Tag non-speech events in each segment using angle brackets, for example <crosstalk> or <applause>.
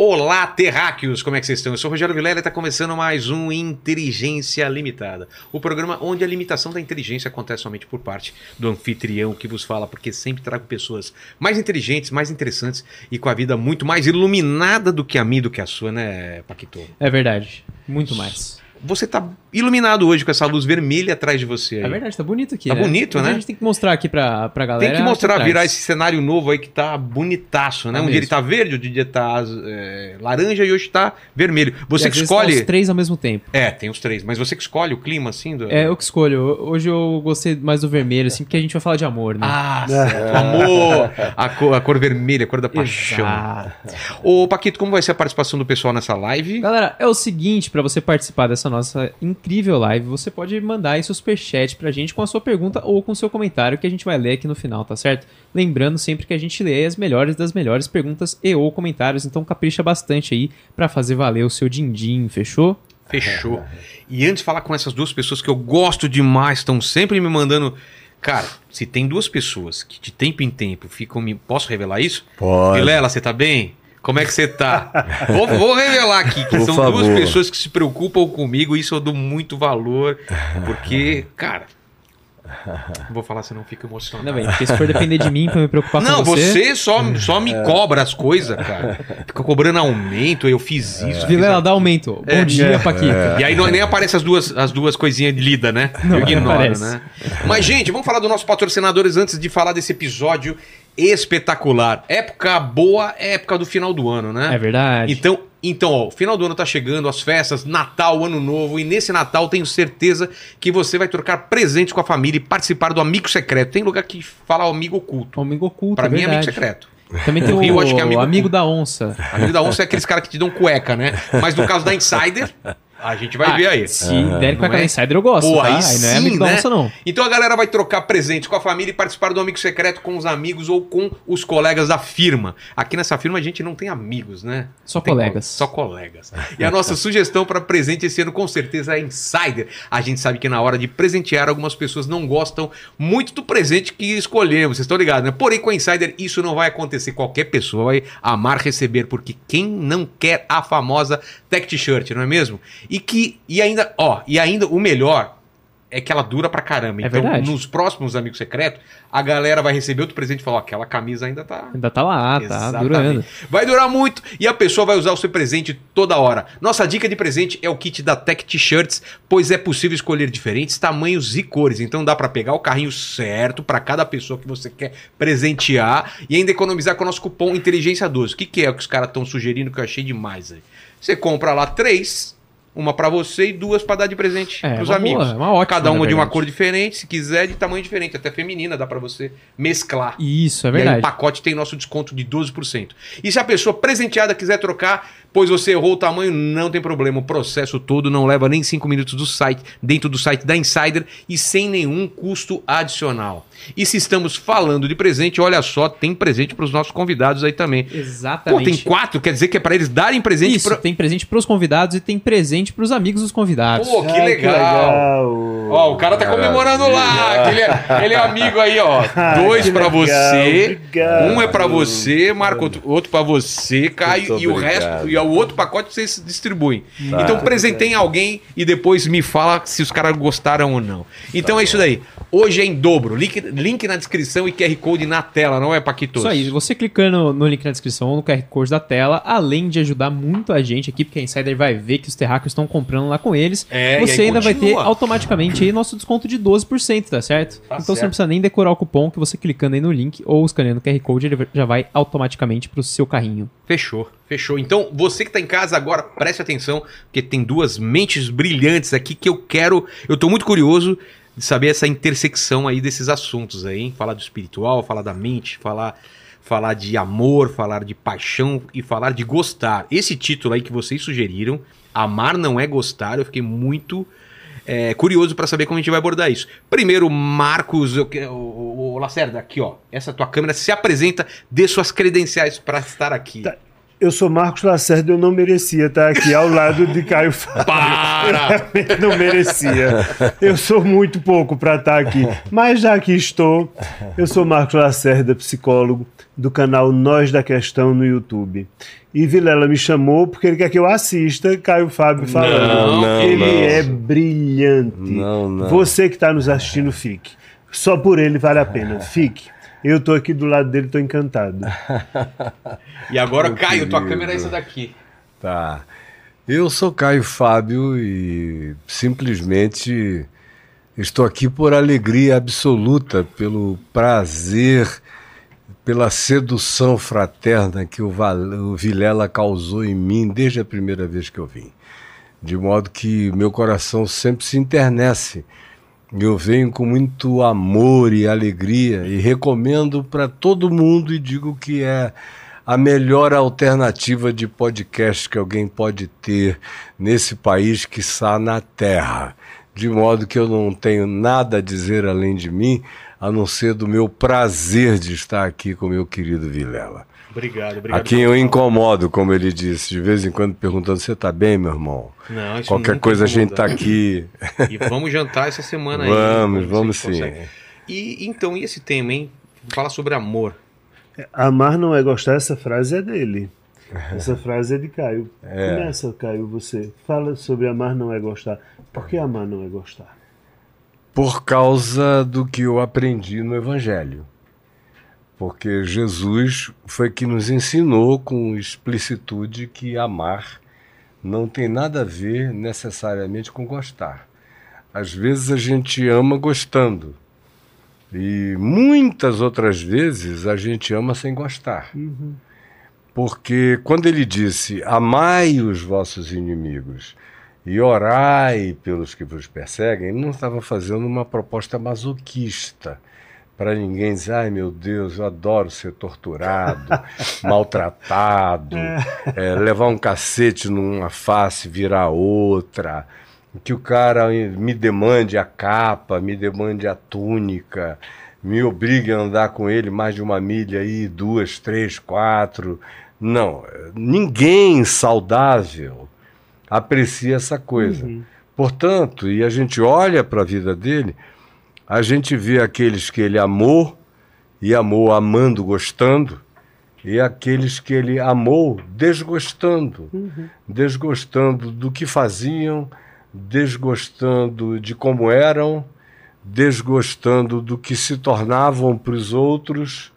Olá, terráqueos! Como é que vocês estão? Eu sou o Rogério Vilela e está começando mais um Inteligência Limitada. O programa onde a limitação da inteligência acontece somente por parte do anfitrião que vos fala, porque sempre trago pessoas mais inteligentes, mais interessantes e com a vida muito mais iluminada do que a minha, do que a sua, né, Paquito? É verdade. Muito mais. Você tá iluminado hoje com essa luz vermelha atrás de você aí. É verdade, tá bonito aqui. Tá né? bonito, Mas né? A gente tem que mostrar aqui pra, pra galera. Tem que mostrar, aqui virar esse cenário novo aí que tá bonitaço, né? Tá um dia ele mesmo. tá verde, outro dia tá é, laranja e hoje tá vermelho. E Você às que tá escolhe. os três ao mesmo tempo. É, tem os três, mas você que escolhe o clima assim do. É, eu que escolho. Hoje eu gostei mais do vermelho, assim, porque a gente vai falar de amor, né? Ah, certo. Amor! A cor, a cor vermelha, a cor da paixão. Exato. Ô, Paquito, como vai ser a participação do pessoal nessa live? Galera, é o seguinte, pra você participar dessa nossa incrível live, você pode mandar aí seu superchat pra gente com a sua pergunta ou com o seu comentário que a gente vai ler aqui no final, tá certo? Lembrando sempre que a gente lê as melhores das melhores perguntas e ou comentários, então capricha bastante aí pra fazer valer o seu din-din, fechou? Fechou. E antes de falar com essas duas pessoas que eu gosto demais, estão sempre me mandando. Cara, se tem duas pessoas que de tempo em tempo ficam me. Posso revelar isso? Pode. Vilela, você tá bem? Como é que você tá? vou, vou revelar aqui que Por são favor. duas pessoas que se preocupam comigo, isso eu dou muito valor, porque, cara. não Vou falar, senão fica emocionado. Ainda bem, porque se for depender de mim pra me preocupar Não, com você... você só, só me cobra as coisas, cara. Fica cobrando aumento, eu fiz isso. fiz Vilela, dá aumento. Bom É. dia, Paquito. e aí não, nem aparece as duas, as duas coisinhas de lida, né? Não, Eu ignoro, aparece. né? Mas, gente, vamos falar dos nossos patrocinadores antes de falar desse episódio espetacular. Época boa é época do final do ano, né? É verdade. Então, então, ó, o final do ano tá chegando, as festas, Natal, Ano Novo, e nesse Natal tenho certeza que você vai trocar presentes com a família e participar do Amigo Secreto. Tem lugar que fala amigo oculto. Amigo oculto, Pra é mim é amigo secreto. Também tem o Rio, acho que é amigo amigo, da onça. Amigo da onça é aqueles caras que te dão cueca, né? Mas no caso da Insider, a gente vai Ah, ver aí. Se der com aquela é? insider, eu gosto. Pô, tá? aí não é sim, amigo da né? onça, não. Então a galera vai trocar presentes com a família e participar do Amigo Secreto com os amigos ou com os colegas da firma. Aqui nessa firma a gente não tem amigos, né? Só Tem colegas. co- Só colegas. E a nossa <laughs> sugestão para presente esse ano com certeza é Insider. A gente sabe que na hora de presentear, algumas pessoas não gostam muito do presente que escolhemos. Vocês estão ligados, né? Porém, com a Insider isso não vai acontecer. Qualquer pessoa vai amar receber, porque quem não quer a famosa tech t-shirt, não é mesmo? E que e ainda, ó, e ainda o melhor é que ela dura pra caramba. É então, verdade. nos próximos Amigos Secretos, a galera vai receber outro presente e falar: ó, aquela camisa ainda tá Ainda tá lá, tá Exatamente. durando. Vai durar muito e a pessoa vai usar o seu presente toda hora. Nossa dica de presente é o kit da Tech T-Shirts, pois é possível escolher diferentes tamanhos e cores. Então dá pra pegar o carrinho certo pra cada pessoa que você quer presentear e ainda economizar com o nosso cupom Inteligência 12. O que, que é o que os caras estão sugerindo que eu achei demais aí? Você compra lá três. Uma pra você e duas pra dar de presente É, pros amigos. boa, uma ótima, Cada uma de uma verdade. cor diferente, se quiser, de tamanho diferente, até feminina, dá pra você mesclar. Isso, é E aí o verdade. pacote tem nosso desconto de 12%. E se a pessoa presenteada quiser trocar, pois você errou o tamanho, não tem problema. O processo todo não leva nem 5 minutos do site, dentro do site da Insider e sem nenhum custo adicional. E se estamos falando de presente, olha só, tem presente para os nossos convidados aí também. Pô, Exatamente. tem quatro, quer dizer que é para eles darem presente Isso, pra... tem presente pros convidados e tem presente pros amigos dos convidados. Pô, que Ai, legal. Ó, o cara tá comemorando lá. que Ele é, ele é amigo aí, ó. <laughs> Dois que pra legal, você. obrigado. Um é pra você, Marco, outro, outro pra você, Caio. E o resto, e o outro pacote vocês distribuem. Tá. então presentem alguém e depois me fala se os caras gostaram ou não. Então é isso daí. Hoje é em dobro. Link, link na descrição e QR Code na tela, não é, Paquito? Isso aí, você clicando no link na descrição ou no QR Code da tela, além de ajudar muito a gente aqui, porque a Insider vai ver que os terráqueos estão comprando lá com eles, É, você ainda vai ter continua. automaticamente aí nosso desconto de 12%, tá certo? Tá então você certo. não precisa nem decorar o cupom, que você clicando aí no link ou escaneando o QR Code, ele já vai automaticamente pro seu carrinho. Fechou, fechou. Então, você que tá em casa agora, preste atenção, porque tem duas mentes brilhantes aqui que eu quero. Eu tô muito curioso de saber essa intersecção aí desses assuntos aí, hein? Falar do espiritual, falar da mente, falar. Falar de amor, falar de paixão e falar de gostar. Esse título aí que vocês sugeriram, Amar não é gostar, eu fiquei muito é, curioso para saber como a gente vai abordar isso. Primeiro, Marcos, o, o, o Lacerda, aqui ó, essa tua câmera se apresenta, dê suas credenciais para estar aqui. Tá. Eu sou Marcos Lacerda, eu não merecia estar aqui ao lado de Caio Fábio. Para! Não merecia. Eu sou muito pouco para estar aqui. Mas já que estou, eu sou Marcos Lacerda, psicólogo do canal Nós da Questão no YouTube. E Vilela me chamou porque ele quer que eu assista Caio Fábio falando. Não, não, ele não. é brilhante. Não, não. Você que está nos assistindo, fique. Só por ele vale a pena. Fique. Eu tô aqui do lado dele, tô encantado. <laughs> E agora, Meu Caio, tua querido. câmera é essa daqui. Tá. Eu sou Caio Fábio e simplesmente estou aqui por alegria absoluta, pelo prazer, pela sedução fraterna que o, Val- o Vilela causou em mim desde a primeira vez que eu vim. De modo que meu coração sempre se internece. Eu venho com muito amor e alegria e recomendo para todo mundo e digo que é a melhor alternativa de podcast que alguém pode ter nesse país que está na Terra. De modo que eu não tenho nada a dizer além de mim, a não ser do meu prazer de estar aqui com meu querido Vilela. Obrigado, obrigado. A quem eu incomodo, como ele disse, de vez em quando perguntando: Você está bem, meu irmão? Não, isso Qualquer nunca coisa a gente incomoda. está aqui. E vamos jantar essa semana aí. Vamos, vamos sim. consegue. E então, e esse tema, hein? Fala sobre amor. Amar não é gostar, essa frase é dele. Essa <laughs> frase é de Caio. Começa, Caio, você. Fala sobre amar não é gostar. Por que amar não é gostar? Por causa do que eu aprendi no Evangelho. Porque Jesus foi que nos ensinou com explicitude que amar não tem nada a ver necessariamente com gostar. Às vezes a gente ama gostando. E muitas outras vezes a gente ama sem gostar. Porque quando ele disse: Amai os vossos inimigos e orai pelos que vos perseguem, ele não estava fazendo uma proposta masoquista para ninguém dizer: ai meu Deus, eu adoro ser torturado, <laughs> maltratado, é, levar um cacete numa face, virar outra. Que o cara me demande a capa, me demande a túnica, me obrigue a andar com ele mais de uma milha aí, duas, três, quatro. Não, ninguém saudável aprecia essa coisa. Portanto, e a gente olha para a vida dele, a gente vê aqueles que ele amou e amou amando, gostando, e aqueles que ele amou desgostando, desgostando do que faziam, desgostando de como eram, desgostando do que se tornavam para os outros,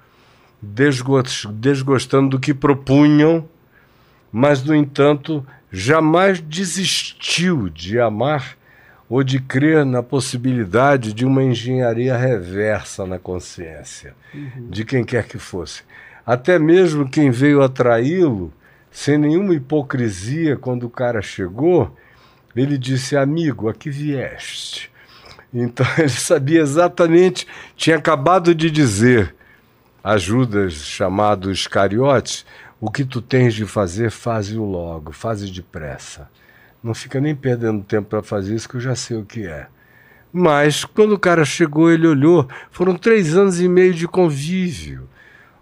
desgos- desgostando do que propunham, mas, no entanto, jamais desistiu de amar ou de crer na possibilidade de uma engenharia reversa na consciência de quem quer que fosse. Até mesmo quem veio atraí-lo, sem nenhuma hipocrisia, quando o cara chegou, ele disse: Amigo, aqui vieste. Então <laughs> ele sabia exatamente, tinha acabado de dizer a Judas, chamado Iscariotes, o que tu tens de fazer, faze-o logo, faze depressa. Não fica nem perdendo tempo para fazer isso, que eu já sei o que é. Mas, quando o cara chegou, ele olhou, foram três anos e meio de convívio.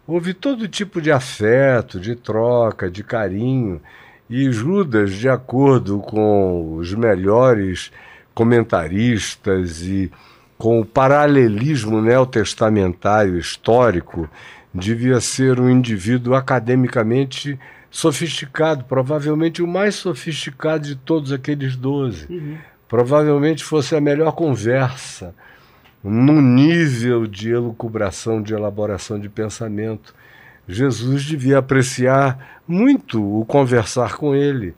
Houve todo tipo de afeto, de troca, de carinho. E Judas, de acordo com os melhores comentaristas e com o paralelismo neotestamentário histórico, devia ser um indivíduo academicamente sofisticado, provavelmente o mais sofisticado de todos aqueles doze. Provavelmente fosse a melhor conversa, num nível de elucubração, de elaboração de pensamento. Jesus devia apreciar muito o conversar com ele.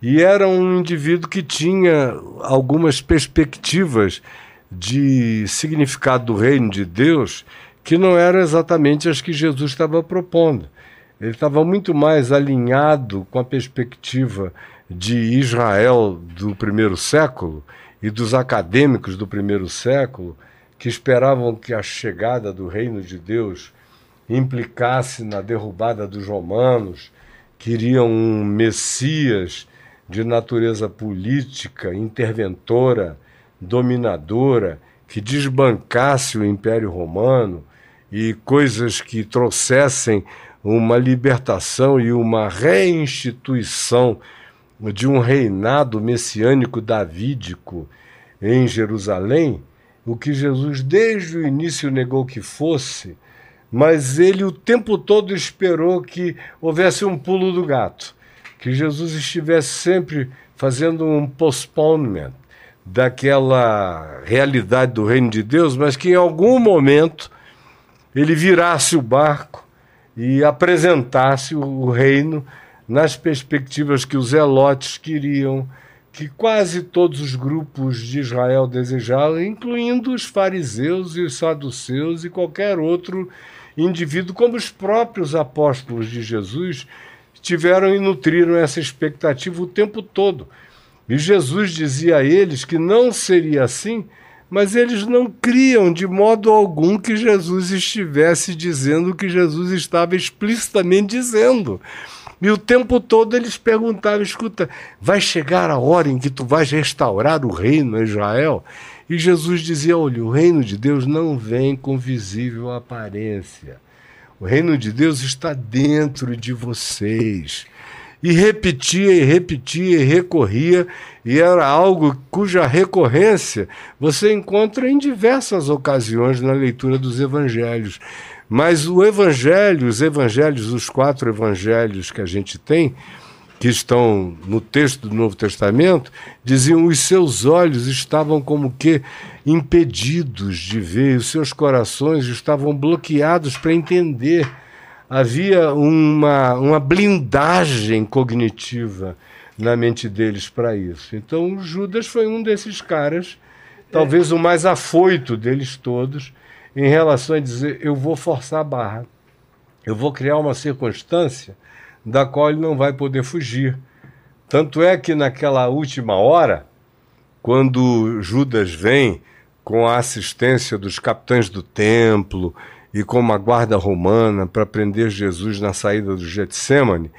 E era um indivíduo que tinha algumas perspectivas de significado do reino de Deus que não eram exatamente as que Jesus estava propondo. Ele estava muito mais alinhado com a perspectiva de Israel do primeiro século e dos acadêmicos do primeiro século que esperavam que a chegada do reino de Deus implicasse na derrubada dos romanos, queriam um Messias de natureza política, interventora, dominadora, que desbancasse o Império Romano e coisas que trouxessem uma libertação e uma reinstituição de um reinado messiânico davídico em Jerusalém, o que Jesus desde o início negou que fosse, mas ele o tempo todo esperou que houvesse um pulo do gato, que Jesus estivesse sempre fazendo um postponement daquela realidade do reino de Deus, mas que em algum momento ele virasse o barco e apresentasse o reino nas perspectivas que os zelotes queriam, que quase todos os grupos de Israel desejavam, incluindo os fariseus e os saduceus e qualquer outro indivíduo, como os próprios apóstolos de Jesus tiveram e nutriram essa expectativa o tempo todo. E Jesus dizia a eles que não seria assim, mas eles não criam de modo algum que Jesus estivesse dizendo o que Jesus estava explicitamente dizendo. E o tempo todo eles perguntavam: escuta, vai chegar a hora em que tu vais restaurar o reino em Israel? E Jesus dizia: olha, o reino de Deus não vem com visível aparência. O reino de Deus está dentro de vocês e repetia e repetia e recorria, e era algo cuja recorrência você encontra em diversas ocasiões na leitura dos evangelhos. Mas o evangelho, os evangelhos, os quatro evangelhos que a gente tem, que estão no texto do Novo Testamento, diziam os seus olhos estavam como que impedidos de ver, os seus corações estavam bloqueados para entender havia uma, uma blindagem cognitiva na mente deles para isso. Então, Judas foi um desses caras, talvez o mais afoito deles todos, em relação a dizer: eu vou forçar a barra, eu vou criar uma circunstância da qual ele não vai poder fugir. Tanto é que naquela última hora, quando Judas vem com a assistência dos capitães do templo e com uma guarda romana para prender Jesus na saída do Getsemane,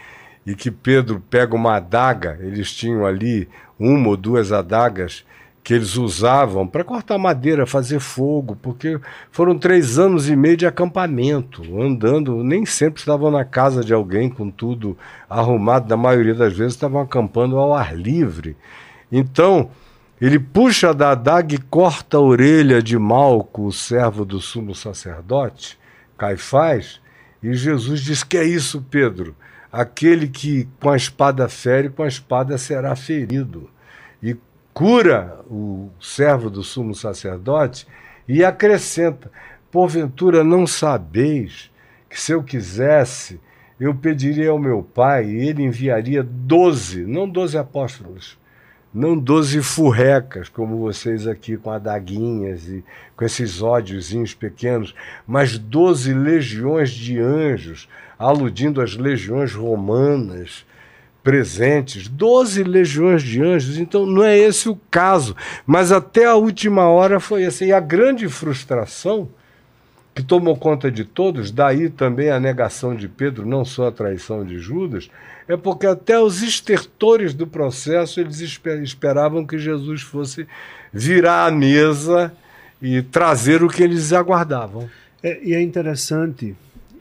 e que Pedro pega uma adaga, eles tinham ali uma ou duas adagas que eles usavam para cortar madeira, fazer fogo, porque foram três anos e meio de acampamento, andando, nem sempre estavam na casa de alguém com tudo arrumado, na maioria das vezes estavam acampando ao ar livre. Então, ele puxa da adaga e corta a orelha de Malco, o servo do sumo sacerdote, Caifás, e Jesus diz: Que é isso, Pedro? Aquele que com a espada fere, com a espada será ferido. E cura o servo do sumo sacerdote e acrescenta: Porventura não sabeis que se eu quisesse, eu pediria ao meu pai e ele enviaria doze, não doze apóstolos, não doze furrecas, como vocês aqui com adaguinhas e com esses ódiozinhos pequenos, mas doze legiões de anjos, aludindo às legiões romanas presentes, doze legiões de anjos. Então não é esse o caso, mas até a última hora foi assim. E a grande frustração que tomou conta de todos, daí também a negação de Pedro, não só a traição de Judas, é porque até os estertores do processo eles esperavam que Jesus fosse virar a mesa e trazer o que eles aguardavam. É, e é interessante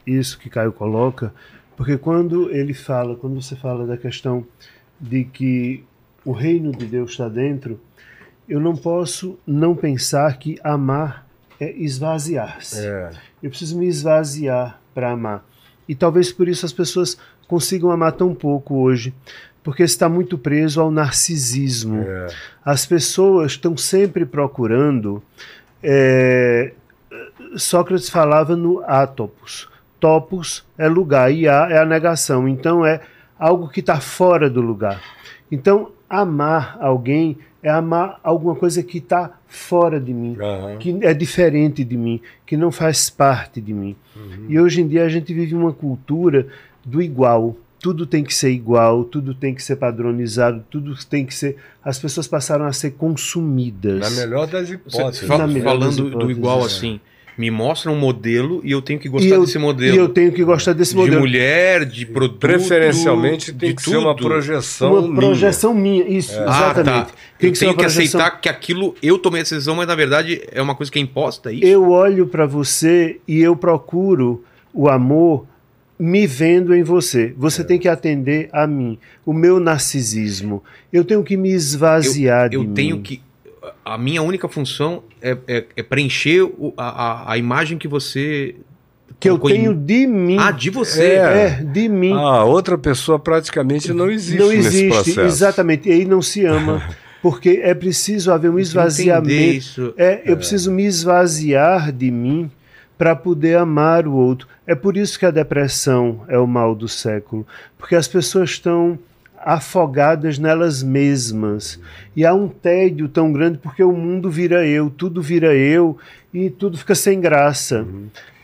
isso que Caio coloca, porque quando ele fala, quando você fala da questão de que o reino de Deus está dentro, eu não posso não pensar que amar é esvaziar-se. É. Eu preciso me esvaziar para amar. E talvez por isso as pessoas consigam amar tão pouco hoje, porque está muito preso ao narcisismo. É. As pessoas estão sempre procurando. É, Sócrates falava no átopos. Topos é lugar e a é a negação. Então é algo que está fora do lugar. Então, amar alguém é amar alguma coisa que está fora de mim, uhum. que é diferente de mim, que não faz parte de mim. Uhum. E hoje em dia a gente vive uma cultura do igual. Tudo tem que ser igual, tudo tem que ser padronizado, tudo tem que ser. As pessoas passaram a ser consumidas. Na melhor das hipóteses. Fala, falando das hipóteses, do igual é. assim, me mostra um modelo e eu tenho que gostar eu, desse modelo. E eu tenho que gostar desse modelo. De mulher, de produto. Preferencialmente tem que tudo. ser uma projeção uma minha. projeção minha, isso, é. exatamente. Ah, tá. Tem eu que tenho que aceitar que aquilo eu tomei a decisão, mas na verdade é uma coisa que é imposta, é isso? Eu olho para você e eu procuro o amor me vendo em você. Você tem que atender a mim. O meu narcisismo. Eu tenho que me esvaziar de Eu mim. tenho que. A minha única função é, é- é preencher o- a, a- imagem que você. Que eu tenho de mim. Ah, de você. É. É, de mim. A outra pessoa praticamente não existe, não nesse existe, processo. exatamente. E aí não se ama. <laughs> Porque é preciso haver um esvaziamento. Isso. É, eu preciso me esvaziar de mim para poder amar o outro. É por isso que a depressão é o mal do século, porque as pessoas estão afogadas nelas mesmas. E há um tédio tão grande porque o mundo vira eu, tudo vira eu e tudo fica sem graça.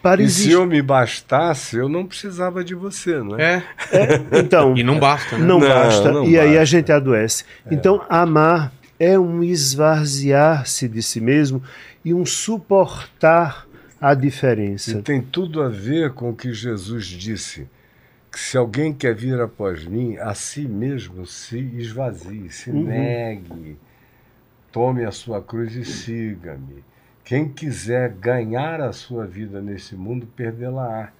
Para E se eu me bastasse, eu não precisava de você, não é? É. Então, <laughs> E não basta, né? não, Não, basta. não e aí a basta. gente adoece. Então, amar é um esvaziar-se de si mesmo e um suportar a diferença. E tem tudo a ver com o que Jesus disse. Que se alguém quer vir após mim, a si mesmo se esvazie, se Uhum. negue, tome a sua cruz e siga-me. Quem quiser ganhar a sua vida nesse mundo, perdê-la-á.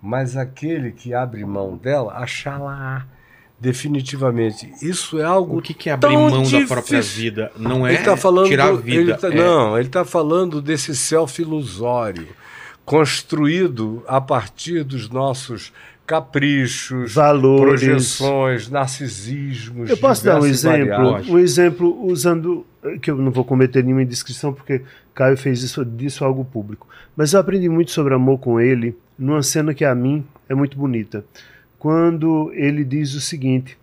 Mas aquele que abre mão dela, achá-la-á. Definitivamente. Isso é algo O que, que é abrir mão da própria difícil. vida? Não é tá tirar a vida. ele tá- é- Não, ele está falando desse self ilusório, construído a partir dos nossos caprichos, Valores. projeções, narcisismos. Eu posso dar um exemplo? Um exemplo usando. que eu não vou cometer nenhuma indiscrição, porque Caio fez isso, disso algo público. Mas eu aprendi muito sobre amor com ele numa cena que a mim é muito bonita. Quando ele diz o seguinte: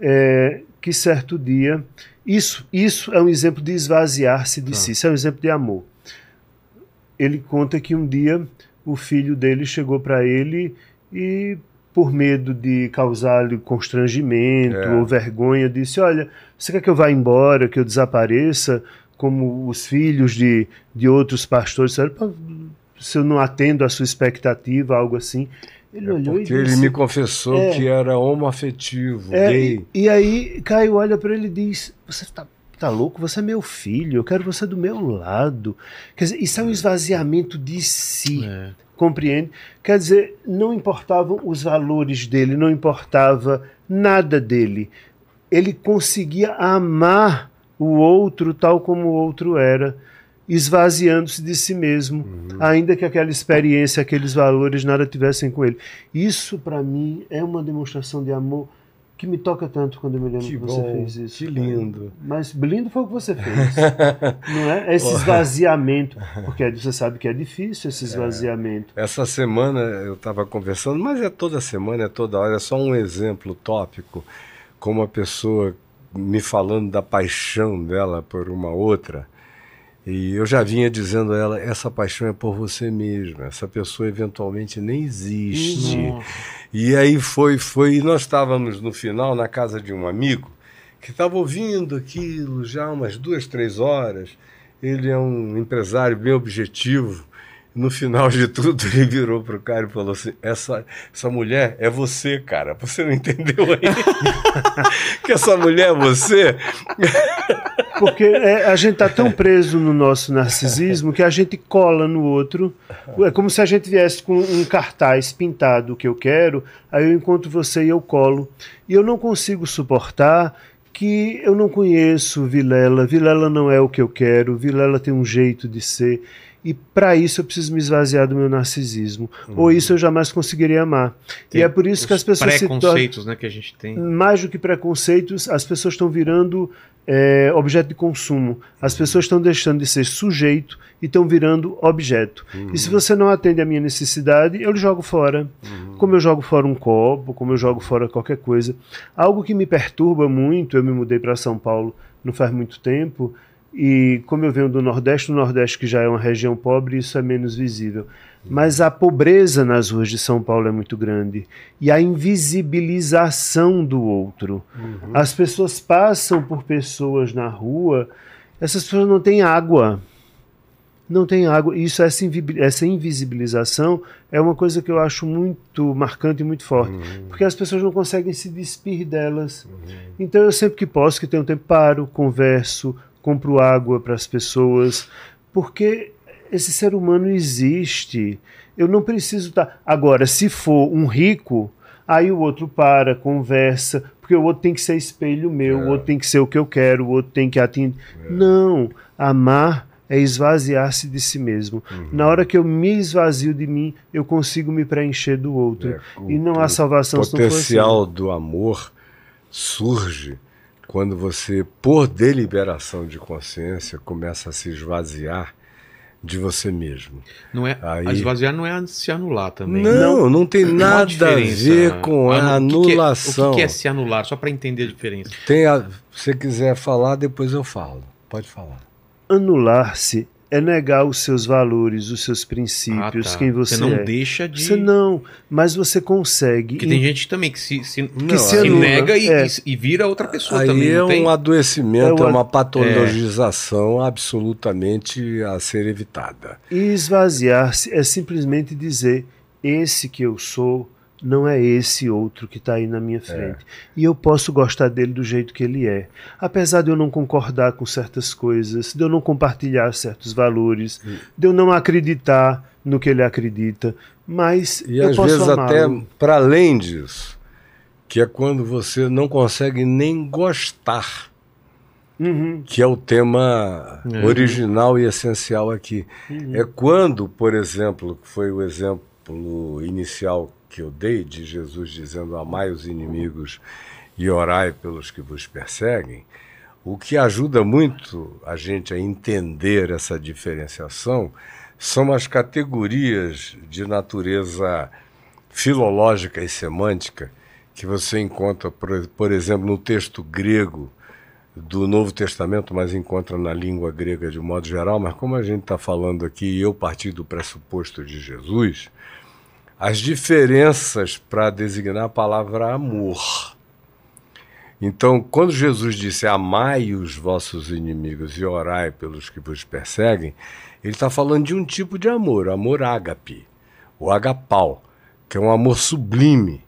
é, que certo dia. Isso, isso é um exemplo de esvaziar-se de si, isso é um exemplo de amor. Ele conta que um dia o filho dele chegou para ele e, por medo de causar-lhe constrangimento É. ou vergonha, disse: Olha, você quer que eu vá embora, que eu desapareça, como os filhos de, de outros pastores disseram, "Pô, se eu não atendo à sua expectativa, algo assim. Ele olhou e É Porque ele disse: me confessou É. que era homoafetivo, é, gay. e, e aí Caio olha para ele e diz: Você tá, tá louco? Você é meu filho, eu quero você do meu lado. Quer dizer, isso é um esvaziamento de si. É. Compreende? Quer dizer, não importavam os valores dele, não importava nada dele. Ele conseguia amar o outro tal como o outro era, esvaziando-se de si mesmo, Uhum. ainda que aquela experiência, aqueles valores nada tivessem com ele. Isso, para mim, é uma demonstração de amor que me toca tanto quando eu me lembro Que que, você bom, fez isso. que lindo. Mas lindo foi o que você fez. <laughs> não é? Esse esvaziamento. Porque você sabe que é difícil esse esvaziamento. Essa semana eu estava conversando, mas é toda semana, é toda hora, é só um exemplo tópico, como a pessoa me falando da paixão dela por uma outra. E eu já vinha dizendo a ela: essa paixão é por você mesmo, essa pessoa eventualmente nem existe. E aí foi, foi, e nós estávamos no final na casa de um amigo que estava ouvindo aquilo já umas duas, três horas. Ele é um empresário bem objetivo. No final de tudo, <laughs> ele virou pro cara e falou assim: essa, essa mulher é você, cara. Você não entendeu aí? <laughs> que essa mulher é você? <laughs> Porque é, a gente está tão preso no nosso narcisismo que a gente cola no outro. É como se a gente viesse com um cartaz pintado o que eu quero, aí eu encontro você e eu colo. E eu não consigo suportar que eu não conheço Vilela, Vilela não é o que eu quero, Vilela tem um jeito de ser. E para isso eu preciso me esvaziar do meu narcisismo. Ou isso eu jamais conseguiria amar. Tem e é por isso que as pessoas se tornam preconceitos né, que a gente tem. mais do que preconceitos, as pessoas estão virando é, objeto de consumo. As pessoas estão deixando de ser sujeito e estão virando objeto. E se você não atende à minha necessidade, eu jogo fora. Como eu jogo fora um copo, como eu jogo fora qualquer coisa. Algo que me perturba muito, eu me mudei para São Paulo não faz muito tempo, e como eu venho do Nordeste, o Nordeste que já é uma região pobre, isso é menos visível. Mas a pobreza nas ruas de São Paulo é muito grande. E a invisibilização do outro. As pessoas passam por pessoas na rua, essas pessoas não têm água. Não tem água. Isso, essa, invi- essa invisibilização é uma coisa que eu acho muito marcante e muito forte. Porque as pessoas não conseguem se despir delas. Então eu sempre que posso, que tenho tempo, paro, converso, compro água para as pessoas. Porque esse ser humano existe. Eu não preciso estar. Agora, se for um rico, aí o outro para, conversa, porque o outro tem que ser espelho meu, o outro tem que ser o que eu quero, o outro tem que atingir. Não, amar é esvaziar-se de si mesmo. Na hora que eu me esvazio de mim, eu consigo me preencher do outro. É, o- e não há salvação O se não for assim. potencial do amor surge quando você, por deliberação de consciência, começa a se esvaziar de você mesmo. Não é, Aí- a esvaziar não é se anular também. Não, não, tem Qual nada a ver com a Anu- o que é- anulação. O que, que é se anular? Só para entender a diferença. Tem a, se você quiser falar, depois eu falo. Pode falar. Anular-se é negar os seus valores, os seus princípios, Ah, tá. quem você, não é. deixa de. Você não, mas você consegue. Porque tem gente também que se, se, Não, se aí- nega e, é. e- e vira outra pessoa Aí também. é não tem? um adoecimento, É é, uma patologização absolutamente a ser evitada. E esvaziar-se é simplesmente dizer: esse que eu sou não é esse outro que está aí na minha frente. E eu posso gostar dele do jeito que ele é. Apesar de eu não concordar com certas coisas, de eu não compartilhar certos valores, de eu não acreditar no que ele acredita, mas E eu às posso vezes até para além disso, que é quando você não consegue nem gostar, Uhum. que é o tema É. original e essencial aqui. Uhum. É quando, por exemplo, que foi o exemplo inicial que eu dei de Jesus dizendo amai os inimigos e orai pelos que vos perseguem, o que ajuda muito a gente a entender essa diferenciação são as categorias de natureza filológica e semântica que você encontra, por, por exemplo, no texto grego do Novo Testamento, mas encontra na língua grega de modo geral, mas como a gente está falando aqui, eu parti do pressuposto de Jesus, as diferenças para designar a palavra amor. Então, quando Jesus disse amai os vossos inimigos e orai pelos que vos perseguem, ele está falando de um tipo de amor, amor ágape, o agapau, que é um amor sublime,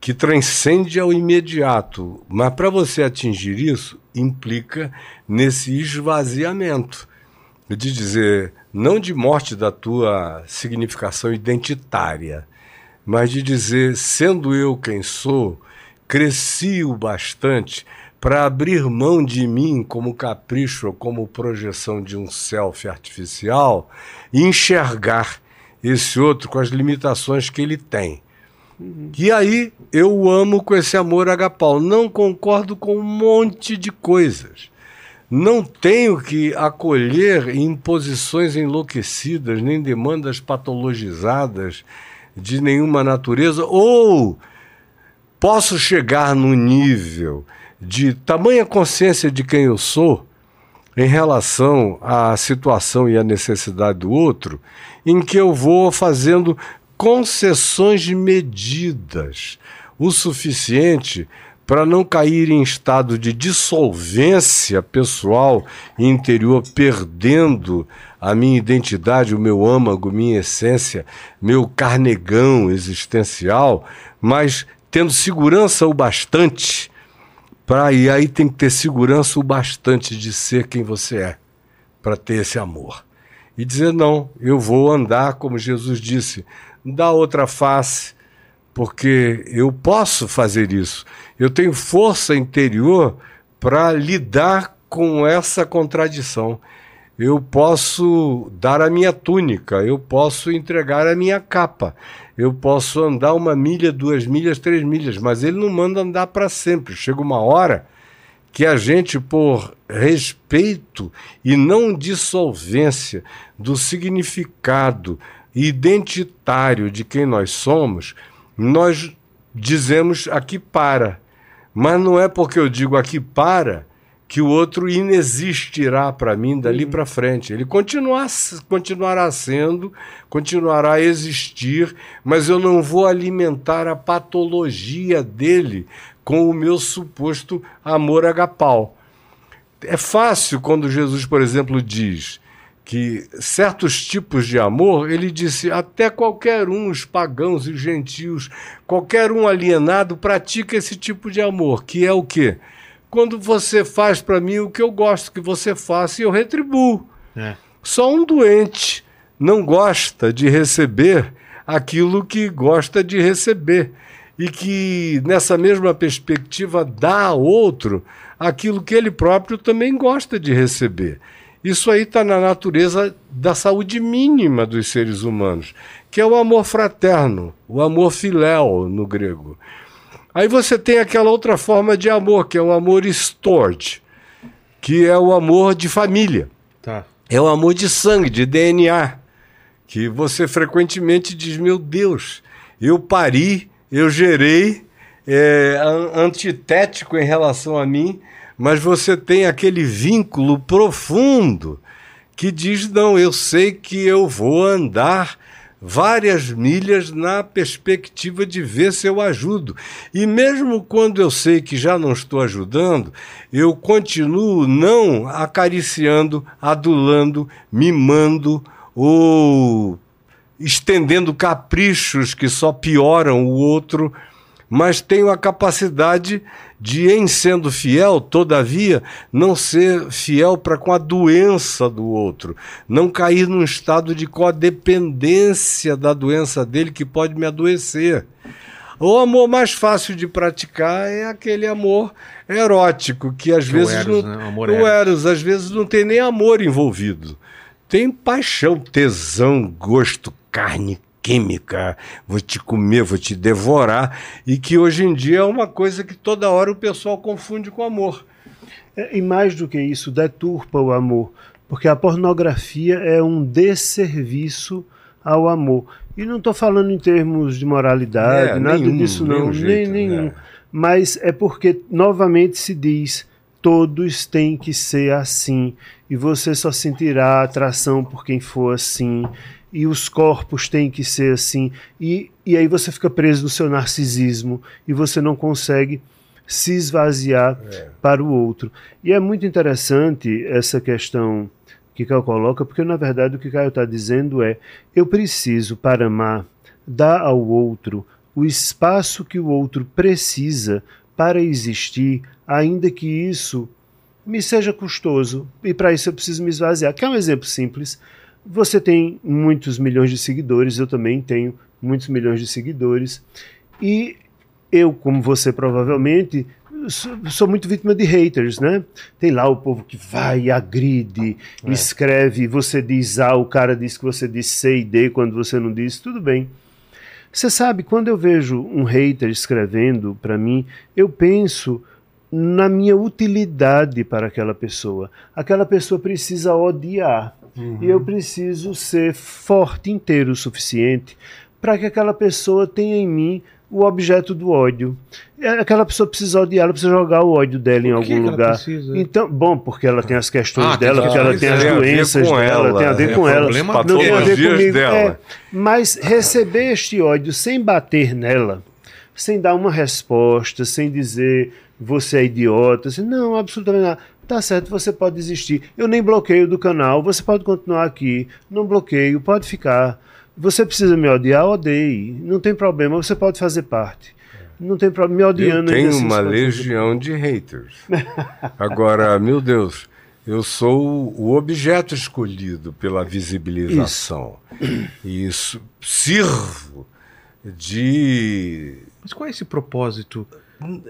que transcende ao imediato. Mas para você atingir isso, implica nesse esvaziamento de dizer, não de morte da tua significação identitária, mas de dizer, sendo eu quem sou, cresci o bastante para abrir mão de mim como capricho ou como projeção de um self artificial e enxergar esse outro com as limitações que ele tem. E aí eu o amo com esse amor agapau. Não concordo com um monte de coisas. Não tenho que acolher imposições enlouquecidas, nem demandas patologizadas de nenhuma natureza, ou posso chegar no nível de tamanha consciência de quem eu sou em relação à situação e à necessidade do outro, em que eu vou fazendo concessões medidas o suficiente para não cair em estado de dissolvência pessoal e interior, perdendo a minha identidade, o meu âmago, minha essência, meu carnegão existencial, mas tendo segurança o bastante para e aí tem que ter segurança o bastante de ser quem você é, para ter esse amor. E dizer não, eu vou andar como Jesus disse, dá outra face, porque eu posso fazer isso. Eu tenho força interior para lidar com essa contradição. Eu posso dar a minha túnica, eu posso entregar a minha capa, eu posso andar uma milha, duas milhas, três milhas, mas ele não manda andar para sempre. Chega uma hora que a gente, por respeito e não dissolvência do significado identitário de quem nós somos, nós dizemos aqui para. Mas não é porque eu digo aqui para que o outro inexistirá para mim dali para frente. Ele continuar, continuará sendo, continuará a existir, mas eu não vou alimentar a patologia dele com o meu suposto amor agapau. É fácil quando Jesus, por exemplo, diz que certos tipos de amor, ele disse, até qualquer um, os pagãos e os gentios, qualquer um alienado pratica esse tipo de amor, que é o quê? Quando você faz para mim o que eu gosto que você faça e eu retribuo. É. Só um doente não gosta de receber aquilo que gosta de receber. E que, nessa mesma perspectiva, dá a outro aquilo que ele próprio também gosta de receber. Isso aí está na natureza da saúde mínima dos seres humanos, que é o amor fraterno, o amor filéu no grego. Aí você tem aquela outra forma de amor, que é o amor storge, que é o amor de família. Tá. É o amor de sangue, de DNA, que você frequentemente diz: Meu Deus, eu pari, eu gerei, é, antitético em relação a mim, mas você tem aquele vínculo profundo que diz: não, eu sei que eu vou andar várias milhas na perspectiva de ver se eu ajudo. E mesmo quando eu sei que já não estou ajudando, eu continuo não acariciando, adulando, mimando ou estendendo caprichos que só pioram o outro mas tenho a capacidade de, em sendo fiel, todavia, não ser fiel para com a doença do outro, não cair num estado de codependência da doença dele que pode me adoecer. O amor mais fácil de praticar é aquele amor erótico, que às Que vezes Eros, não, né? Amor o. Eros, às vezes não tem nem amor envolvido. Tem paixão, tesão, gosto, carne, química, vou te comer, vou te devorar, e que hoje em dia é uma coisa que toda hora o pessoal confunde com amor. É, E mais do que isso, deturpa o amor. Porque a pornografia é um desserviço ao amor. E não estou falando em termos de moralidade, É, nada nenhum, disso não, nenhum jeito, nem nenhum. né? Mas é porque, novamente, se diz todos têm que ser assim. E você só sentirá atração por quem for assim. E os corpos têm que ser assim. E, e aí você fica preso no seu narcisismo e você não consegue se esvaziar para o outro. E é muito interessante essa questão que Caio coloca, porque na verdade o que Caio está dizendo é: eu preciso, para amar, dar ao outro o espaço que o outro precisa para existir, ainda que isso me seja custoso. E para isso eu preciso me esvaziar. Quer um exemplo simples? Você tem muitos milhões de seguidores, eu também tenho muitos milhões de seguidores. E eu, como você provavelmente, sou, sou muito vítima de haters, né? Tem lá o povo que vai agride, escreve, você diz A, o cara diz que você diz C e D quando você não diz, tudo bem. Você sabe, quando eu vejo um hater escrevendo para mim, eu penso na minha utilidade para aquela pessoa. Aquela pessoa precisa odiar. E eu preciso ser forte inteiro o suficiente para que aquela pessoa tenha em mim o objeto do ódio. É, Aquela pessoa precisa odiar, ela precisa jogar o ódio dela em algum lugar. precisa? Então, bom, porque ela tem as questões Ah, dela, porque ela tem as doenças com dela, ela, tem a ver é com ela. Não tem a ver comigo. dela. É, mas receber este ódio sem bater nela, sem dar uma resposta, sem dizer você é idiota, assim, não, absolutamente nada. Tá certo, você pode desistir. Eu nem bloqueio do canal, você pode continuar aqui. Não bloqueio, pode ficar. Você precisa me odiar, odeie. Não tem problema, você pode fazer parte. Não tem problema, me Eu odiando tenho ainda assim, uma legião de haters. Agora, meu Deus, eu sou o objeto escolhido pela visibilização. E isso sirvo de. Mas qual é esse propósito?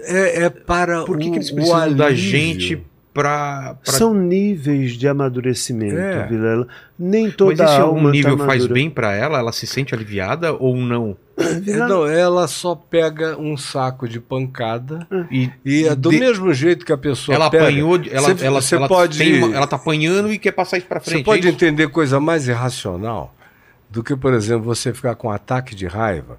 É, é para Por que, o, que eles o precisam da gente pra. pra... São níveis de amadurecimento, É. Vilela. Nem Mas toda esse alma algum nível tá faz bem pra ela? Ela se sente aliviada ou não? <coughs> É, não, ela só pega um saco de pancada E, e é do de- mesmo jeito que a pessoa ela pega. apanhou, ela, Você- ela, você ela, pode, tem uma- ela tá apanhando e quer passar isso pra frente. você pode é entender coisa mais irracional do que, por exemplo, você ficar com um ataque de raiva,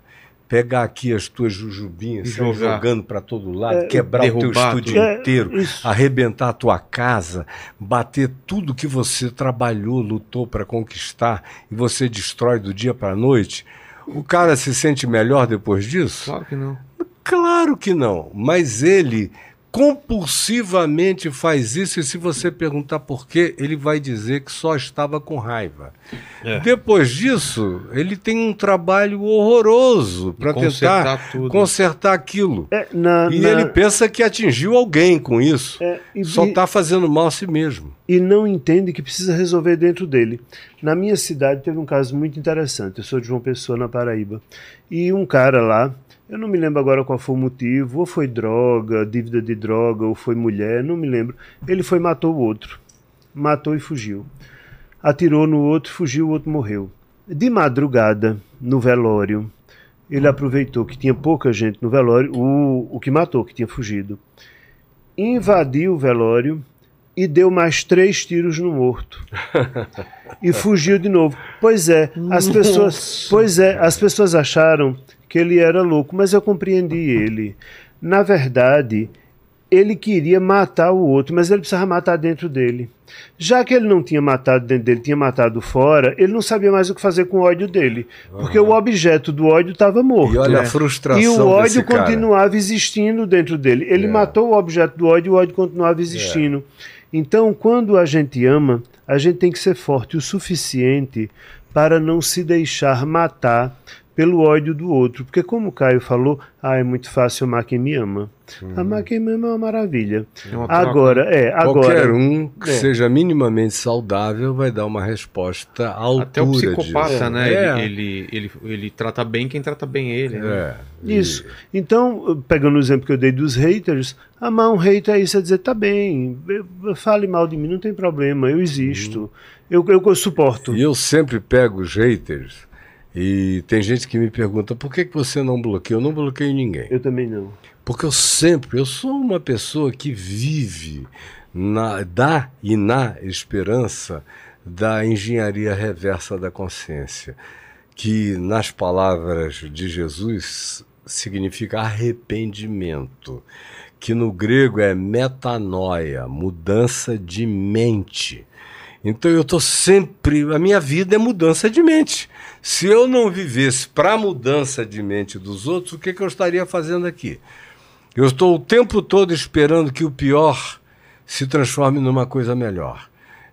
pegar aqui as tuas jujubinhas, jogar. jogando para todo lado, quebrar o teu estúdio tudo. É, inteiro, isso. arrebentar a tua casa, bater tudo que você trabalhou, lutou para conquistar e você destrói do dia para noite. O cara se sente melhor depois disso? Claro que não. Claro que não, mas ele compulsivamente faz isso e se você perguntar por quê, ele vai dizer que só estava com raiva. É. Depois disso, ele tem um trabalho horroroso para tentar Consertar tudo. consertar aquilo. É, na- E na- ele pensa que atingiu alguém com isso. é, e- Só está fazendo mal a si mesmo. e não entende que precisa resolver dentro dele. Na minha cidade teve um caso muito interessante. Eu sou de João Pessoa, na Paraíba. E um cara lá, eu não me lembro agora qual foi o motivo, ou foi droga, dívida de droga, ou foi mulher, não me lembro. Ele foi matou o outro. Matou e fugiu. Atirou no outro, fugiu, o outro morreu. De madrugada, no velório, ele aproveitou que tinha pouca gente no velório, o, o que matou, que tinha fugido. Invadiu o velório e deu mais três tiros no morto. <laughs> e fugiu de novo. Pois é, as pessoas, pois é, as pessoas acharam que ele era louco, mas eu compreendi ele. Na verdade, ele queria matar o outro, mas ele precisava matar dentro dele. Já que ele não tinha matado dentro dele, tinha matado fora, ele não sabia mais o que fazer com o ódio dele, porque o objeto do ódio estava morto. E olha a né? frustração E o ódio cara. continuava existindo dentro dele. Ele É. matou o objeto do ódio e o ódio continuava existindo. Então, quando a gente ama, a gente tem que ser forte o suficiente para não se deixar matar pelo ódio do outro. Porque, como o Caio falou, ah, é muito fácil amar quem me ama. Amar quem me ama é uma maravilha. É uma Agora, é, Qualquer agora. um que É. seja minimamente saudável vai dar uma resposta à altura Até o psicopata, disso. né? É. Ele, ele, ele, ele trata bem quem trata bem ele. né? É. Isso. Então, pegando o exemplo que eu dei dos haters, amar um hater é isso, é dizer, tá bem, fale mal de mim, não tem problema, eu existo, eu, eu, eu suporto. E eu sempre pego os haters e tem gente que me pergunta por que, que você não bloqueia? Eu não bloqueio ninguém. Eu também não. Porque eu sempre, eu sou uma pessoa que vive na, da e na esperança da engenharia reversa da consciência, que nas palavras de Jesus significa arrependimento, que no grego é metanoia, mudança de mente. Então eu estou sempre. A minha vida é mudança de mente. Se eu não vivesse para a mudança de mente dos outros, o que, que eu estaria fazendo aqui? Eu estou o tempo todo esperando que o pior se transforme numa coisa melhor.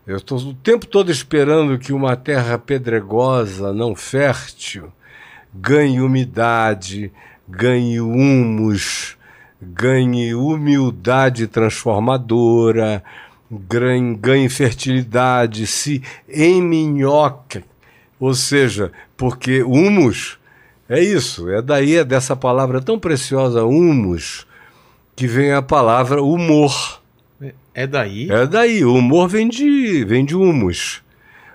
Eu estou o tempo todo esperando que uma terra pedregosa, não fértil, ganhe umidade, ganhe humus, ganhe humildade transformadora, ganhe, fertilidade, se eminhoque. Ou seja, porque humus é isso, é daí, é dessa palavra tão preciosa, humus, que vem a palavra humor. É daí. É daí, o humor vem de, vem de humus.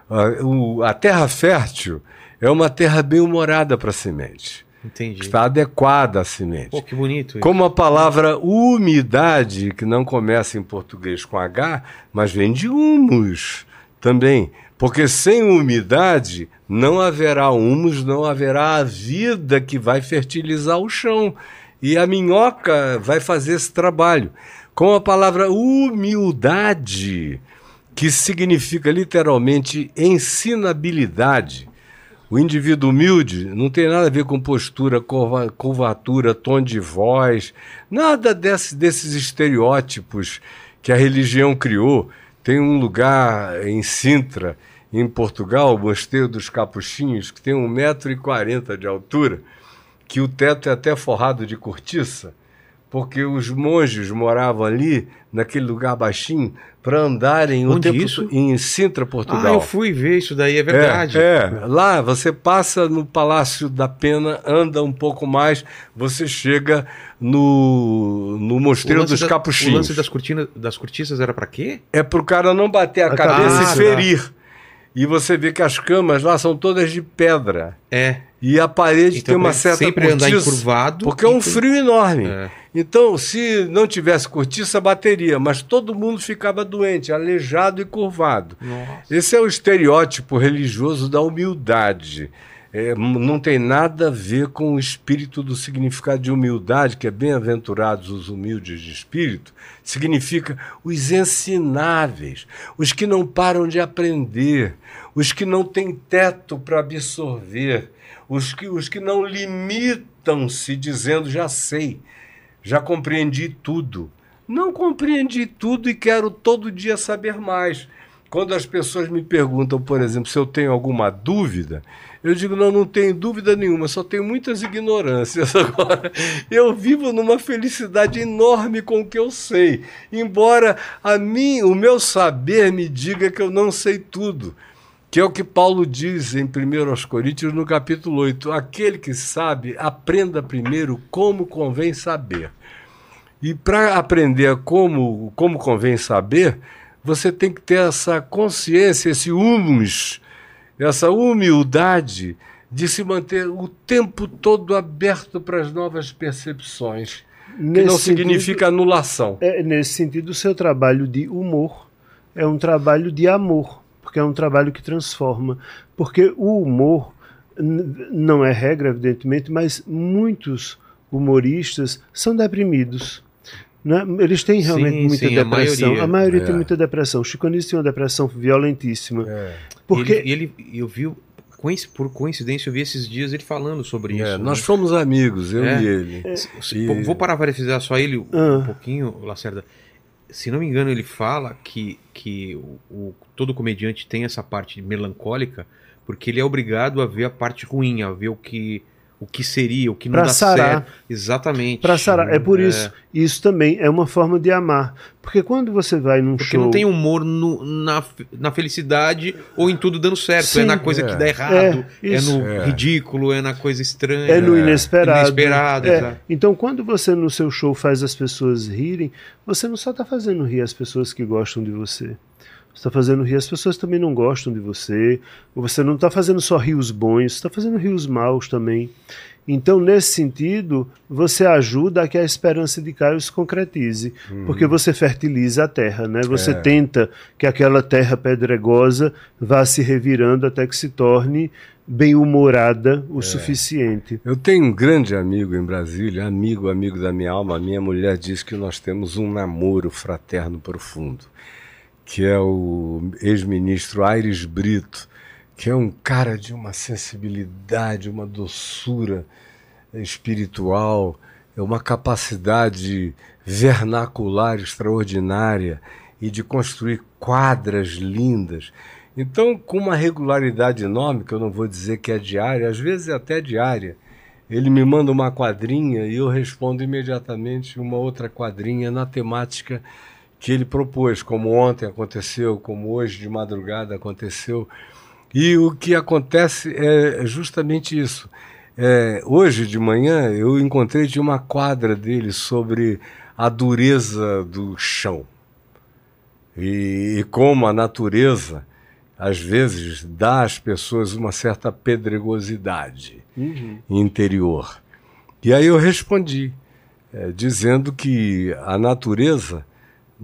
A, o- a terra fértil é uma terra bem-humorada para a semente. Entendi. Está adequada à semente. Pô, que bonito. isso. Como a palavra umidade, que não começa em português com H, mas vem de humus também. Porque sem umidade não haverá humus, não haverá a vida que vai fertilizar o chão. E a minhoca vai fazer esse trabalho. Com a palavra humildade, que significa literalmente ensinabilidade. O indivíduo humilde não tem nada a ver com postura, curva- curvatura, tom de voz, nada desse- desses estereótipos que a religião criou. Tem um lugar em Sintra, em Portugal, o Mosteiro dos Capuchinhos, que tem 1,40m de altura, que o teto é até forrado de cortiça, porque os monges moravam ali, naquele lugar baixinho, para andarem o Onde tempo isso? em Sintra, Portugal. Ah, eu fui ver isso daí, é verdade. É, é. lá você passa no Palácio da Pena, anda um pouco mais, você chega no, no O Mosteiro dos da- Capuchinhos. O lance das, cortinas, das cortiças era pra quê? É pro cara não bater a A cabeça cabeça. e ferir. E você vê que as camas lá são todas de pedra. É. E a parede Então, tem uma pra certa sempre andar cortiça, encurvado Porque é um tem- frio enorme. É. Então, se não tivesse cortiça, bateria. Mas todo mundo ficava doente, aleijado e curvado. Nossa. Esse é o estereótipo religioso da humildade. É, não tem nada a ver com o espírito do significado de humildade, que é bem-aventurados os humildes de espírito, significa os ensináveis, os que não param de aprender, os que não têm teto para absorver, os que, os que não limitam-se dizendo já sei, já compreendi tudo. Não compreendi tudo e quero todo dia saber mais. Quando as pessoas me perguntam, por exemplo, se eu tenho alguma dúvida, eu digo, não, não tenho dúvida nenhuma, só tenho muitas ignorâncias <laughs> agora. Eu vivo numa felicidade enorme com o que eu sei, embora a mim, o meu saber me diga que eu não sei tudo. Que é o que Paulo diz em 1 Coríntios, no capítulo 8. Aquele que sabe, aprenda primeiro como convém saber. E para aprender como, como convém saber, você tem que ter essa consciência, esse humus, essa humildade de se manter o tempo todo aberto para as novas percepções. Nesse que não significa sentido, anulação. É, nesse sentido, o seu trabalho de humor é um trabalho de amor, porque é um trabalho que transforma. Porque o humor não é regra, evidentemente, mas muitos humoristas são deprimidos. Né? Eles têm realmente sim, muita sim, depressão. A maioria, a maioria é. tem muita depressão. O Chico Anísio tem uma depressão violentíssima. É. Porque ele, ele, eu vi por coincidência, eu vi esses dias ele falando sobre é, isso. Nós né? fomos amigos, eu é. e ele. É. E... Vou parabenizar só ele um, ah. um pouquinho, Lacerda. Se não me engano, ele fala que, que o, o, todo comediante tem essa parte melancólica porque ele é obrigado a ver a parte ruim, a ver o que o que seria, o que não pra dá sarar. certo. Exatamente. Para sarar. É por é. isso. Isso também é uma forma de amar. Porque quando você vai num Porque show... não tem humor no, na, na felicidade ou em tudo dando certo. Sim, é na coisa é. que dá errado, é, é no é. ridículo, é na coisa estranha. É no inesperado. inesperado é. Então, quando você no seu show faz as pessoas rirem, você não só está fazendo rir as pessoas que gostam de você está fazendo rir, as pessoas também não gostam de você, você não está fazendo só rios bons, está fazendo rios maus também. Então, nesse sentido, você ajuda a que a esperança de Caio se concretize, uhum. porque você fertiliza a terra, né? Você é. tenta que aquela terra pedregosa vá se revirando até que se torne bem-humorada o é. suficiente. Eu tenho um grande amigo em Brasília, amigo, amigo da minha alma. Minha mulher diz que nós temos um namoro fraterno profundo que é o ex-ministro Aires Brito, que é um cara de uma sensibilidade, uma doçura espiritual, é uma capacidade vernacular extraordinária e de construir quadras lindas. Então, com uma regularidade enorme, que eu não vou dizer que é diária, às vezes é até diária, ele me manda uma quadrinha e eu respondo imediatamente uma outra quadrinha na temática que ele propôs, como ontem aconteceu, como hoje de madrugada aconteceu. E o que acontece é justamente isso. É, hoje de manhã eu encontrei de uma quadra dele sobre a dureza do chão. E, e como a natureza, às vezes, dá às pessoas uma certa pedregosidade uhum. interior. E aí eu respondi, é, dizendo que a natureza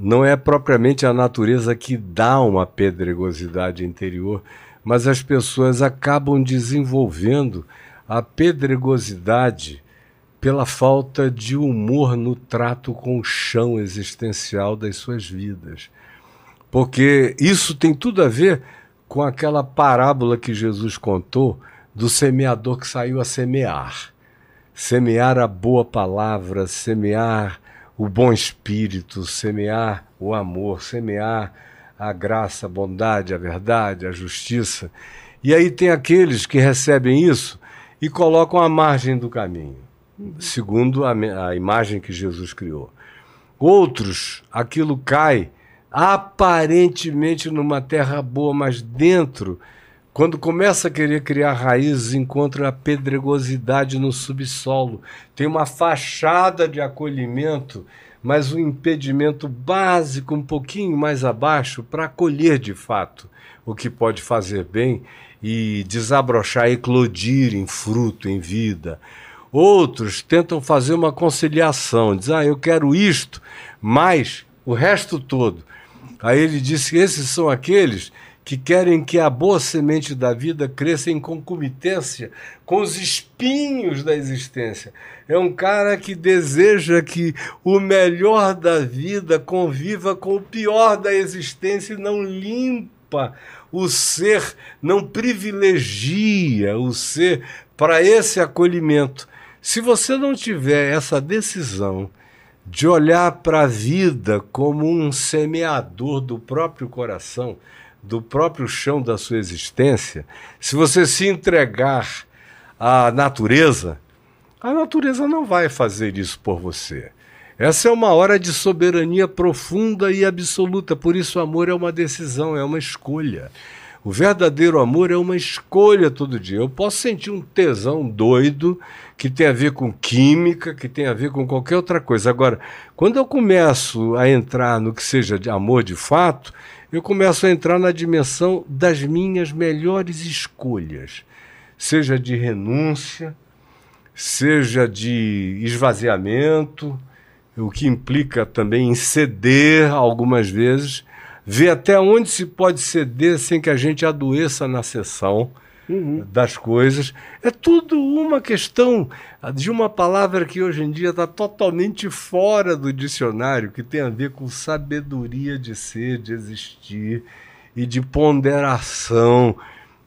não é propriamente a natureza que dá uma pedregosidade interior, mas as pessoas acabam desenvolvendo a pedregosidade pela falta de humor no trato com o chão existencial das suas vidas. Porque isso tem tudo a ver com aquela parábola que Jesus contou do semeador que saiu a semear. Semear a boa palavra, semear o bom espírito, semear o amor, semear a graça, a bondade, a verdade, a justiça. E aí tem aqueles que recebem isso e colocam à margem do caminho, segundo a, a imagem que Jesus criou. Outros, aquilo cai aparentemente numa terra boa, mas dentro quando começa a querer criar raízes, encontra a pedregosidade no subsolo. Tem uma fachada de acolhimento, mas um impedimento básico um pouquinho mais abaixo para acolher de fato o que pode fazer bem e desabrochar, eclodir em fruto, em vida. Outros tentam fazer uma conciliação, dizem, ah, eu quero isto, mas o resto todo. Aí ele disse que esses são aqueles que querem que a boa semente da vida cresça em concomitância com os espinhos da existência. É um cara que deseja que o melhor da vida conviva com o pior da existência e não limpa o ser, não privilegia o ser para esse acolhimento. Se você não tiver essa decisão de olhar para a vida como um semeador do próprio coração, do próprio chão da sua existência, se você se entregar à natureza, a natureza não vai fazer isso por você. Essa é uma hora de soberania profunda e absoluta, por isso o amor é uma decisão, é uma escolha. O verdadeiro amor é uma escolha todo dia. Eu posso sentir um tesão doido que tem a ver com química, que tem a ver com qualquer outra coisa. Agora, quando eu começo a entrar no que seja de amor de fato, eu começo a entrar na dimensão das minhas melhores escolhas, seja de renúncia, seja de esvaziamento, o que implica também em ceder algumas vezes, ver até onde se pode ceder sem que a gente adoeça na sessão uhum. das coisas. É tudo uma questão de uma palavra que hoje em dia está totalmente fora do dicionário, que tem a ver com sabedoria de ser, de existir e de ponderação,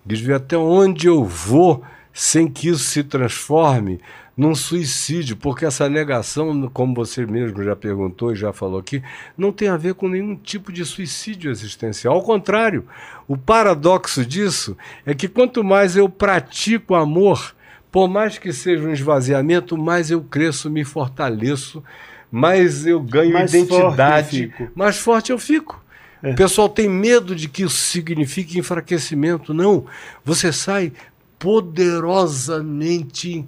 de ver até onde eu vou sem que isso se transforme num suicídio, porque essa negação, como você mesmo já perguntou e já falou aqui, não tem a ver com nenhum tipo de suicídio existencial. Ao contrário, o paradoxo disso é que quanto mais eu pratico amor, por mais que seja um esvaziamento, mais eu cresço, me fortaleço, mais eu ganho mais identidade, forte mais forte eu fico. É. O pessoal tem medo de que isso signifique enfraquecimento. Não. Você sai poderosamente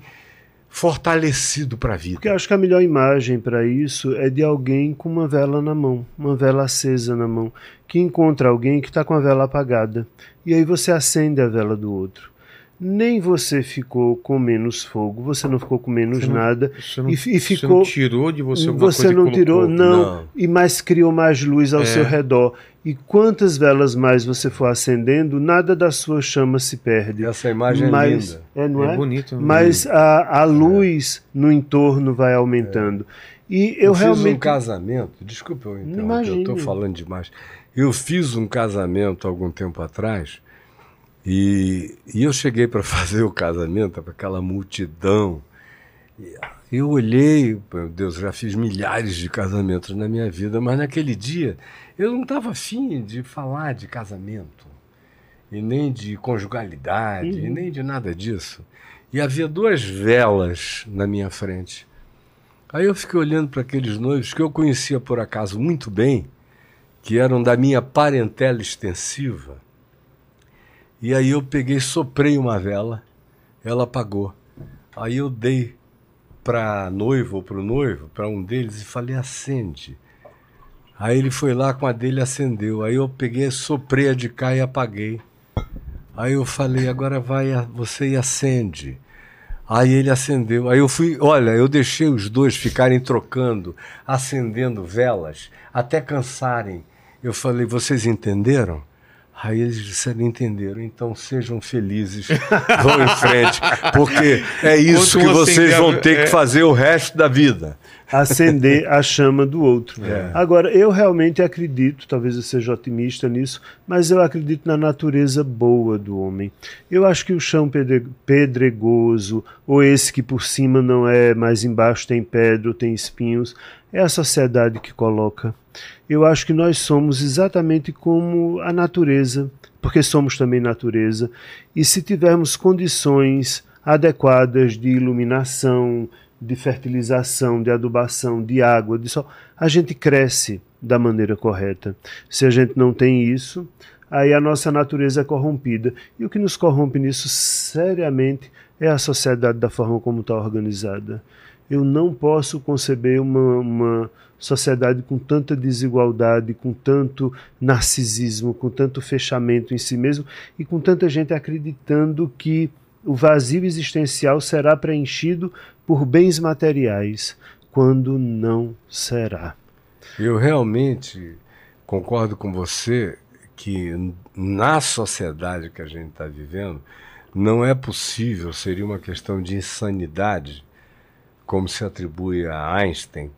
fortalecido para a vida. Porque eu acho que a melhor imagem para isso é de alguém com uma vela na mão, uma vela acesa na mão, que encontra alguém que está com a vela apagada. E aí você acende a vela do outro. Nem você ficou com menos fogo, você não ficou com menos você não, nada. Você não, e, e ficou, você não tirou de você alguma você coisa não tirou, não, não, E mais criou mais luz ao é. seu redor. E quantas velas mais você for acendendo, nada da sua chama se perde. Essa imagem Mas, é linda. É, não é? é bonito. Mas a, a luz é. no entorno vai aumentando. E eu, eu realmente. fiz um casamento, desculpa eu interromper, eu estou falando demais. Eu fiz um casamento algum tempo atrás e, e eu cheguei para <laughs> fazer o casamento para aquela multidão. E eu olhei, meu Deus, já fiz milhares de casamentos na minha vida, mas naquele dia eu não estava afim de falar de casamento, e nem de conjugalidade, uhum. e nem de nada disso. E havia duas velas na minha frente. Aí eu fiquei olhando para aqueles noivos que eu conhecia por acaso muito bem, que eram da minha parentela extensiva. E aí eu peguei, soprei uma vela, ela apagou. Aí eu dei para noivo ou para o noivo, para um deles, e falei: acende. Aí ele foi lá com a dele acendeu. Aí eu peguei, soprei a de cá e apaguei. Aí eu falei, agora vai você e acende. Aí ele acendeu. Aí eu fui, olha, eu deixei os dois ficarem trocando, acendendo velas, até cansarem. Eu falei, vocês entenderam? Aí eles disseram, entenderam, então sejam felizes, vão em frente, porque é <laughs> isso que vocês vão ter que é. fazer o resto da vida. Acender a chama do outro. É. Agora, eu realmente acredito, talvez eu seja otimista nisso, mas eu acredito na natureza boa do homem. Eu acho que o chão pedregoso, ou esse que por cima não é, mas embaixo tem pedra ou tem espinhos, é a sociedade que coloca eu acho que nós somos exatamente como a natureza, porque somos também natureza, e se tivermos condições adequadas de iluminação, de fertilização, de adubação, de água, de sol, a gente cresce da maneira correta. Se a gente não tem isso, aí a nossa natureza é corrompida. E o que nos corrompe nisso seriamente é a sociedade da forma como está organizada. Eu não posso conceber uma, uma sociedade com tanta desigualdade, com tanto narcisismo, com tanto fechamento em si mesmo e com tanta gente acreditando que o vazio existencial será preenchido por bens materiais, quando não será. Eu realmente concordo com você que na sociedade que a gente está vivendo não é possível, seria uma questão de insanidade, como se atribui a Einstein,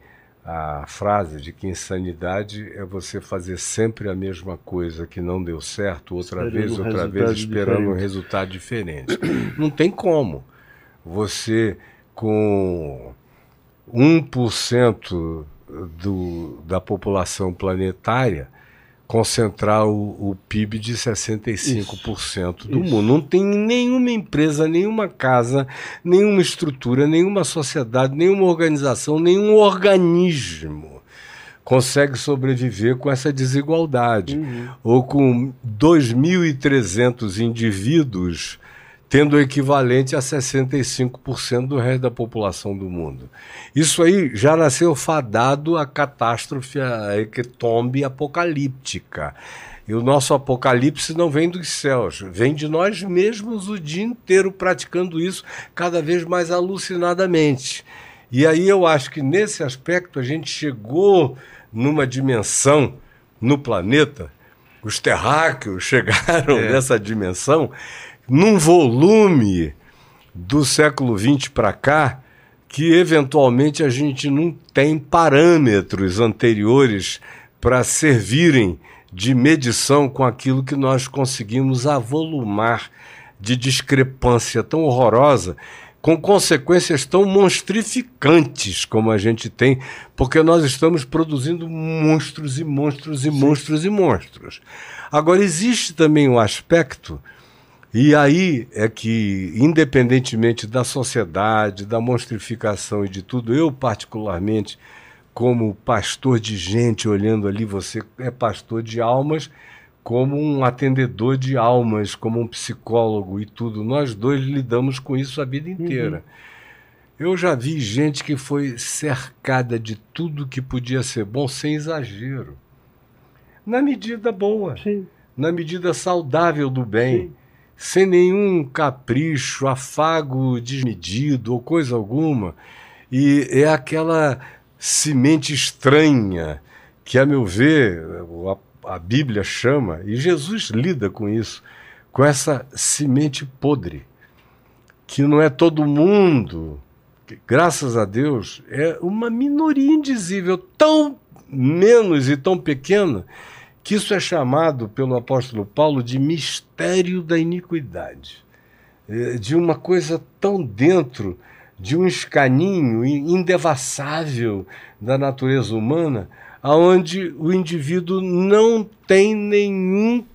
a frase de que insanidade é você fazer sempre a mesma coisa que não deu certo, outra vez, outra um vez, esperando diferente. um resultado diferente. <clears throat> Não tem como. Você, com 1% do, da população planetária concentrar o, o PIB de 65% Isso, do isso. mundo. Não tem nenhuma empresa, nenhuma casa, nenhuma estrutura, nenhuma sociedade, nenhuma organização, nenhum organismo consegue sobreviver com essa desigualdade. Ou com 2.300 indivíduos tendo o equivalente a 65% do resto da população do mundo. Isso aí já nasceu fadado à catástrofe, à hecatombe apocalíptica. E o nosso apocalipse não vem dos céus, vem de nós mesmos o dia inteiro praticando isso cada vez mais alucinadamente. E aí eu acho que nesse aspecto a gente chegou numa dimensão no planeta, os terráqueos <laughs> chegaram É. nessa dimensão, num volume do século XX para cá, que eventualmente a gente não tem parâmetros anteriores para servirem de medição com aquilo que nós conseguimos avolumar de discrepância tão horrorosa, com consequências tão monstrificantes como a gente tem, porque nós estamos produzindo monstros e monstros e monstros e monstros. Agora, existe também um aspecto e aí é que, independentemente da sociedade, da monstrificação e de tudo, eu particularmente, como pastor de gente olhando ali, você é pastor de almas, como um atendedor de almas, como um psicólogo e tudo, nós dois lidamos com isso a vida inteira. Eu já vi gente que foi cercada de tudo que podia ser bom sem exagero. Na medida boa Sim. na medida saudável do bem, sem nenhum capricho, afago desmedido ou coisa alguma. E é aquela semente estranha que, a meu ver, a, a Bíblia chama, e Jesus lida com isso, com essa semente podre, que não é todo mundo, que, graças a Deus, é uma minoria indizível, tão menos e tão pequena que isso é chamado pelo apóstolo Paulo de mistério da iniquidade, É, de uma coisa tão dentro de um escaninho in- indevassável da natureza humana, aonde o indivíduo não tem nenhum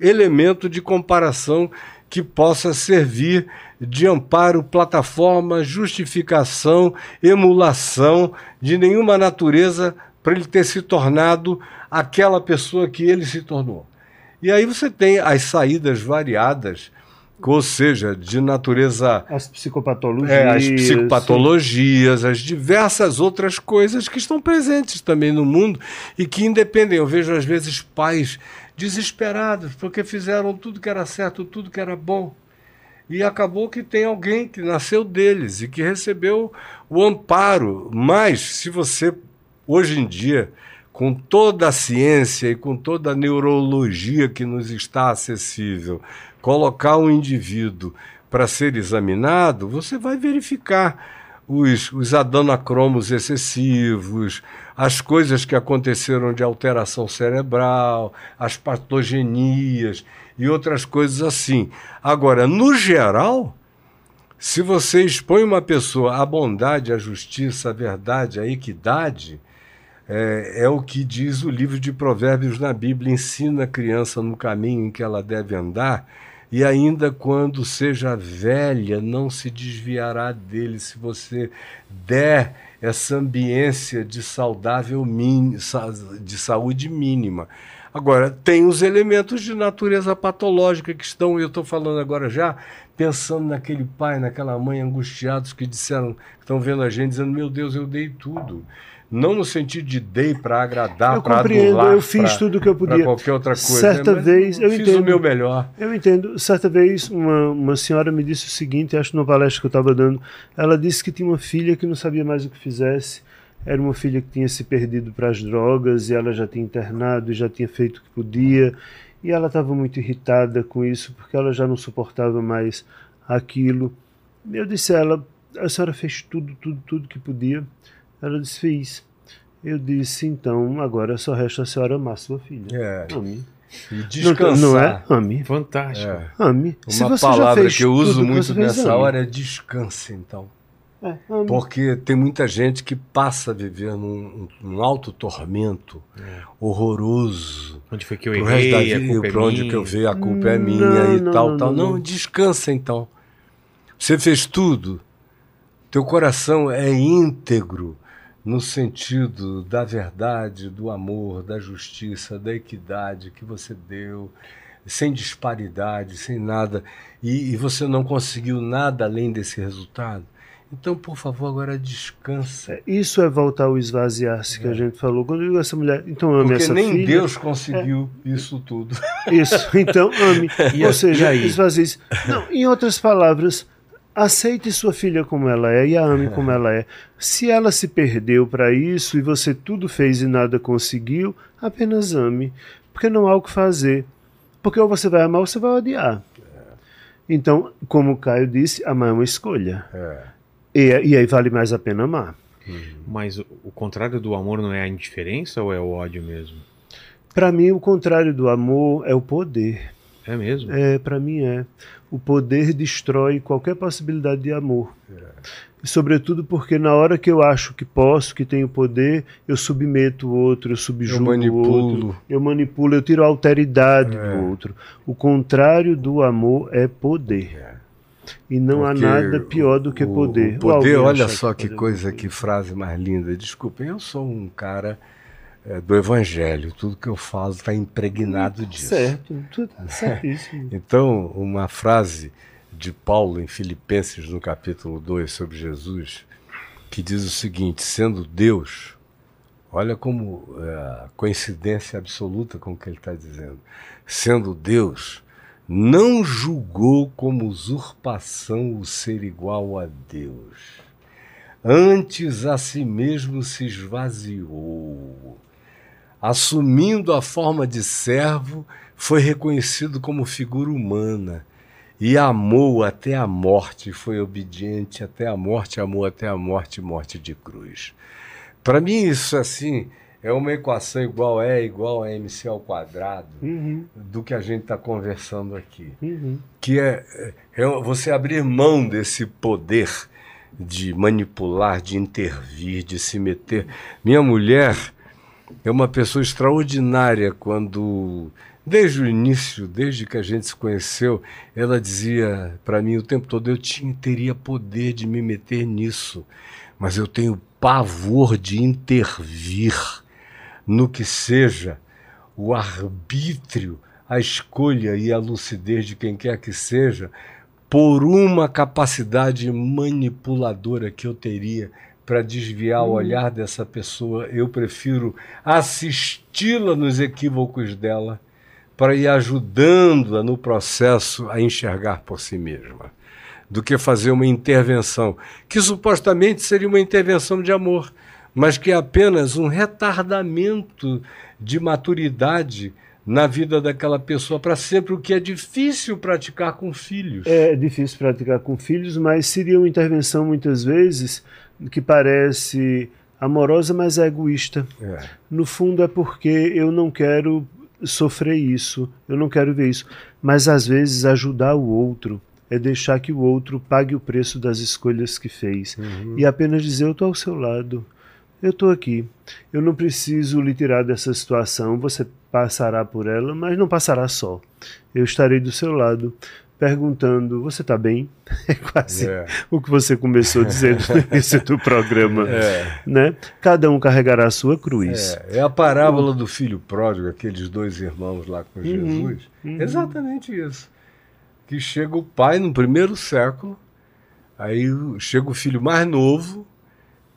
elemento de comparação que possa servir de amparo, plataforma, justificação, emulação de nenhuma natureza para ele ter se tornado aquela pessoa que ele se tornou. E aí você tem as saídas variadas, ou seja, de natureza As psicopatologias. é, as psicopatologias, as diversas outras coisas que estão presentes também no mundo e que independem. Eu vejo às vezes pais desesperados porque fizeram tudo que era certo, tudo que era bom. E acabou que tem alguém que nasceu deles e que recebeu o amparo. Mas se você, hoje em dia, com toda a ciência e com toda a neurologia que nos está acessível, colocar um indivíduo para ser examinado, você vai verificar os, os adanacromos excessivos, as coisas que aconteceram de alteração cerebral, as patogenias e outras coisas assim. Agora, no geral, se você expõe uma pessoa à bondade, à justiça, à verdade, à equidade, é, é o que diz o livro de Provérbios na Bíblia: ensina a criança no caminho em que ela deve andar, e ainda quando seja velha, não se desviará dele, se você der essa ambiência de saudável de saúde mínima. Agora, tem os elementos de natureza patológica que estão, eu estou falando agora já, pensando naquele pai, naquela mãe angustiados que disseram, estão vendo a gente dizendo, meu Deus, eu dei tudo. Não no sentido de dei para agradar, Eu para compreendo, adular, eu fiz pra- tudo que eu podia. qualquer outra coisa. Certa mas vez, eu fiz entendo. o meu melhor. Eu entendo. Certa vez, uma, uma senhora me disse o seguinte, acho numa palestra que eu estava dando. Ela disse que tinha uma filha que não sabia mais o que fizesse. Era uma filha que tinha se perdido para as drogas e ela já tinha internado e já tinha feito o que podia. E ela estava muito irritada com isso porque ela já não suportava mais aquilo. Eu disse a ela: a senhora fez tudo, tudo, tudo que podia. Ela disse: fiz. Eu disse: então agora só resta a senhora amar sua filha. É. Ame. E Não, descansar. não é? Ame. Fantástico. É. Ame. Se Uma palavra fez que eu uso muito fez, nessa ame. hora é descanse, então. É, ame. Porque tem muita gente que passa a viver num, num alto tormento horroroso. Onde foi que eu Pro resto da errei? A vida, culpa é pra onde minha. que eu vejo, a culpa é Não, minha e não, tal, não, tal. não, Não, não. descansa então. Você fez tudo. Teu coração é íntegro no sentido da verdade, do amor, da justiça, da equidade que você deu, sem disparidade, sem nada, e, e você não conseguiu nada além desse resultado. Então, por favor, agora descansa. É, Isso é voltar ao esvaziar-se que a gente falou. Quando eu digo essa mulher, então ame Porque essa nem filha. Deus conseguiu isso tudo. Isso, então ame. <laughs> E Ou seja, esvazie-se. Não, em outras palavras, aceite sua filha como ela é e a ame como ela é. Se ela se perdeu para isso e você tudo fez e nada conseguiu, apenas ame. Porque não há o que fazer. Porque ou você vai amar ou você vai odiar. Então, como o Caio disse, amar é uma escolha. É. E, e aí vale mais a pena amar. Mas o, o contrário do amor não é a indiferença ou é o ódio mesmo? Para mim, o contrário do amor é o poder. É mesmo? É, para mim é. O poder destrói qualquer possibilidade de amor. E sobretudo porque na hora que eu acho que posso, que tenho poder, eu submeto o outro, eu subjugo o manipulo. outro, eu manipulo, eu tiro a alteridade É. do outro. O contrário do amor é poder. E não há Porque nada pior do que o- poder. O poder, olha só que poder- coisa, que frase mais linda. Desculpem, eu sou um cara é, do evangelho. Tudo que eu falo está impregnado disso. Certo, tudo <laughs> certíssimo. Então, uma frase de Paulo em Filipenses, no capítulo 2, sobre Jesus, que diz o seguinte: sendo Deus, olha como é, coincidência absoluta com o que ele está dizendo, sendo Deus, não julgou como usurpação o ser igual a Deus. Antes a si mesmo se esvaziou. Assumindo a forma de servo, foi reconhecido como figura humana e amou até a morte, foi obediente até a morte, amou até a morte, morte de cruz. Para mim isso assim é uma equação igual é igual a mc ao quadrado Uhum, do que a gente está conversando aqui, uhum. que é, é você abrir mão desse poder de manipular, de intervir, de se meter. Minha mulher é uma pessoa extraordinária quando, desde o início, desde que a gente se conheceu, ela dizia para mim o tempo todo: eu tinha, teria poder de me meter nisso, mas eu tenho pavor de intervir no que seja o arbítrio, a escolha e a lucidez de quem quer que seja, por uma capacidade manipuladora que eu teria para desviar o olhar dessa pessoa, eu prefiro assisti-la nos equívocos dela para ir ajudando-a no processo a enxergar por si mesma, do que fazer uma intervenção que supostamente seria uma intervenção de amor, mas que é apenas um retardamento de maturidade na vida daquela pessoa para sempre, o que é difícil praticar com filhos. É difícil praticar com filhos, mas seria uma intervenção muitas vezes que parece amorosa, mas é egoísta. É. No fundo é porque eu não quero sofrer isso, eu não quero ver isso. Mas às vezes ajudar o outro é deixar que o outro pague o preço das escolhas que fez e apenas dizer: Eu estou ao seu lado, eu estou aqui, eu não preciso lhe tirar dessa situação, você passará por ela, mas não passará só. Eu estarei do seu lado. Perguntando, você está bem? <laughs> É quase É. o que você começou dizendo no <laughs> início do programa. É. Né? Cada um carregará a sua cruz. É, é a parábola do filho pródigo, aqueles dois irmãos lá com Uhum, Jesus. Exatamente isso. Que chega o pai no primeiro século, aí chega o filho mais novo,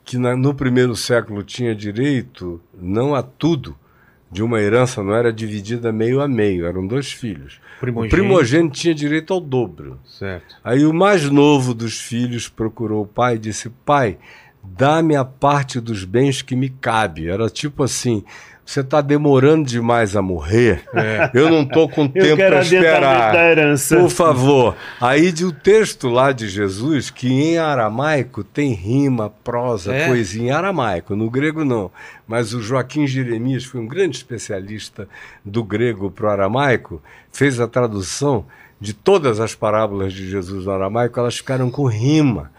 que na- no primeiro século tinha direito não a tudo de uma herança, não era dividida meio a meio, eram dois filhos. Primogênito. O primogênito tinha direito ao dobro. Certo. Aí o mais novo dos filhos procurou o pai e disse: Pai, dá-me a parte dos bens que me cabe. Era tipo assim: você está demorando demais a morrer, eu não estou com tempo para adiantamento da esperar. herança. Por favor. Aí de o texto lá de Jesus, que em aramaico tem rima, prosa, É? poesia em aramaico, no grego não. Mas o Joaquim Jeremias foi um grande especialista do grego para o aramaico, fez a tradução de todas as parábolas de Jesus no aramaico, elas ficaram com rima.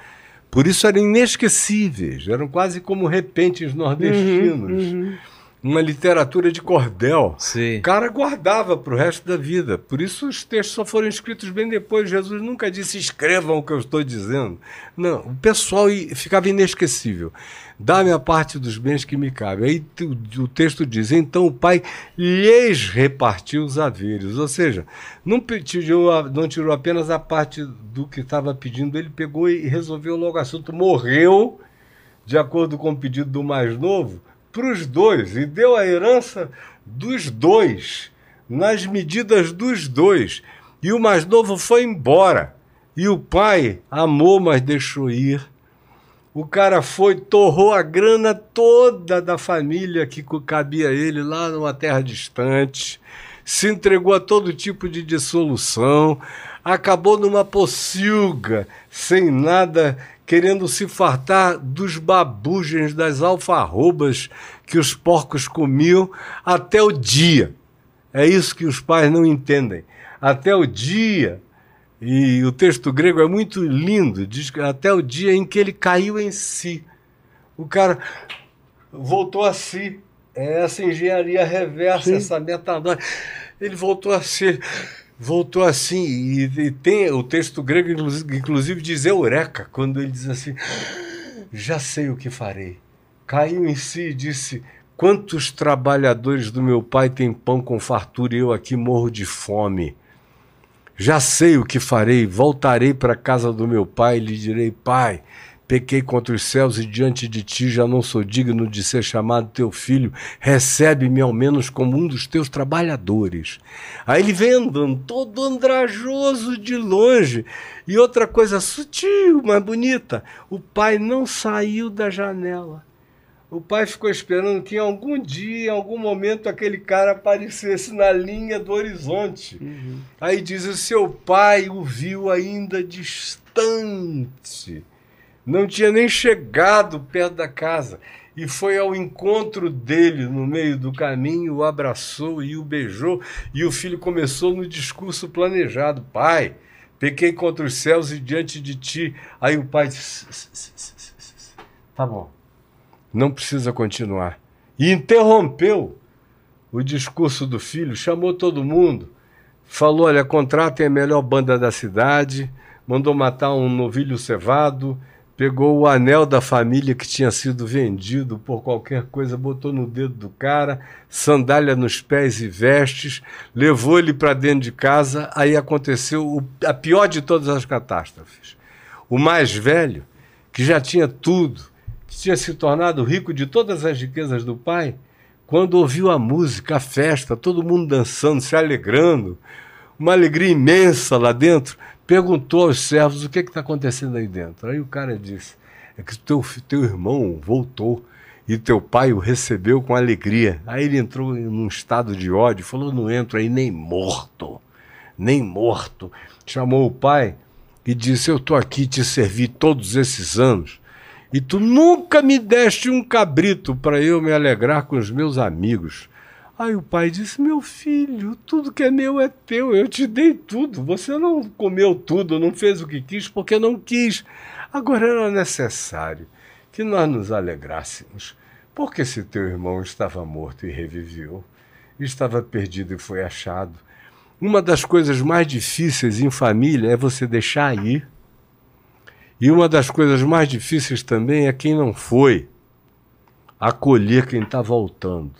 Por isso eram inesquecíveis, eram quase como repentes nordestinos. Uma literatura de cordel. Sim. O cara guardava para o resto da vida. Por isso os textos só foram escritos bem depois. Jesus nunca disse escrevam o que eu estou dizendo. Não, o pessoal ficava inesquecível. Dá-me a parte dos bens que me cabe. Aí o texto diz: então o pai lhes repartiu os haveres. Ou seja, não, tirou, não tirou apenas a parte do que estava pedindo, ele pegou e resolveu logo o assunto. Morreu, de acordo com o pedido do mais novo, para os dois e deu a herança dos dois, nas medidas dos dois. E o mais novo foi embora. E o pai amou, mas deixou ir. O cara foi, torrou a grana toda da família que cabia ele lá numa terra distante, se entregou a todo tipo de dissolução, acabou numa pocilga, sem nada, querendo se fartar dos babugens, das alfarrobas que os porcos comiam até o dia. É isso que os pais não entendem. Até o dia e o texto grego é muito lindo, diz que até o dia em que ele caiu em si. O cara voltou a si. É essa engenharia reversa, Sim. essa metanoia. Ele voltou a si. Voltou assim. E, e tem o texto grego, inclusive, diz eureka, quando ele diz assim: Já sei o que farei. Caiu em si e disse: Quantos trabalhadores do meu pai têm pão com fartura e eu aqui morro de fome? Já sei o que farei, voltarei para a casa do meu pai e lhe direi: Pai, pequei contra os céus e diante de ti já não sou digno de ser chamado teu filho, recebe-me ao menos como um dos teus trabalhadores. Aí ele vem andando todo andrajoso de longe. E outra coisa sutil, mas bonita: o pai não saiu da janela. O pai ficou esperando que em algum dia, em algum momento, aquele cara aparecesse na linha do horizonte. Aí diz: o seu pai o viu ainda distante. Não tinha nem chegado perto da casa. E foi ao encontro dele no meio do caminho, o abraçou e o beijou. E o filho começou no discurso planejado: Pai, pequei contra os céus e diante de ti. Aí o pai disse: Tá bom não precisa continuar. E interrompeu o discurso do filho, chamou todo mundo, falou: olha, contratem a melhor banda da cidade, mandou matar um novilho cevado, pegou o anel da família que tinha sido vendido por qualquer coisa, botou no dedo do cara, sandália nos pés e vestes, levou ele para dentro de casa. Aí aconteceu o- a pior de todas as catástrofes. O mais velho, que já tinha tudo, que tinha se tornado rico de todas as riquezas do pai, quando ouviu a música, a festa, todo mundo dançando, se alegrando, uma alegria imensa lá dentro, perguntou aos servos o que está acontecendo aí dentro. Aí o cara disse: é que teu, teu irmão voltou e teu pai o recebeu com alegria. Aí ele entrou em um estado de ódio, falou: não entro aí nem morto, nem morto. Chamou o pai e disse: Eu estou aqui te servi todos esses anos e tu nunca me deste um cabrito para eu me alegrar com os meus amigos. Aí o pai disse: Meu filho, tudo que é meu é teu, eu te dei tudo. Você não comeu tudo, não fez o que quis porque não quis. Agora era necessário que nós nos alegrássemos, porque se teu irmão estava morto e reviveu, estava perdido e foi achado. Uma das coisas mais difíceis em família é você deixar ir. E uma das coisas mais difíceis também é quem não foi acolher quem está voltando.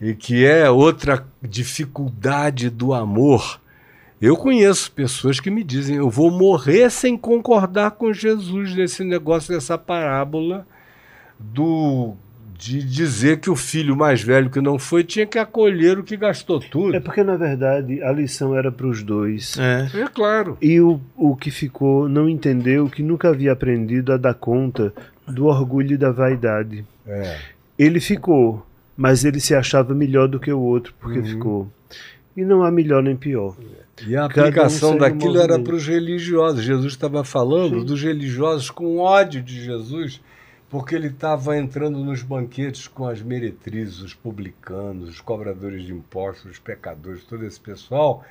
E que é outra dificuldade do amor. Eu conheço pessoas que me dizem: eu vou morrer sem concordar com Jesus nesse negócio, dessa parábola do de dizer que o filho mais velho que não foi tinha que acolher o que gastou tudo. É porque, na verdade, a lição era para os dois. É. É claro. E o, o que ficou não entendeu que nunca havia aprendido a dar conta do orgulho e da vaidade. É. Ele ficou, mas ele se achava melhor do que o outro porque Uhum. ficou. E não há melhor nem pior. E a Cada aplicação um daquilo era para os religiosos. Jesus estava falando dos religiosos com ódio de Jesus, porque ele estava entrando nos banquetes com as meretrizes, os publicanos, os cobradores de impostos, os pecadores, todo esse pessoal.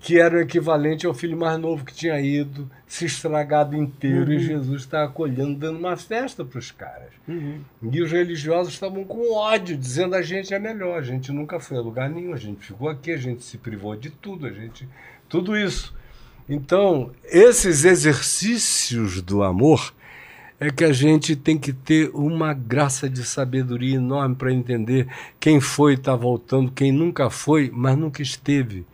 Que era o equivalente ao filho mais novo que tinha ido, se estragado inteiro, e Jesus está acolhendo, dando uma festa para os caras. E os religiosos estavam com ódio, dizendo a gente é melhor, a gente nunca foi a lugar nenhum, a gente ficou aqui, a gente se privou de tudo, a gente. Tudo isso. Então, esses exercícios do amor é que a gente tem que ter uma graça de sabedoria enorme para entender quem foi está voltando, quem nunca foi, mas nunca esteve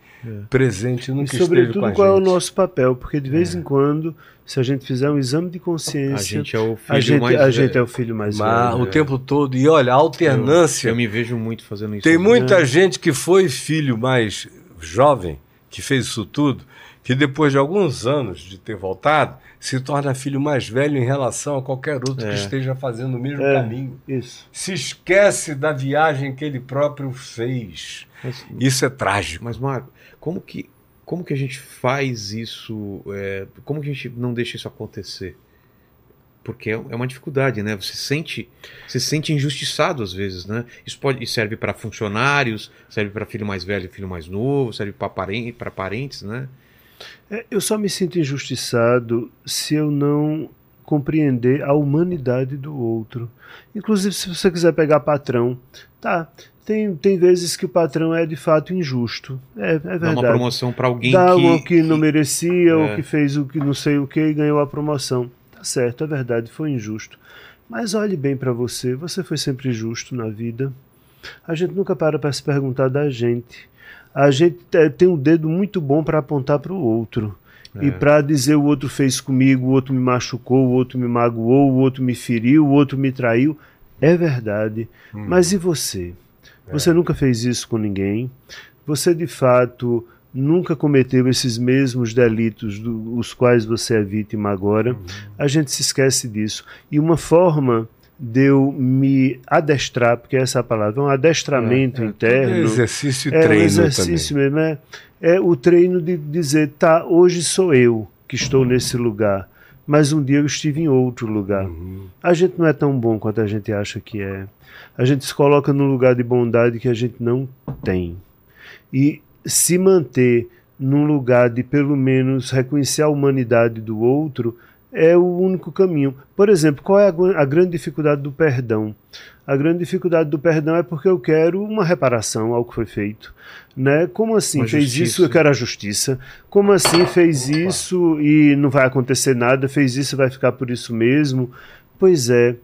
presente, E nunca esteve com sobretudo a qual é o gente. nosso papel, porque de vez em quando, se a gente fizer um exame de consciência, A gente é o filho a gente, mais a gente velho. é o filho mais Mas velho. o tempo todo. E olha, a alternância. Eu me vejo muito fazendo isso. Tem muita É. gente que foi filho mais jovem, que fez isso tudo, que depois de alguns anos de ter voltado, se torna filho mais velho em relação a qualquer outro É. que esteja fazendo o mesmo É. caminho. Isso. Se esquece da viagem que ele próprio fez. Mas, Isso é trágico. mas Marco, como que, como que a gente faz isso? é, como que a gente não deixa isso acontecer? Porque é é uma dificuldade, né? Você sente, se sente injustiçado às vezes, né? Isso pode serve para funcionários, serve para filho mais velho, filho mais novo, serve para parentes, para parentes, né? É, eu só me sinto injustiçado se eu não compreender a humanidade do outro. Inclusive, se você quiser pegar patrão, tá. Tem, tem vezes que o patrão é de fato injusto. É, é Dá verdade. uma promoção para alguém Dá que, o que não merecia, É. ou que fez o que não sei o que e ganhou a promoção. Tá certo, é verdade, foi injusto. Mas olhe bem para você, você foi sempre justo na vida. A gente nunca para para se perguntar da gente. A gente te- tem um dedo muito bom para apontar para o outro. É. E para dizer o outro fez comigo, o outro me machucou, o outro me magoou, o outro me feriu, o outro me traiu. É verdade. Mas e você? Você nunca fez isso com ninguém. Você de fato nunca cometeu esses mesmos delitos dos quais você é vítima agora. A gente se esquece disso. E uma forma de eu me adestrar, porque essa é a palavra, é um adestramento É interno. exercício e É um treino exercício mesmo, é, é o treino de dizer, tá, hoje sou eu que estou nesse lugar, mas um dia eu estive em outro lugar. também. Uhum. A gente não é tão bom quanto a gente acha que é. A gente se coloca num lugar de bondade que a gente não tem. E se manter num lugar de pelo menos reconhecer a humanidade do outro é o único caminho. Por exemplo, qual é a, a grande dificuldade do perdão? A grande dificuldade do perdão é porque eu quero uma reparação ao que foi feito. Né? Como assim Uma fez justiça. isso? Eu quero a justiça. Como assim fez isso e não vai acontecer nada? Fez isso e vai ficar por isso mesmo? Pois é.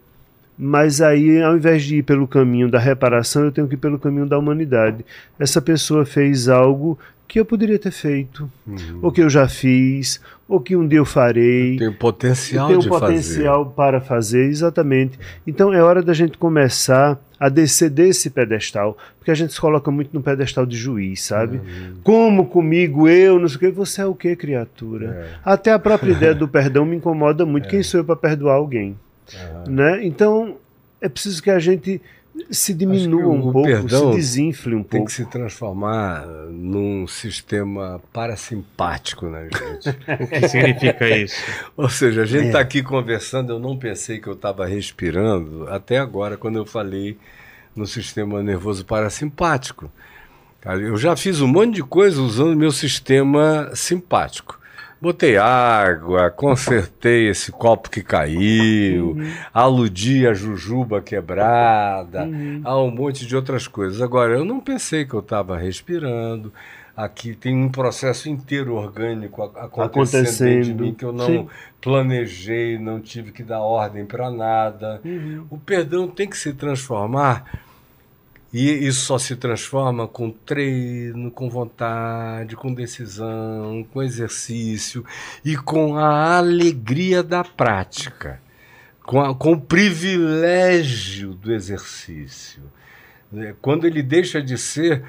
Mas aí, ao invés de ir pelo caminho da reparação, eu tenho que ir pelo caminho da humanidade. Essa pessoa fez algo que eu poderia ter feito, Uhum. ou que eu já fiz, ou que um dia eu farei. Tem potencial Tem o de potencial para fazer, exatamente. Então é hora da gente começar a descer desse pedestal, porque a gente se coloca muito no pedestal de juiz, sabe? Uhum. Como comigo, eu, não sei o que. Você é o que, criatura? Até a própria ideia do <laughs> perdão me incomoda muito. É. Quem sou eu para perdoar alguém? Né? Então é preciso que a gente se diminua um pouco, perdão se desinfle um fazer. Tem pouco. que se transformar num sistema parasimpático na gente. <laughs> O que significa isso? Ou seja, a gente É. está aqui conversando, eu não pensei que eu estava respirando até agora, quando eu falei no sistema nervoso parasimpático. Eu já fiz um monte de coisa usando meu sistema simpático. Botei água, consertei esse copo que caiu, aludi a jujuba quebrada, a um monte de outras coisas. Agora, eu não pensei que eu estava respirando. Aqui tem um processo inteiro orgânico acontecendo, dentro de Acontecendo, mim que eu não sim. planejei, não tive que dar ordem para nada. O perdão tem que se transformar e isso só se transforma com treino, com vontade, com decisão, com exercício e com a alegria da prática, com, a- com o privilégio do exercício. né? Quando ele deixa de ser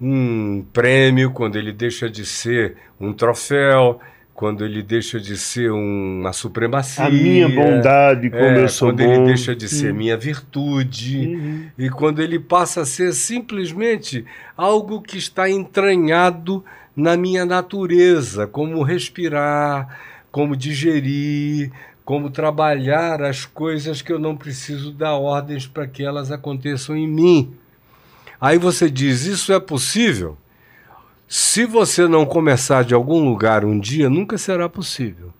um prêmio, quando ele deixa de ser um troféu, quando ele deixa de ser uma supremacia. A minha bondade, como é, eu sou quando bom. ele deixa de ser Hum. minha virtude. Uhum. E quando ele passa a ser simplesmente algo que está entranhado na minha natureza, como respirar, como digerir, como trabalhar as coisas que eu não preciso dar ordens para que elas aconteçam em mim. Aí você diz: Isso é possível? Se você não começar de algum lugar um dia, nunca será possível.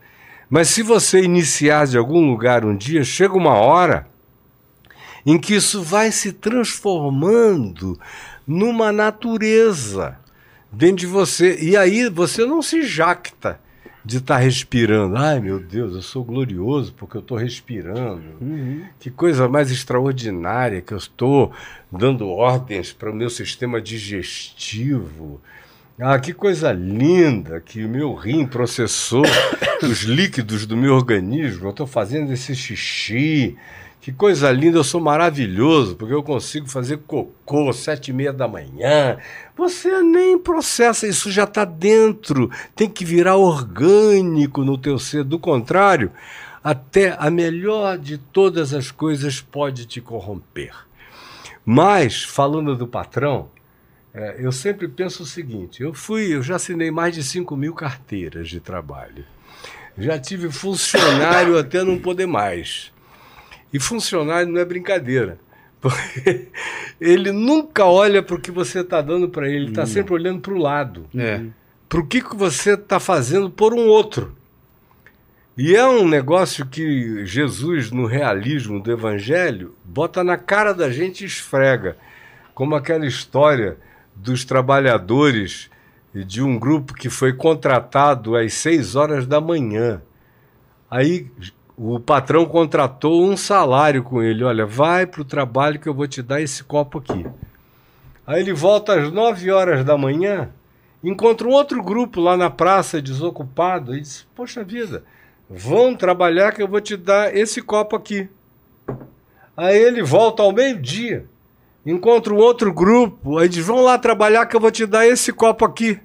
Mas se você iniciar de algum lugar um dia, chega uma hora em que isso vai se transformando numa natureza dentro de você. E aí você não se jacta de estar tá respirando. Ai, meu Deus, eu sou glorioso porque eu estou respirando. Uhum. Que coisa mais extraordinária que eu estou dando ordens para o meu sistema digestivo. Ah, que coisa linda que o meu rim processou <coughs> os líquidos do meu organismo. Eu estou fazendo esse xixi. Que coisa linda, eu sou maravilhoso, porque eu consigo fazer cocô sete e meia da manhã. Você nem processa, isso já está dentro. Tem que virar orgânico no teu ser. Do contrário, até a melhor de todas as coisas pode te corromper. Mas, falando do patrão, é, eu sempre penso o seguinte: eu fui, eu já assinei mais de 5 mil carteiras de trabalho. Já tive funcionário até não poder mais. E funcionário não é brincadeira. <laughs> Porque ele nunca olha para o que você está dando para ele, ele está hum. sempre olhando para o lado. É. Para o que, que você está fazendo por um outro. E é um negócio que Jesus, no realismo do Evangelho, bota na cara da gente e esfrega. Como aquela história dos trabalhadores de um grupo que foi contratado às seis horas da manhã. Aí o patrão contratou um salário com ele. Olha, vai para o trabalho que eu vou te dar esse copo aqui. Aí ele volta às 9 horas da manhã, encontra um outro grupo lá na praça desocupado e diz: Poxa vida, vão trabalhar que eu vou te dar esse copo aqui. Aí ele volta ao meio-dia, encontra um outro grupo, aí diz: Vão lá trabalhar que eu vou te dar esse copo aqui.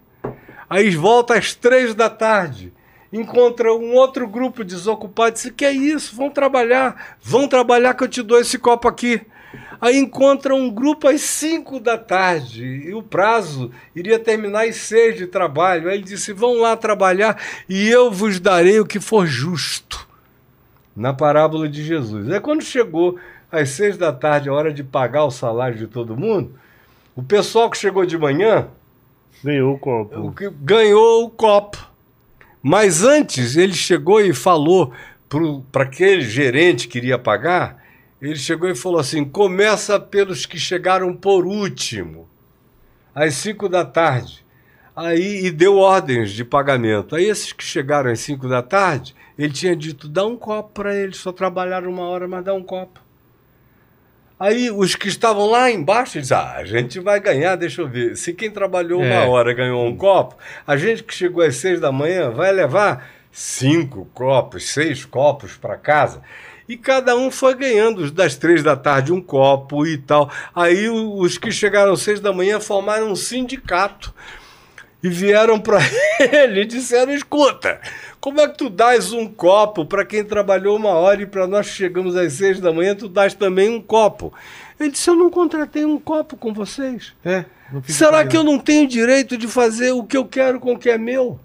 Aí volta às três da tarde encontra um outro grupo desocupado diz: Que é isso? Vão trabalhar, vão trabalhar que eu te dou esse copo aqui. Aí encontra um grupo às 5 da tarde e o prazo iria terminar às 6 de trabalho. Aí ele disse: Vão lá trabalhar e eu vos darei o que for justo. Na parábola de Jesus. Aí quando chegou às 6 da tarde, a hora de pagar o salário de todo mundo, o pessoal que chegou de manhã. Ganhou o copo. Ganhou o copo. Mas antes ele chegou e falou para aquele gerente que iria pagar, ele chegou e falou assim: começa pelos que chegaram por último, às cinco da tarde. Aí e deu ordens de pagamento. Aí esses que chegaram às cinco da tarde, ele tinha dito: dá um copo para eles, só trabalharam uma hora, mas dá um copo. Aí os que estavam lá embaixo dizem: ah, a gente vai ganhar, deixa eu ver. Se quem trabalhou é. uma hora ganhou um copo, a gente que chegou às seis da manhã vai levar cinco copos, seis copos para casa. E cada um foi ganhando das três da tarde um copo e tal. Aí os que chegaram às seis da manhã formaram um sindicato e vieram para <laughs> ele e disseram: escuta, como é que tu dás um copo para quem trabalhou uma hora e para nós que chegamos às seis da manhã, tu dás também um copo? Ele disse: Eu não contratei um copo com vocês. É, Será que eu não tenho direito de fazer o que eu quero com o que é meu?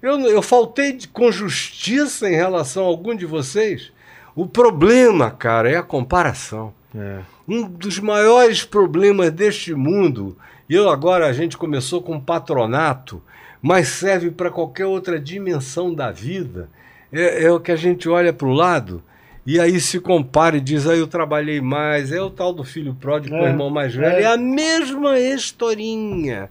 Eu, eu faltei de, com justiça em relação a algum de vocês? O problema, cara, é a comparação. É. Um dos maiores problemas deste mundo, e eu agora a gente começou com patronato, mas serve para qualquer outra dimensão da vida. É, é o que a gente olha para o lado e aí se compara e diz: aí ah, eu trabalhei mais, é o tal do filho pródigo é, com o irmão mais velho, é. é a mesma historinha.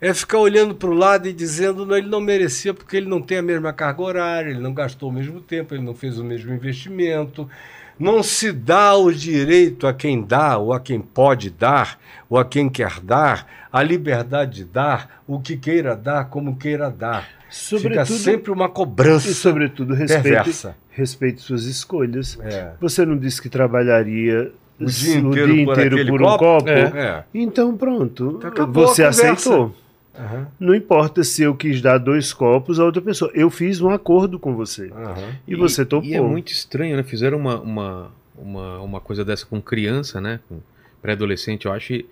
É ficar olhando para o lado e dizendo não, ele não merecia porque ele não tem a mesma carga horária, ele não gastou o mesmo tempo, ele não fez o mesmo investimento. Não se dá o direito a quem dá, ou a quem pode dar, ou a quem quer dar, a liberdade de dar, o que queira dar, como queira dar. Sobretudo, Fica sempre uma cobrança. E, sobretudo, respeite, respeite suas escolhas. É. Você não disse que trabalharia o dia inteiro, o dia inteiro por, por, um copo? copo? É. Então, pronto. Você aceitou. Uhum. Não importa se eu quis dar dois copos a outra pessoa. Eu fiz um acordo com você. Uhum. E, e, você topou. E é muito estranho, né? Fizeram uma, uma, uma, uma coisa dessa com criança, né? Com pré-adolescente, eu acho.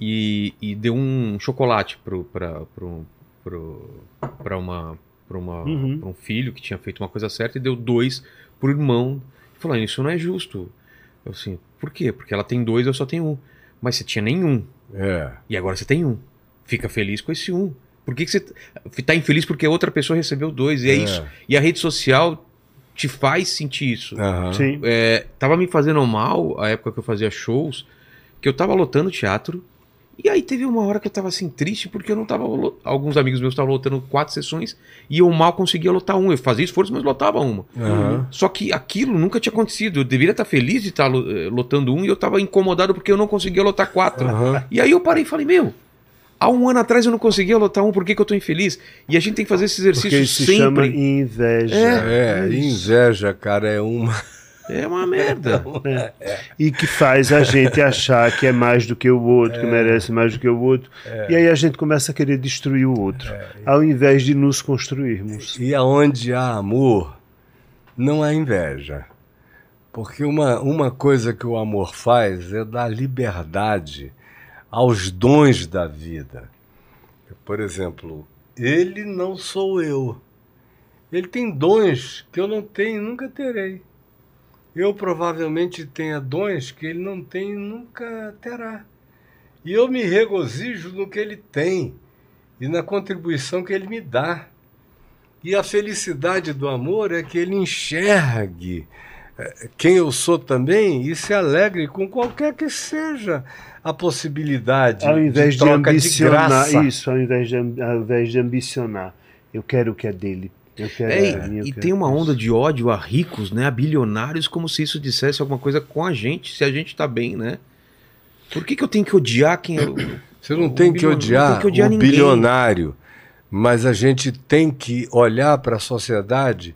E, e deu um chocolate para pro, pro, pro, uma, pra uma, uhum. um filho que tinha feito uma coisa certa e deu dois pro irmão. Falou, isso não é justo. Eu assim, por quê? Porque ela tem dois, eu só tenho um. Mas você tinha nenhum. É. E agora você tem um fica feliz com esse um. Por que, que você tá infeliz porque outra pessoa recebeu dois? E é, É. isso. E a rede social te faz sentir isso. Aham. Sim. É, tava me fazendo mal a época que eu fazia shows, que eu tava lotando teatro. E aí teve uma hora que eu tava assim, triste, porque eu não tava. Alguns amigos meus estavam lotando quatro sessões e eu mal conseguia lotar uma. Eu fazia esforço, mas lotava uma. Aham. Só que aquilo nunca tinha acontecido. Eu deveria estar feliz de estar lo- eh, lotando um e eu tava incomodado porque eu não conseguia lotar quatro. Aham. E aí eu parei e falei, meu. Há um ano atrás eu não conseguia lotar um, por que, que eu tô infeliz? E a gente tem que fazer esse Porque exercício isso se chama sempre. inveja. É, inveja, cara, é uma. É uma merda. <laughs> E que faz a gente achar que é mais do que o outro, que merece mais do que o outro. E aí a gente começa a querer destruir o outro, ao invés de nos construirmos. E aonde há amor, não há inveja. Porque uma, uma coisa que o amor faz é dar liberdade aos dons da vida. Por exemplo, ele não sou eu. Ele tem dons que eu não tenho e nunca terei. Eu provavelmente tenha dons que ele não tem e nunca terá. E eu me regozijo no que ele tem e na contribuição que ele me dá. E a felicidade do amor é que ele enxergue quem eu sou também e se alegre com qualquer que seja a possibilidade Ao invés de, troca de ambicionar graça. isso, ao invés de, ao invés de ambicionar, eu quero o que é dele. Eu quero É, o que é minha, eu e quero tem uma isso. onda de ódio a ricos, né? A bilionários, como se isso dissesse alguma coisa com a gente, se a gente tá bem, né? Por que, que eu tenho que odiar quem eu. <coughs> Você não tem que odiar, não tem que odiar o ninguém. bilionário, mas a gente tem que olhar para a sociedade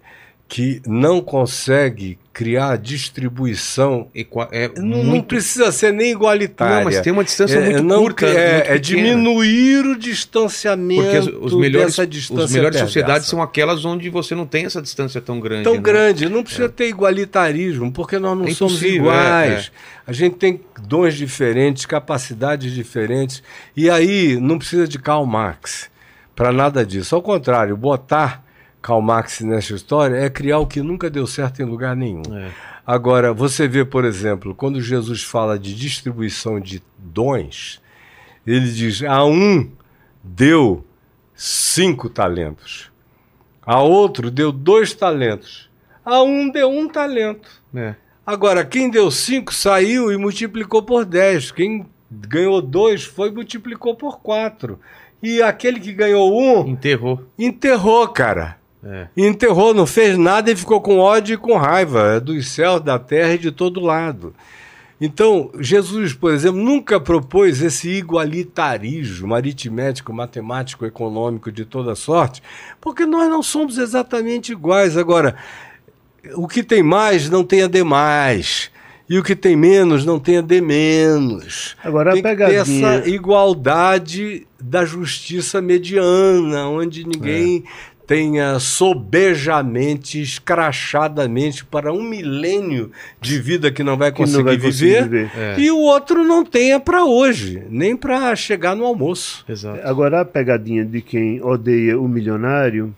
que não consegue criar distribuição. equa- É Não, não muito. precisa ser nem igualitária. Não, mas tem uma distância É, muito não, curta. é, muito é pequena. diminuir o distanciamento Porque as- os melhores, os melhores perversa. sociedades são aquelas onde você não tem essa distância tão grande. tão né? grande. Não precisa ter igualitarismo, porque nós não É somos iguais. A gente tem dons diferentes, capacidades diferentes. E aí não precisa de Karl Marx para nada disso. Ao contrário, botar Karl Marx nessa história é criar o que nunca deu certo em lugar nenhum. É. Agora, você vê, por exemplo, quando Jesus fala de distribuição de dons, ele diz: a um deu cinco talentos, a outro deu dois talentos, a um deu um talento. É. Agora, quem deu cinco saiu e multiplicou por dez. Quem ganhou dois foi e multiplicou por quatro. E aquele que ganhou um Enterrou. enterrou, cara. É. Enterrou, não fez nada e ficou com ódio e com raiva é dos céus, da terra e de todo lado. Então, Jesus, por exemplo, nunca propôs esse igualitarismo aritmético, matemático, econômico de toda sorte, porque nós não somos exatamente iguais. Agora, o que tem mais não tenha demais. E o que tem menos não tenha de menos. Agora tem pegadinha. essa igualdade da justiça mediana, onde ninguém tenha sobejamente, escrachadamente para um milênio de vida que não vai conseguir, não vai conseguir viver, viver. É. e o outro não tenha para hoje, nem para chegar no almoço. Exato. Agora a pegadinha de quem odeia o milionário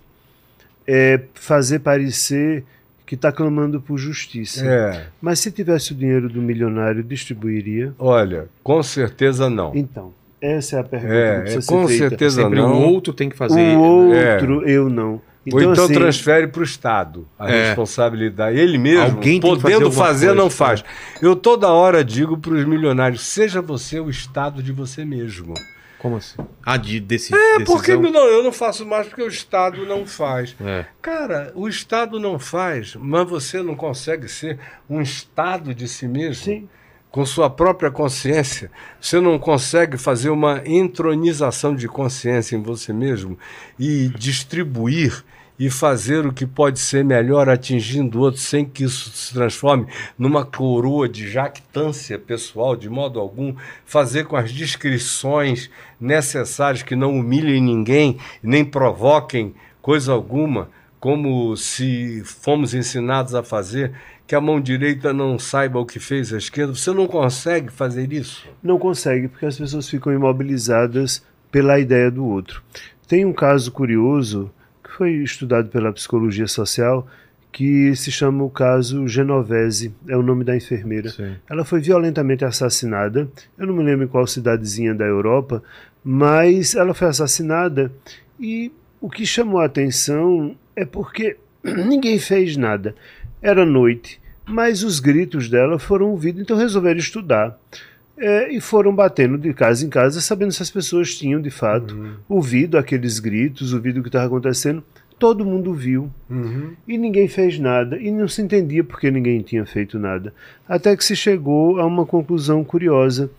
é fazer parecer que está clamando por justiça. É, Mas se tivesse o dinheiro do milionário, distribuiria? olha, com certeza não. Então, essa é a pergunta É, que precisa é, ser com feita. certeza Sempre não. o outro tem que fazer. O né? outro, eu não. Ou então assim, transfere para o Estado a É. responsabilidade. Ele mesmo, Alguém tem que fazer podendo fazer, coisa, não faz. Eu toda hora digo para os milionários: seja você o Estado de você mesmo. Como assim? Ah, de desse, É, decisão? porque não, eu não faço mais porque o Estado não faz. É. Cara, o Estado não faz, mas você não consegue ser um Estado de si mesmo? Sim. Com sua própria consciência. Você não consegue fazer uma entronização de consciência em você mesmo e distribuir e fazer o que pode ser melhor atingindo outro sem que isso se transforme numa coroa de jactância pessoal, de modo algum, fazer com as discrições necessárias que não humilhem ninguém, nem provoquem coisa alguma, como se fomos ensinados a fazer, que a mão direita não saiba o que fez a esquerda. Você não consegue fazer isso. Não consegue, porque as pessoas ficam imobilizadas pela ideia do outro. Tem um caso curioso que foi estudado pela psicologia social que se chama o caso Genovese, é o nome da enfermeira. Sim. Ela foi violentamente assassinada. Eu não me lembro em qual cidadezinha da Europa, mas ela foi assassinada E o que chamou a atenção é porque ninguém fez nada. Era noite, mas os gritos dela foram ouvidos, então resolveram estudar. É, e foram batendo de casa em casa, sabendo se as pessoas tinham de fato Uhum. ouvido aqueles gritos, ouvido o que estava acontecendo. Todo mundo viu. Uhum. E ninguém fez nada, e não se entendia porque ninguém tinha feito nada. Até que se chegou a uma conclusão curiosa.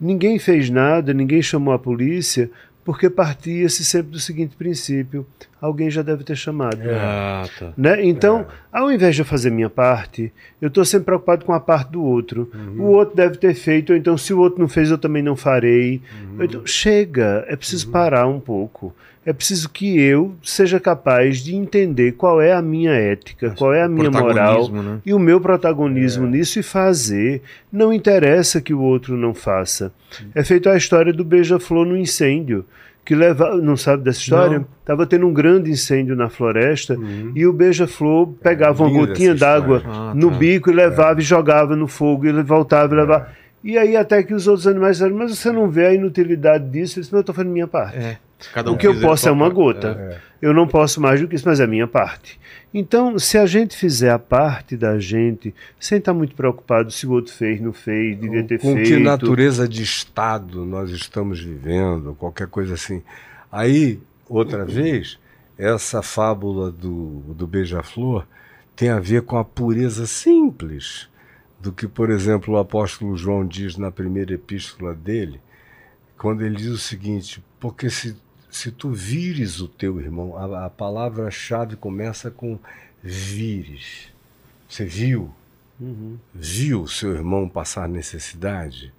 Ninguém fez nada, ninguém chamou a polícia, porque partia-se sempre do seguinte princípio: alguém já deve ter chamado. Ah, tá. Né? Então, ao invés de eu fazer minha parte, eu estou sempre preocupado com a parte do outro. O outro deve ter feito, ou então se o outro não fez, eu também não farei. Ou Então, chega, é preciso parar um pouco. É preciso que eu seja capaz de entender qual é a minha ética, qual é a minha moral né? e o meu protagonismo nisso e fazer. Não interessa que o outro não faça. É feito a história do beija-flor no incêndio. Que leva, não sabe dessa história? Não. Tava tendo um grande incêndio na floresta e o beija-flor pegava uma linda gotinha d'água. Ah, no tá. bico e levava e jogava no fogo, e voltava e levava. E aí até que os outros animais disseram, mas você não vê a inutilidade disso? Ele disse, mas eu estou fazendo minha parte. É. Cada um O que eu posso é uma parte. gota. Eu não posso mais do que isso, mas é a minha parte. Então, se a gente fizer a parte da gente, sem estar muito preocupado se o outro fez, não fez, devia ter com feito. que natureza de estado nós estamos vivendo, qualquer coisa assim. Aí, outra vez, essa fábula do, do beija-flor tem a ver com a pureza simples do que, por exemplo, o apóstolo João diz na primeira epístola dele, quando ele diz o seguinte: porque se, se tu vires o teu irmão, a, a palavra-chave começa com vires. Você viu? Viu seu irmão passar necessidade?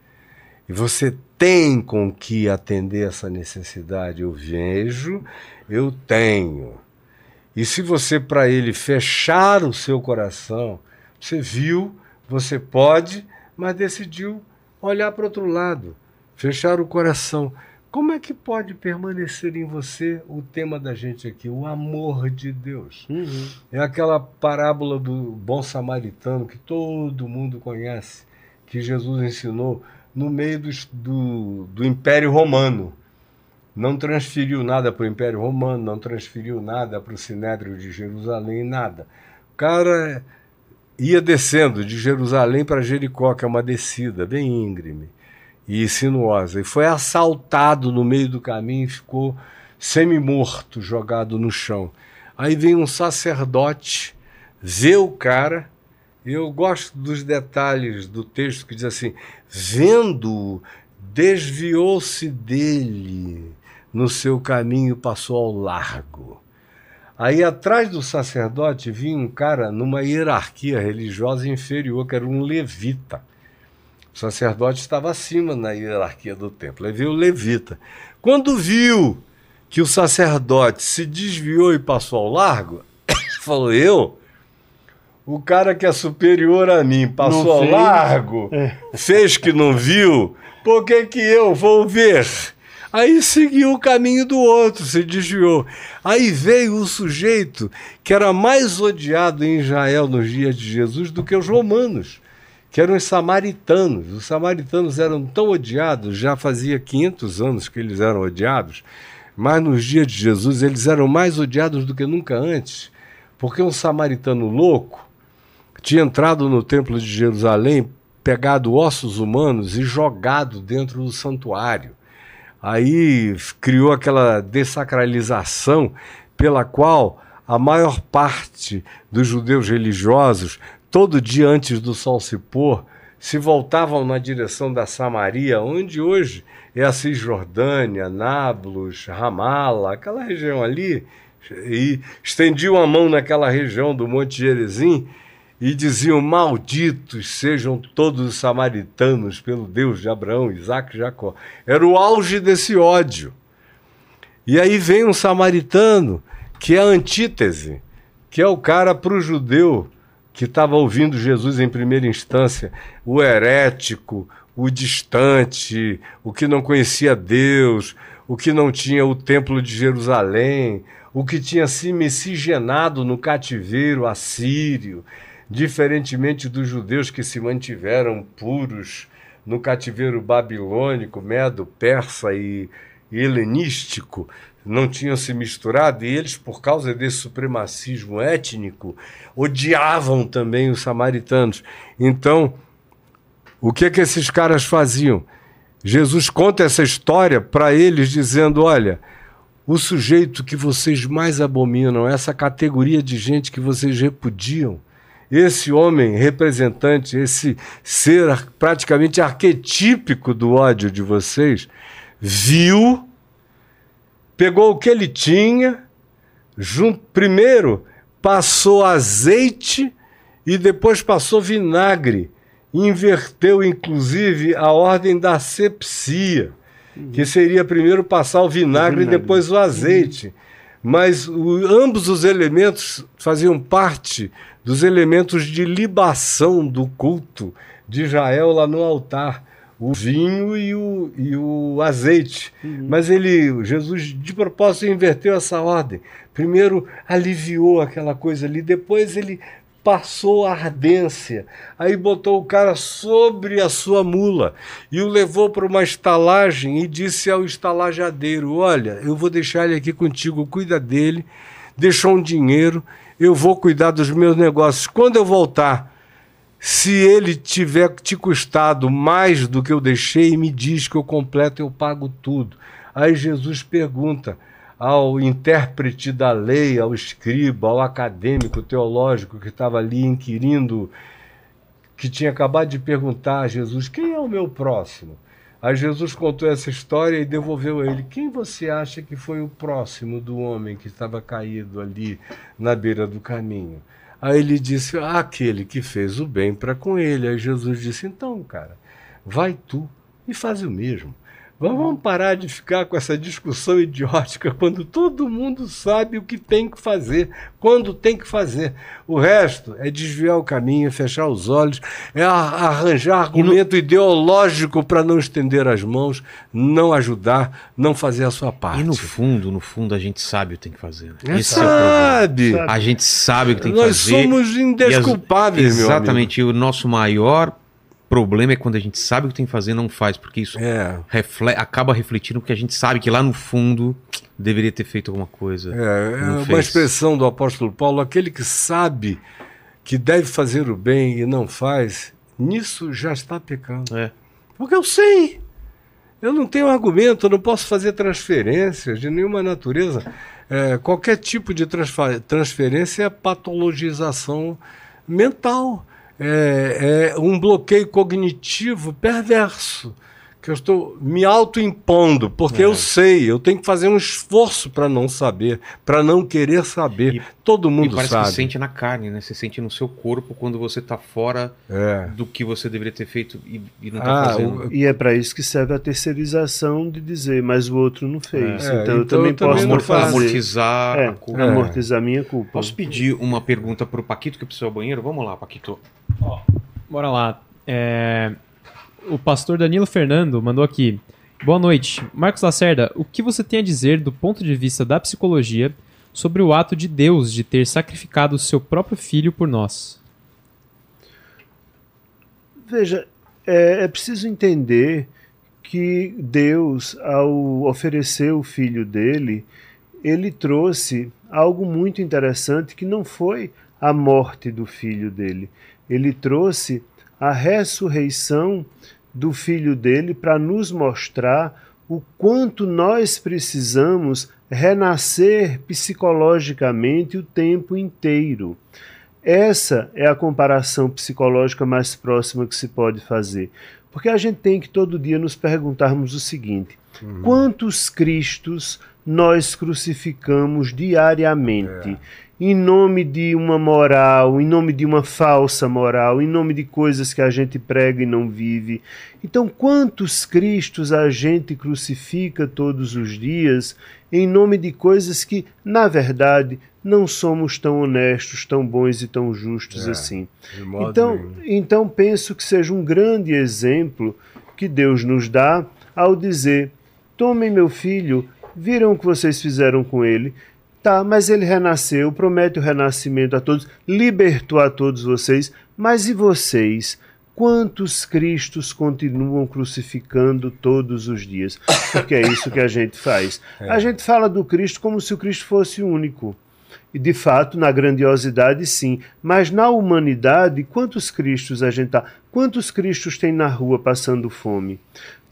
E você tem com que atender essa necessidade. Eu vejo, eu tenho. E se você, para ele, fechar o seu coração, você viu, você pode, mas decidiu olhar para outro lado, fechar o coração. Como é que pode permanecer em você o tema da gente aqui, o amor de Deus? Uhum. É aquela parábola do bom samaritano que todo mundo conhece, que Jesus ensinou no meio dos- do, do Império Romano. Não transferiu nada para o Império Romano, não transferiu nada para o Sinédrio de Jerusalém, nada. O cara ia descendo de Jerusalém para Jericó, que é uma descida bem íngreme e sinuosa, e foi assaltado no meio do caminho e ficou semi-morto, jogado no chão. Aí vem um sacerdote, vê o cara, e eu gosto dos detalhes do texto que diz assim: vendo-o, desviou-se dele, no seu caminho passou ao largo. Aí atrás do sacerdote vinha um cara numa hierarquia religiosa inferior, que era um levita. O sacerdote estava acima na hierarquia do templo. Aí veio o levita. Quando viu que o sacerdote se desviou e passou ao largo, <coughs> falou: Eu? O cara que é superior a mim passou ao largo, É. fez que não viu, por que, que eu vou ver? Aí seguiu o caminho do outro, se desviou. Aí veio o sujeito que era mais odiado em Israel nos dias de Jesus do que os romanos, que eram os samaritanos. Os samaritanos eram tão odiados, já fazia 500 anos que eles eram odiados, mas nos dias de Jesus eles eram mais odiados do que nunca antes, porque um samaritano louco tinha entrado no templo de Jerusalém, pegado ossos humanos e jogado dentro do santuário. Aí criou aquela dessacralização pela qual a maior parte dos judeus religiosos, todo dia antes do sol se pôr, se voltavam na direção da Samaria, onde hoje é a Cisjordânia, Nablus, Ramala, aquela região ali, e estendiam a mão naquela região do Monte Gerizim e diziam: Malditos sejam todos os samaritanos pelo Deus de Abraão, Isaac e Jacó. Era o auge desse ódio. E aí vem um samaritano que é a antítese, que é o cara para o judeu que estava ouvindo Jesus em primeira instância, o herético, o distante, o que não conhecia Deus, o que não tinha o templo de Jerusalém, o que tinha se miscigenado no cativeiro assírio, diferentemente dos judeus que se mantiveram puros no cativeiro babilônico, medo, persa e, helenístico, não tinham se misturado, e eles, por causa desse supremacismo étnico, odiavam também os samaritanos. Então, o que que esses caras faziam? Jesus conta essa história para eles, dizendo: olha, o sujeito que vocês mais abominam, essa categoria de gente que vocês repudiam, esse homem representante, esse ser praticamente arquetípico do ódio de vocês, viu, pegou o que ele tinha, junto, primeiro passou azeite e depois passou vinagre. Inverteu, inclusive, a ordem da asepsia, que seria primeiro passar o vinagre, vinagre. e depois o azeite. Mas o- ambos os elementos faziam parte dos elementos de libação do culto de Israel lá no altar. O vinho e o, e o azeite. Mas ele, Jesus, de propósito, inverteu essa ordem. Primeiro aliviou aquela coisa ali, depois ele passou a ardência. Aí botou o cara sobre a sua mula e o levou para uma estalagem e disse ao estalajadeiro: Olha, eu vou deixar ele aqui contigo, cuida dele, deixou um dinheiro, eu vou cuidar dos meus negócios. Quando eu voltar, se ele tiver te custado mais do que eu deixei, me diz que eu completo, eu pago tudo. Aí Jesus pergunta ao intérprete da lei, ao escriba, ao acadêmico teológico que estava ali inquirindo, que tinha acabado de perguntar a Jesus: quem é o meu próximo? Aí Jesus contou essa história e devolveu a ele: Quem você acha que foi o próximo do homem que estava caído ali na beira do caminho? Aí ele disse: "Ah, Aquele que fez o bem para com ele. Aí Jesus disse: Então, cara, vai tu e faz o mesmo. Vamos parar de ficar com essa discussão idiótica quando todo mundo sabe o que tem que fazer, quando tem que fazer. O resto é desviar o caminho, é fechar os olhos, é arranjar argumento ideológico para não estender as mãos, não ajudar, não fazer a sua parte. E no fundo, no fundo, a gente sabe o que tem que fazer. né? É, Esse é o problema. sabe? Sabe. A gente sabe o que tem que Nós fazer. somos E as- indesculpáveis, meu amigo. Exatamente. E o nosso maior problema é quando a gente sabe o que tem que fazer e não faz, porque isso É. refle- acaba refletindo porque a gente sabe que lá no fundo deveria ter feito alguma coisa. É, é uma fez. expressão do apóstolo Paulo, aquele que sabe que deve fazer o bem e não faz, nisso já está pecando. É. Porque eu sei. Eu não tenho argumento, eu não posso fazer transferências de nenhuma natureza. É, qualquer tipo de transferência é patologização mental. É, é um bloqueio cognitivo perverso. Que eu estou me autoimpondo, porque É. eu sei, eu tenho que fazer um esforço para não saber, para não querer saber. E- Todo E mundo parece sabe. que sente na carne, né? Você sente no seu corpo quando você tá fora É. do que você deveria ter feito e, e não tá Ah, fazendo. o- E é para isso que serve a terceirização de dizer, mas o outro não fez. É, então, eu então também eu também posso Amor- fazer. amortizar É, a culpa. É. amortizar minha culpa. Posso pedir uma pergunta pro Paquito que precisa ao banheiro? Vamos lá, Paquito. Bora lá. É, O pastor Danilo Fernando mandou aqui. Boa noite. Marcos Lacerda, o que você tem a dizer do ponto de vista da psicologia sobre o ato de Deus de ter sacrificado o seu próprio filho por nós? Veja, é, é preciso entender que Deus, ao oferecer o filho dele, ele trouxe algo muito interessante que não foi a morte do filho dele. Ele trouxe a ressurreição do filho dele para nos mostrar o quanto nós precisamos renascer psicologicamente o tempo inteiro. Essa é a comparação psicológica mais próxima que se pode fazer. Porque a gente tem que todo dia nos perguntarmos o seguinte: quantos Cristos nós crucificamos diariamente? Em nome de uma moral, em nome de uma falsa moral, em nome de coisas que a gente prega e não vive. Então, quantos Cristos a gente crucifica todos os dias em nome de coisas que, na verdade, não somos tão honestos, tão bons e tão justos É. assim? Então, nenhum. então penso que seja um grande exemplo que Deus nos dá ao dizer: tomem meu filho, viram o que vocês fizeram com ele. Tá, mas ele renasceu, promete o renascimento a todos, libertou a todos vocês, mas e vocês? Quantos Cristos continuam crucificando todos os dias? Porque é isso que a gente faz. A gente fala do Cristo como se o Cristo fosse único. E de fato, na grandiosidade, sim. Mas na humanidade, quantos Cristos a gente tá? Quantos Cristos tem na rua passando fome?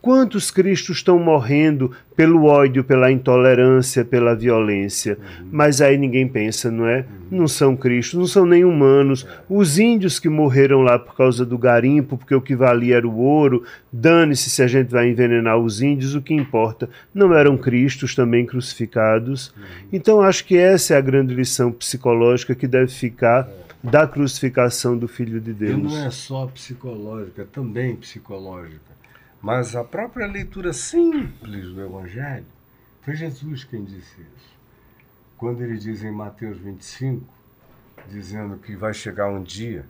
Quantos Cristos estão morrendo pelo ódio, pela intolerância, pela violência? Uhum. Mas aí ninguém pensa, não é? Uhum. Não são Cristos, não são nem humanos. Os índios que morreram lá por causa do garimpo, porque o que valia era o ouro, dane-se se a gente vai envenenar os índios, o que importa. Não eram Cristos também crucificados. Uhum. Então acho que essa é a grande lição psicológica que deve ficar da crucificação do Filho de Deus. E não é só psicológica, também psicológica mas a própria leitura simples do Evangelho, foi Jesus quem disse isso. Quando ele diz em Mateus 25, dizendo que vai chegar um dia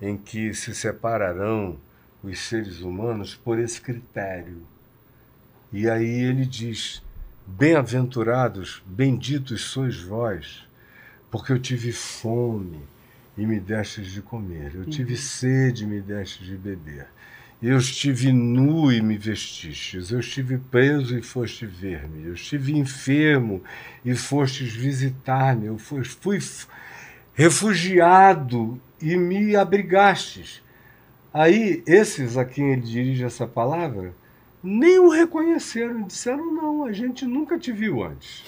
em que se separarão os seres humanos por esse critério. E aí ele diz: Bem-aventurados, benditos sois vós, porque eu tive fome e me destes de comer, eu tive uhum. sede e me destes de beber. Eu estive nu e me vestistes, eu estive preso e foste ver-me, eu estive enfermo e fostes visitar-me, eu fui, fui refugiado e me abrigastes. Aí, esses a quem ele dirige essa palavra, nem o reconheceram, disseram: não, a gente nunca te viu antes.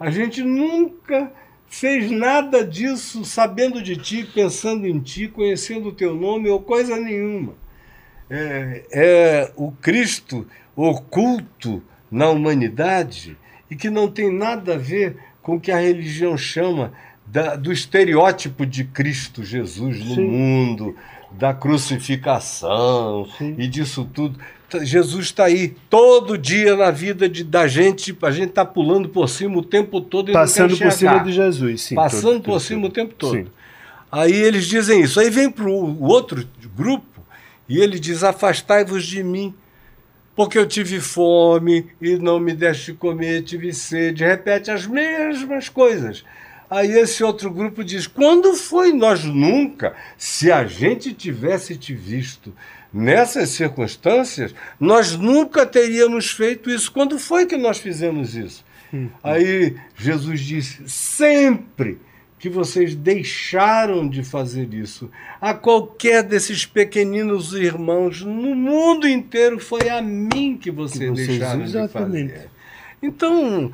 A gente nunca fez nada disso sabendo de ti, pensando em ti, conhecendo o teu nome ou coisa nenhuma é, é o Cristo oculto na humanidade e que não tem nada a ver com o que a religião chama da, do estereótipo de Cristo Jesus no Sim. mundo, da crucificação Sim. e disso tudo. Jesus está aí todo dia na vida de, da gente, a gente está pulando por cima o tempo todo e Passando por cima de Jesus, sim. Passando todo, por todo, cima todo. o tempo todo. Sim. Aí eles dizem isso. Aí vem para o outro grupo e ele diz: Afastai-vos de mim, porque eu tive fome e não me deste comer, tive sede. Repete as mesmas coisas. Aí esse outro grupo diz: Quando foi nós nunca? Se a gente tivesse te visto nessas circunstâncias, nós nunca teríamos feito isso. Quando foi que nós fizemos isso? Hum. Aí Jesus disse: Sempre que vocês deixaram de fazer isso. A qualquer desses pequeninos irmãos no mundo inteiro foi a mim que vocês, vocês deixaram exatamente. de fazer. Então,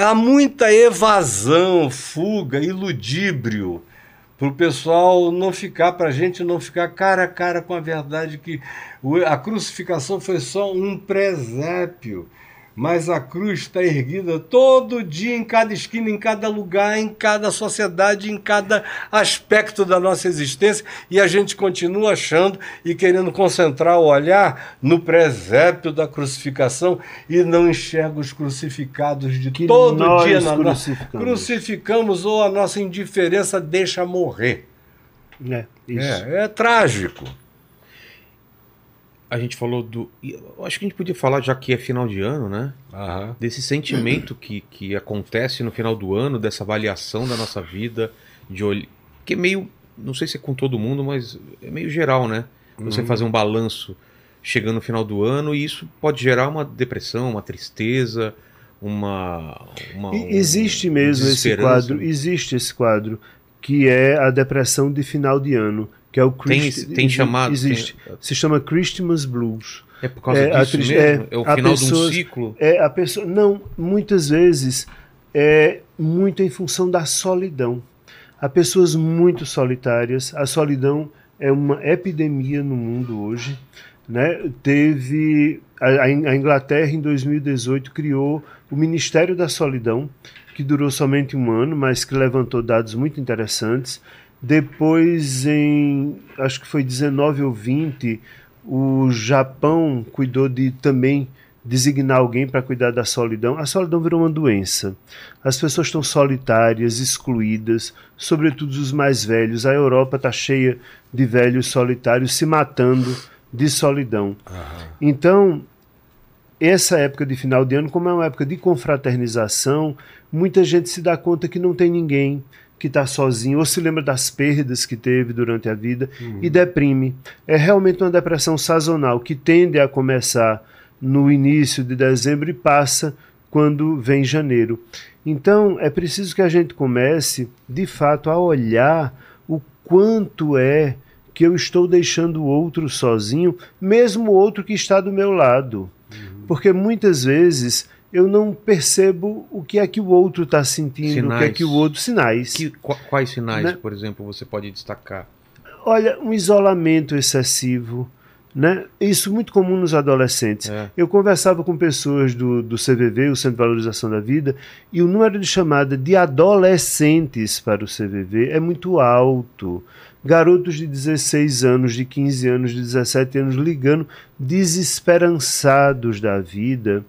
há muita evasão, fuga, iludíbrio para o pessoal não ficar, para a gente não ficar cara a cara com a verdade que a crucificação foi só um presépio mas a cruz está erguida todo dia, em cada esquina, em cada lugar, em cada sociedade, em cada aspecto da nossa existência, e a gente continua achando e querendo concentrar o olhar no presépio da crucificação e não enxerga os crucificados de que todo dia na crucificamos. crucificamos ou a nossa indiferença deixa morrer. É, isso. é, é trágico a gente falou do. Acho que a gente podia falar, já que é final de ano, né? Desse sentimento que, que acontece no final do ano, dessa avaliação da nossa vida, de olh... que é meio. Não sei se é com todo mundo, mas é meio geral, né? Você uhum. fazer um balanço chegando no final do ano e isso pode gerar uma depressão, uma tristeza, uma. uma existe um, mesmo esse quadro, existe esse quadro, que é a depressão de final de ano que é o Christ... tem, tem chamado existe. Tem... se chama Christmas Blues. É por causa é, disso mesmo? É, é o final pessoa, de um ciclo? é a pessoa não muitas vezes é muito em função da solidão. Há pessoas muito solitárias. A solidão é uma epidemia no mundo hoje né? Teve a, a Inglaterra em 2018 criou o Ministério da Solidão que durou somente um ano mas que levantou dados muito interessantes depois, em acho que foi 19 ou 20, o Japão cuidou de também designar alguém para cuidar da solidão. A solidão virou uma doença. As pessoas estão solitárias, excluídas, sobretudo os mais velhos. A Europa está cheia de velhos solitários se matando de solidão. Uhum. Então, essa época de final de ano, como é uma época de confraternização, muita gente se dá conta que não tem ninguém que está sozinho, ou se lembra das perdas que teve durante a vida e deprime. É realmente uma depressão sazonal que tende a começar no início de dezembro e passa quando vem janeiro. Então é preciso que a gente comece, de fato, a olhar o quanto é que eu estou deixando o outro sozinho, mesmo o outro que está do meu lado. Porque muitas vezes eu não percebo o que é que o outro está sentindo, o que é Sinais. que o outro. Sinais. Que- qu- quais sinais, Né? por exemplo, você pode destacar? Olha, um isolamento excessivo. Né? Isso muito comum nos adolescentes. É. Eu conversava com pessoas do, do CVV, o Centro de Valorização da Vida, e o número de chamada de adolescentes para o CVV é muito alto. Garotos de 16 anos, de 15 anos, de 17 anos ligando desesperançados da vida.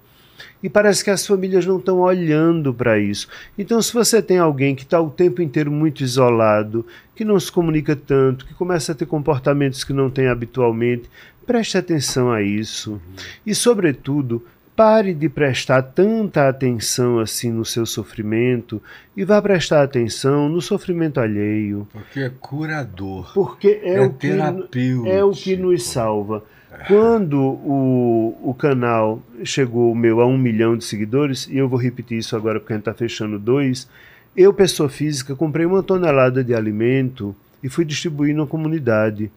E parece que as famílias não estão olhando para isso. Então, se você tem alguém que está o tempo inteiro muito isolado, que não se comunica tanto, que começa a ter comportamentos que não tem habitualmente, preste atenção a isso. E, sobretudo, pare de prestar tanta atenção assim no seu sofrimento e vá prestar atenção no sofrimento alheio. Porque é curador. Porque é, É o, que, terapêutico. é o que nos salva. Quando o, o canal chegou meu a um milhão de seguidores, e eu vou repetir isso agora porque a gente está fechando dois, eu, pessoa física, comprei uma tonelada de alimento e fui distribuir na comunidade.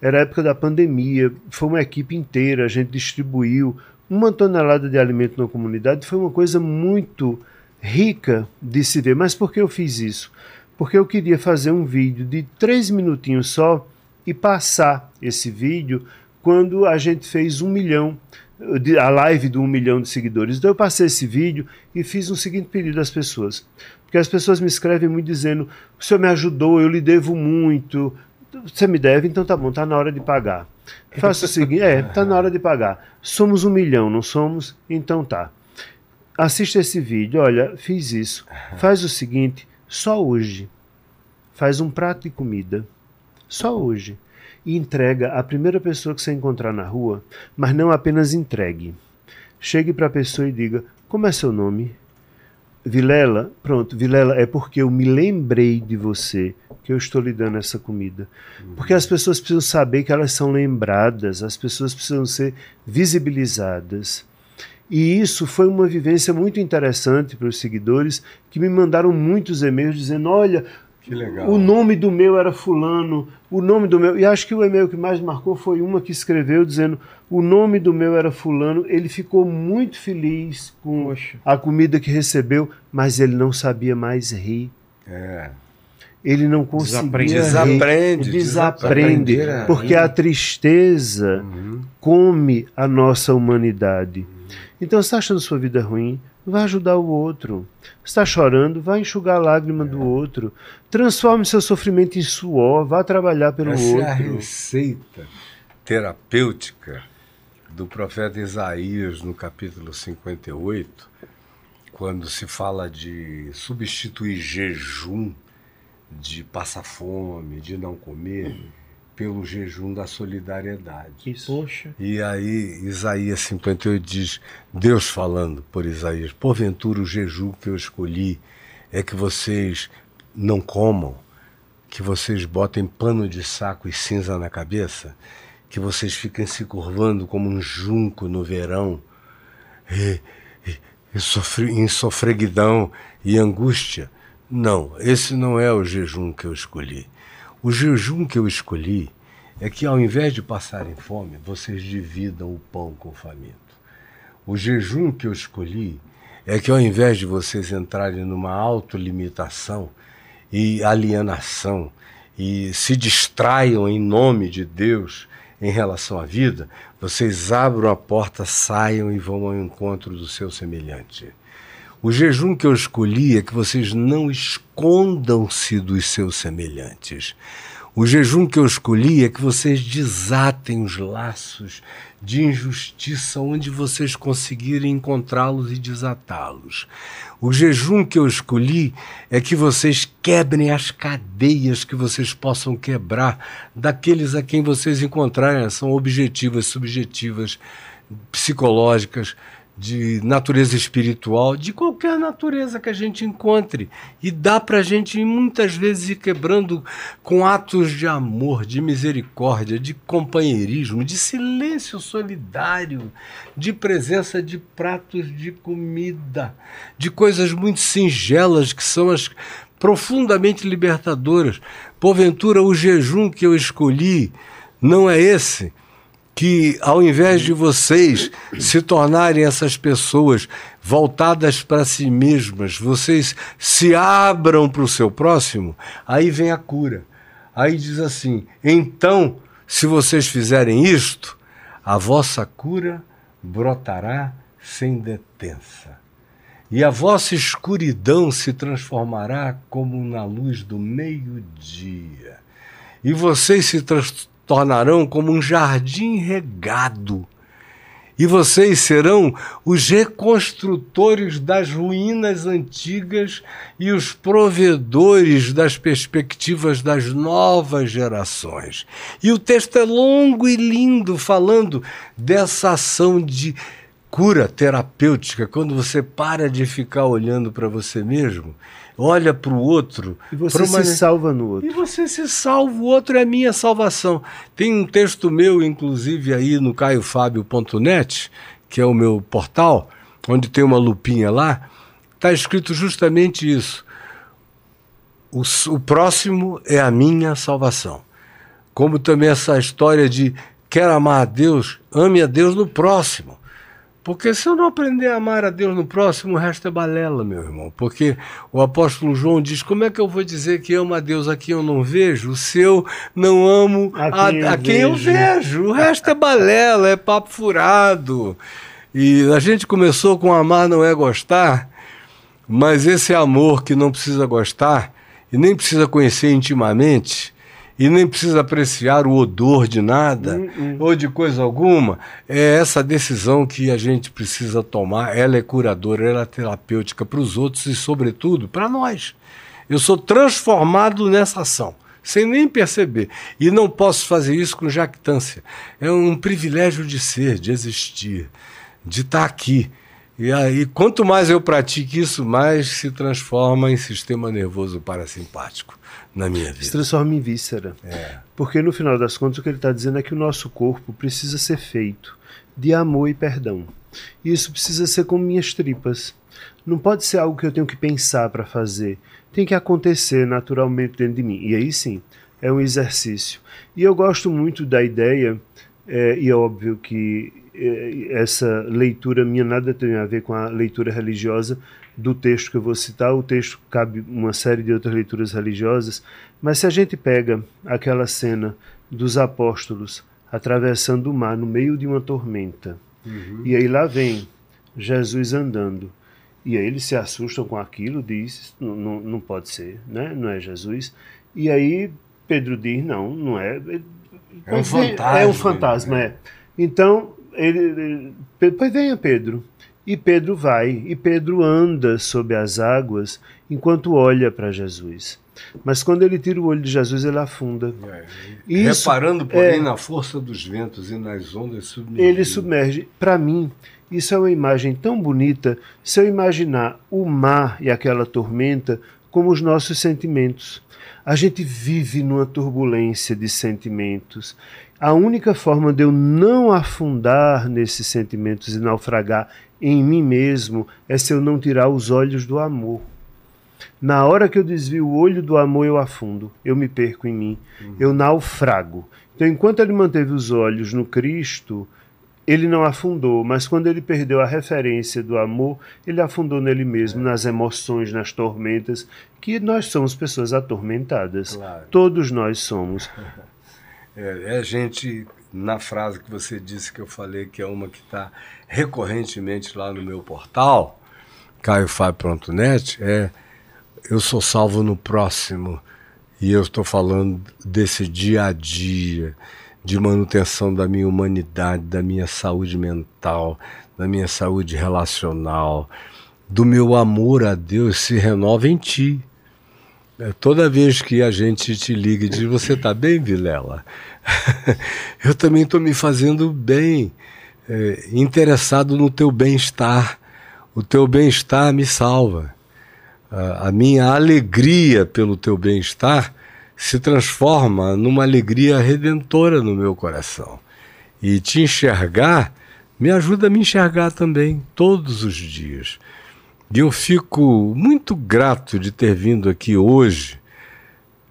Era a época da pandemia, foi uma equipe inteira, a gente distribuiu uma tonelada de alimento na comunidade, foi uma coisa muito rica de se ver. Mas por que eu fiz isso? Porque eu queria fazer um vídeo de três minutinhos só e passar esse vídeo quando a gente fez um milhão, a live do um milhão de seguidores. Então eu passei esse vídeo e fiz um seguinte pedido às pessoas. Porque as pessoas me escrevem muito dizendo: o senhor me ajudou, eu lhe devo muito. Você me deve, então tá bom, tá na hora de pagar. Faça o seguinte: é, tá na hora de pagar. Somos um milhão, não somos? Então tá. Assista esse vídeo, olha, fiz isso. Faz o seguinte, só hoje. Faz um prato de comida. Só hoje. E entrega à primeira pessoa que você encontrar na rua, mas não apenas entregue. Chegue para a pessoa e diga: Como é seu nome? Vilela, pronto, Vilela, é porque eu me lembrei de você que eu estou lhe dando essa comida. Porque as pessoas precisam saber que elas são lembradas, as pessoas precisam ser visibilizadas. E isso foi uma vivência muito interessante para os seguidores que me mandaram muitos e-mails dizendo: olha, Que legal. o nome do meu era Fulano, o nome do meu. E acho que o e-mail que mais marcou foi uma que escreveu dizendo: o nome do meu era Fulano. Ele ficou muito feliz com Poxa. a comida que recebeu, mas ele não sabia mais rir. É. Ele não conseguia Desaprende. rir. Desaprende, desaprende, a porque a tristeza Uhum. come a nossa humanidade. Então, se está achando sua vida ruim, vá ajudar o outro. Está chorando, vá enxugar a lágrima do outro. Transforme seu sofrimento em suor, vá trabalhar pelo Essa é a outro. receita terapêutica do profeta Isaías no capítulo 58, quando se fala de substituir jejum, de passar fome, de não comer, pelo jejum da solidariedade. Isso. Poxa. E aí, Isaías 58 diz: Deus falando por Isaías: Porventura o jejum que eu escolhi é que vocês não comam, que vocês botem pano de saco e cinza na cabeça, que vocês fiquem se curvando como um junco no verão, e, e, e sofre, em sofreguidão e angústia. Não, esse não é o jejum que eu escolhi. O jejum que eu escolhi é que ao invés de passarem fome, vocês dividam o pão com o faminto. O jejum que eu escolhi é que ao invés de vocês entrarem numa autolimitação e alienação e se distraiam em nome de Deus em relação à vida, vocês abram a porta, saiam e vão ao encontro do seu semelhante. O jejum que eu escolhi é que vocês não escondam-se dos seus semelhantes. O jejum que eu escolhi é que vocês desatem os laços de injustiça onde vocês conseguirem encontrá-los e desatá-los. O jejum que eu escolhi é que vocês quebrem as cadeias que vocês possam quebrar daqueles a quem vocês encontrarem. São objetivas, subjetivas, psicológicas, de natureza espiritual, de qualquer natureza que a gente encontre. E dá para a gente muitas vezes ir quebrando com atos de amor, de misericórdia, de companheirismo, de silêncio solidário, de presença de pratos de comida, de coisas muito singelas que são as profundamente libertadoras. Porventura, o jejum que eu escolhi não é esse que ao invés de vocês se tornarem essas pessoas voltadas para si mesmas, vocês se abram para o seu próximo, aí vem a cura. Aí diz assim: então, se vocês fizerem isto, a vossa cura brotará sem detença. E a vossa escuridão se transformará como na luz do meio-dia. E vocês se transformarão tornarão como um jardim regado. E vocês serão os reconstrutores das ruínas antigas e os provedores das perspectivas das novas gerações. E o texto é longo e lindo, falando dessa ação de cura terapêutica, quando você para de ficar olhando para você mesmo olha para o outro. E você uma... se salva no outro. E você se salva, o outro é minha salvação. Tem um texto meu, inclusive, aí no caiofábio.net, que é o meu portal, onde tem uma lupinha lá, está escrito justamente isso. O, o próximo é a minha salvação. Como também essa história de quer amar a Deus, ame a Deus no próximo. Porque se eu não aprender a amar a Deus no próximo, o resto é balela, meu irmão. Porque o apóstolo João diz: como é que eu vou dizer que amo a Deus a quem eu não vejo, se eu não amo a quem, a, a quem eu vejo? O resto é balela, é papo furado. E a gente começou com amar não é gostar, mas esse amor que não precisa gostar e nem precisa conhecer intimamente, e nem precisa apreciar o odor de nada hum, hum. ou de coisa alguma, é essa decisão que a gente precisa tomar. Ela é curadora, ela é terapêutica para os outros e, sobretudo, para nós. Eu sou transformado nessa ação, sem nem perceber. E não posso fazer isso com jactância. É um privilégio de ser, de existir, de estar aqui. E aí, quanto mais eu pratico isso, mais se transforma em sistema nervoso parasimpático na minha vida. Se transforma em víscera. É. Porque no final das contas o que ele está dizendo é que o nosso corpo precisa ser feito de amor e perdão. E isso precisa ser como minhas tripas. Não pode ser algo que eu tenho que pensar para fazer. Tem que acontecer naturalmente dentro de mim. E aí sim, é um exercício. E eu gosto muito da ideia, é, e é óbvio que é, essa leitura minha nada tem a ver com a leitura religiosa, do texto que eu vou citar, o texto cabe uma série de outras leituras religiosas, mas se a gente pega aquela cena dos apóstolos atravessando o mar no meio de uma tormenta, uhum. e aí lá vem Jesus andando, e aí eles se assustam com aquilo, diz, não, não, não pode ser, né? não é Jesus, e aí Pedro diz, não, não é. É um fantasma. É um fantasma, é. Então, ele, ele, pois venha Pedro. E Pedro vai, e Pedro anda sobre as águas enquanto olha para Jesus. Mas quando ele tira o olho de Jesus, ele afunda. É, Isso, Reparando, porém, é, na força dos ventos e nas ondas submergidas. Ele submerge. Para mim, isso é uma imagem tão bonita se eu imaginar o mar e aquela tormenta como os nossos sentimentos. A gente vive numa turbulência de sentimentos. A única forma de eu não afundar nesses sentimentos e naufragar em mim mesmo é se eu não tirar os olhos do amor. Na hora que eu desvio o olho do amor, eu afundo, eu me perco em mim, uhum. eu naufrago. Então, enquanto ele manteve os olhos no Cristo, ele não afundou, mas quando ele perdeu a referência do amor, ele afundou nele mesmo, nas emoções, nas tormentas, que nós somos pessoas atormentadas. Claro. Todos nós somos. <laughs> É, é gente na frase que você disse que eu falei, que é uma que está recorrentemente lá no meu portal, caiofábio.net, é eu sou salvo no próximo. E eu estou falando desse dia a dia, de manutenção da minha humanidade, da minha saúde mental, da minha saúde relacional, do meu amor a Deus se renova em ti. É, toda vez que a gente te liga e diz: Você está bem, Vilela? <laughs> eu também estou me fazendo bem. é, interessado no teu bem-estar. O teu bem-estar me salva. A, a minha alegria pelo teu bem-estar se transforma numa alegria redentora no meu coração. E te enxergar me ajuda a me enxergar também, todos os dias. E eu fico muito grato de ter vindo aqui hoje,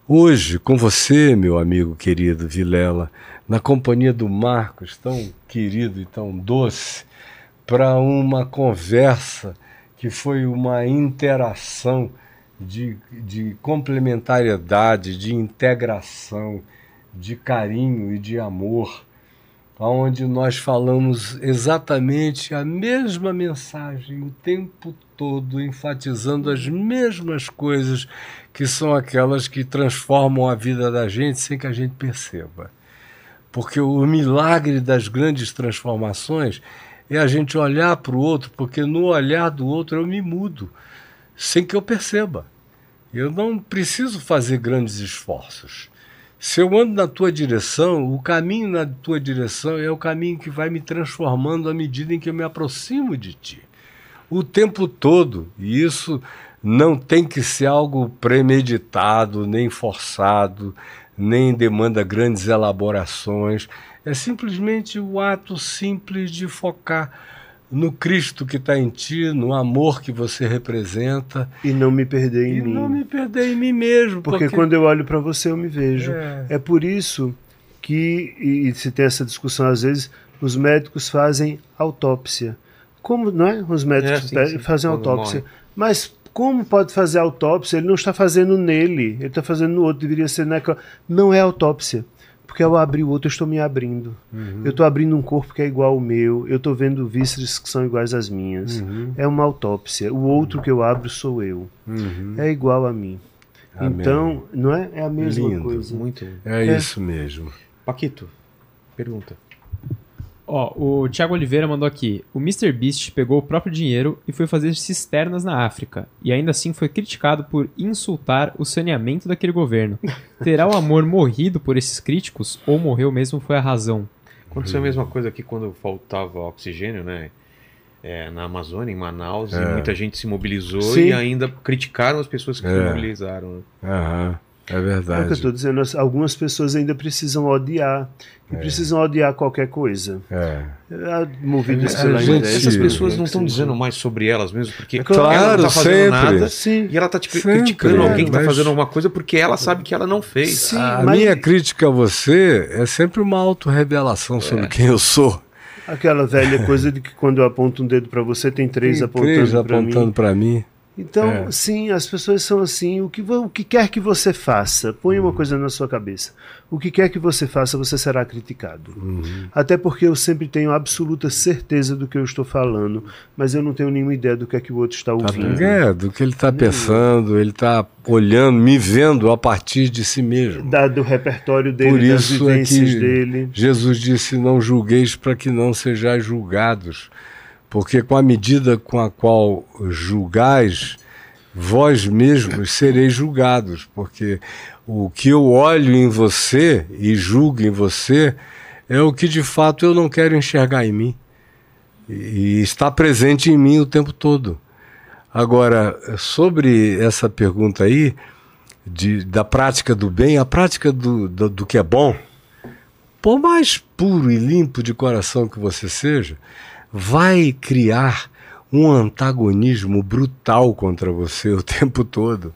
hoje com você, meu amigo querido Vilela, na companhia do Marcos, tão querido e tão doce, para uma conversa que foi uma interação de, de complementariedade, de integração, de carinho e de amor, onde nós falamos exatamente a mesma mensagem o tempo todo, enfatizando as mesmas coisas que são aquelas que transformam a vida da gente sem que a gente perceba. Porque o milagre das grandes transformações é a gente olhar para o outro, porque no olhar do outro eu me mudo, sem que eu perceba. Eu não preciso fazer grandes esforços. Se eu ando na tua direção, o caminho na tua direção é o caminho que vai me transformando à medida em que eu me aproximo de ti. O tempo todo. E isso não tem que ser algo premeditado, nem forçado, nem demanda grandes elaborações. É simplesmente o ato simples de focar no Cristo que está em ti, no amor que você representa. E não me perder em e mim. não me perder em mim mesmo. Porque, Porque, quando eu olho para você, eu me vejo. É. É. por isso que, e, e se tem essa discussão às vezes, os médicos fazem autópsia. Como, não é? Os médicos É, sim, fazem autópsia. morre. Mas como pode fazer autópsia? Ele não está fazendo nele, ele está fazendo no outro, deveria ser naquela. Não é autópsia. Porque ao abrir o outro, eu estou me abrindo. Uhum. Eu estou abrindo um corpo que é igual ao meu, eu estou vendo vísceras que são iguais às minhas. Uhum. É uma autópsia. O outro que eu abro sou eu. Uhum. É igual a mim. Amém. Então, não é? É a mesma Lindo. coisa. Muito. É, É. isso mesmo. Paquito, pergunta. Ó, o Thiago Oliveira mandou aqui. O Mr. Beast pegou o próprio dinheiro e foi fazer cisternas na África. E ainda assim foi criticado por insultar o saneamento daquele governo. <laughs> Terá o amor morrido por esses críticos ou morreu mesmo foi a razão? Aconteceu a mesma coisa aqui quando faltava oxigênio, né? É, na Amazônia, em Manaus, É. e muita gente se mobilizou Sim. e ainda criticaram as pessoas que se É. mobilizaram. né? Aham, é É o que eu verdade. estou dizendo. as- Algumas pessoas ainda precisam odiar. E precisam odiar qualquer coisa. É. É, Movidas É, pela gente. Essas pessoas não estão dizendo mais sobre elas mesmo, porque É claro, ela não tá fazendo sempre. nada Sim. e ela tá te Sempre, criticando alguém que tá mas- fazendo alguma coisa porque ela sabe que ela não fez. Sim, a mas- minha crítica a você é sempre uma autorrevelação sobre quem eu sou. Aquela velha coisa de que quando eu aponto um dedo para você, tem três Tem apontando três para apontando mim. para mim. Então, É. sim, as pessoas são assim. O que, o que quer que você faça, põe Uhum. uma coisa na sua cabeça. O que quer que você faça, você será criticado. Uhum. Até porque eu sempre tenho absoluta certeza do que eu estou falando, mas eu não tenho nenhuma ideia do que é que o outro está Tá ouvindo. é, do que ele está pensando, ele está olhando, me vendo a partir de si mesmo. Dado o repertório dele, Por das isso é vivências que dele. Jesus disse: Não julgueis para que não sejais julgados, porque com a medida com a qual julgais, vós mesmos sereis julgados, porque o que eu olho em você e julgo em você é o que de fato eu não quero enxergar em mim. E está presente em mim o tempo todo. Agora, sobre essa pergunta aí, de, da prática do bem, a prática do, do, do que é bom, por mais puro e limpo de coração que você seja, vai criar um antagonismo brutal contra você o tempo todo.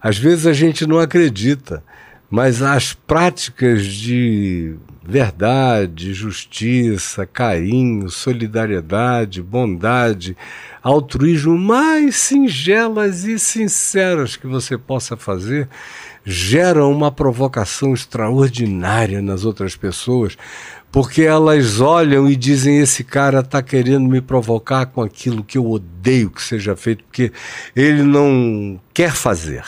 Às vezes a gente não acredita, mas as práticas de verdade, justiça, carinho, solidariedade, bondade, altruísmo mais singelas e sinceras que você possa fazer geram uma provocação extraordinária nas outras pessoas, porque elas olham e dizem: esse cara está querendo me provocar com aquilo que eu odeio que seja feito, porque ele não quer fazer.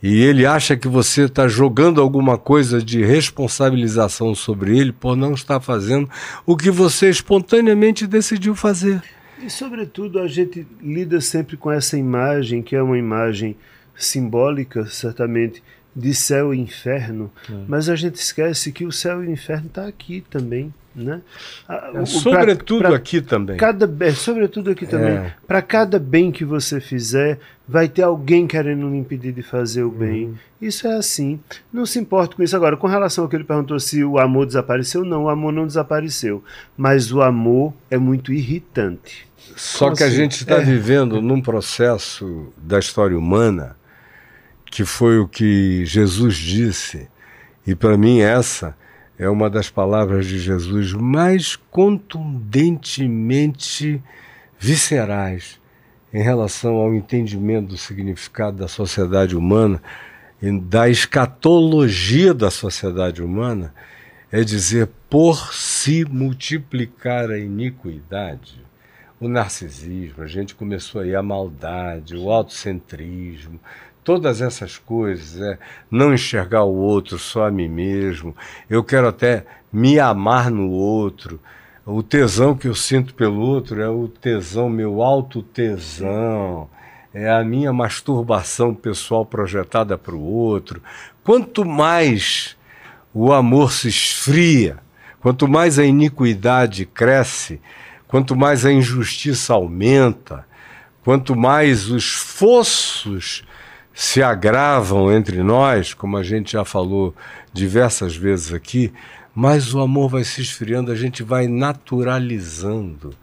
E ele acha que você está jogando alguma coisa de responsabilização sobre ele por não estar fazendo o que você espontaneamente decidiu fazer. E, sobretudo, a gente lida sempre com essa imagem, que é uma imagem simbólica, certamente, de céu e inferno, mas a gente esquece que o céu e o inferno está aqui também. Né? A- É, o- sobretudo pra- pra aqui também. Cada, é, sobretudo aqui também, É. para cada bem que você fizer, vai ter alguém querendo lhe impedir de fazer o bem. Isso é assim. Não se importa com isso. Agora, com relação ao que ele perguntou se o amor desapareceu, não, o amor não desapareceu. Mas o amor é muito irritante. Só Como que a assim? gente está É. vivendo num processo da história humana que foi o que Jesus disse, e para mim essa é uma das palavras de Jesus mais contundentemente viscerais em relação ao entendimento do significado da sociedade humana e da escatologia da sociedade humana, é dizer, por se multiplicar a iniquidade, o narcisismo, a gente começou aí a maldade, o autocentrismo, todas essas coisas, é não enxergar o outro, só a mim mesmo. Eu quero até me amar no outro. O tesão que eu sinto pelo outro é o tesão, meu alto tesão. É a minha masturbação pessoal projetada para o outro. Quanto mais o amor se esfria, quanto mais a iniquidade cresce, quanto mais a injustiça aumenta, quanto mais os fossos se agravam entre nós, como a gente já falou diversas vezes aqui, mais o amor vai se esfriando, a gente vai naturalizando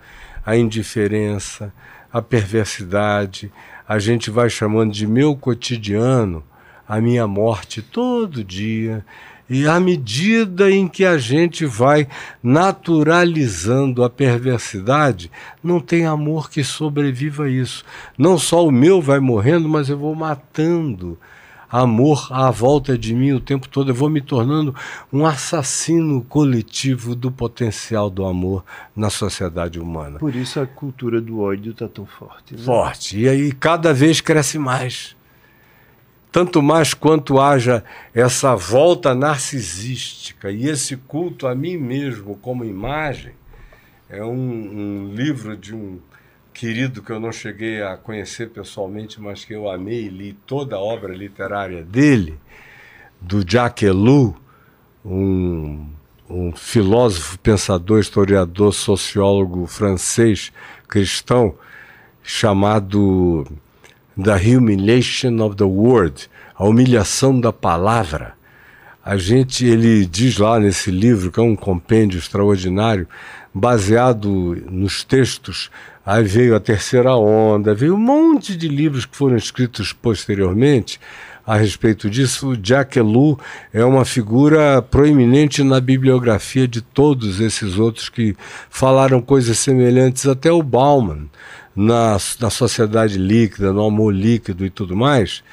a indiferença, a perversidade, a gente vai chamando de meu cotidiano a minha morte todo dia. E à medida em que a gente vai naturalizando a perversidade, não tem amor que sobreviva a isso. Não só o meu vai morrendo, mas eu vou matando amor à volta de mim o tempo todo. Eu vou me tornando um assassino coletivo do potencial do amor na sociedade humana. Por isso a cultura do ódio está tão forte. né? Forte. E aí cada vez cresce mais. Tanto mais quanto haja essa volta narcisística e esse culto a mim mesmo como imagem. É um, um livro de um querido que eu não cheguei a conhecer pessoalmente, mas que eu amei e li toda a obra literária dele, do Jacques Ellul, um, um filósofo, pensador, historiador, sociólogo francês cristão, chamado The Humiliation of the Word, a humilhação da palavra. A gente, ele diz lá nesse livro, que é um compêndio extraordinário, baseado nos textos. Aí veio a terceira onda, veio um monte de livros que foram escritos posteriormente a respeito disso. Jack Ellul é uma figura proeminente na bibliografia de todos esses outros que falaram coisas semelhantes, até o Bauman, na, na sociedade líquida, no amor líquido e tudo mais.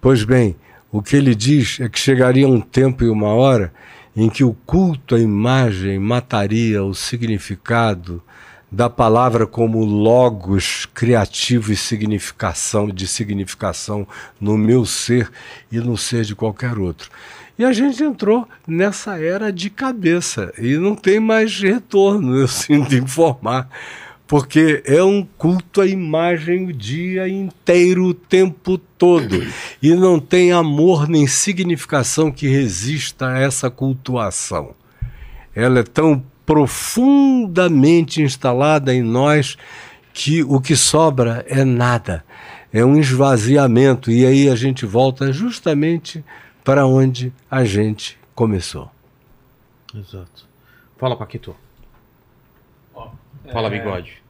Pois bem, o que ele diz é que chegaria um tempo e uma hora em que o culto à imagem mataria o significado da palavra como logos criativo e significação de significação no meu ser e no ser de qualquer outro. E a gente entrou nessa era de cabeça e não tem mais retorno, eu sinto informar, porque é um culto à imagem o dia inteiro, o tempo todo, e não tem amor nem significação que resista a essa cultuação. Ela é tão profundamente instalada em nós que o que sobra é nada, é um esvaziamento, e aí a gente volta justamente para onde a gente começou. Exato. Fala, Paquito. Fala, bigode.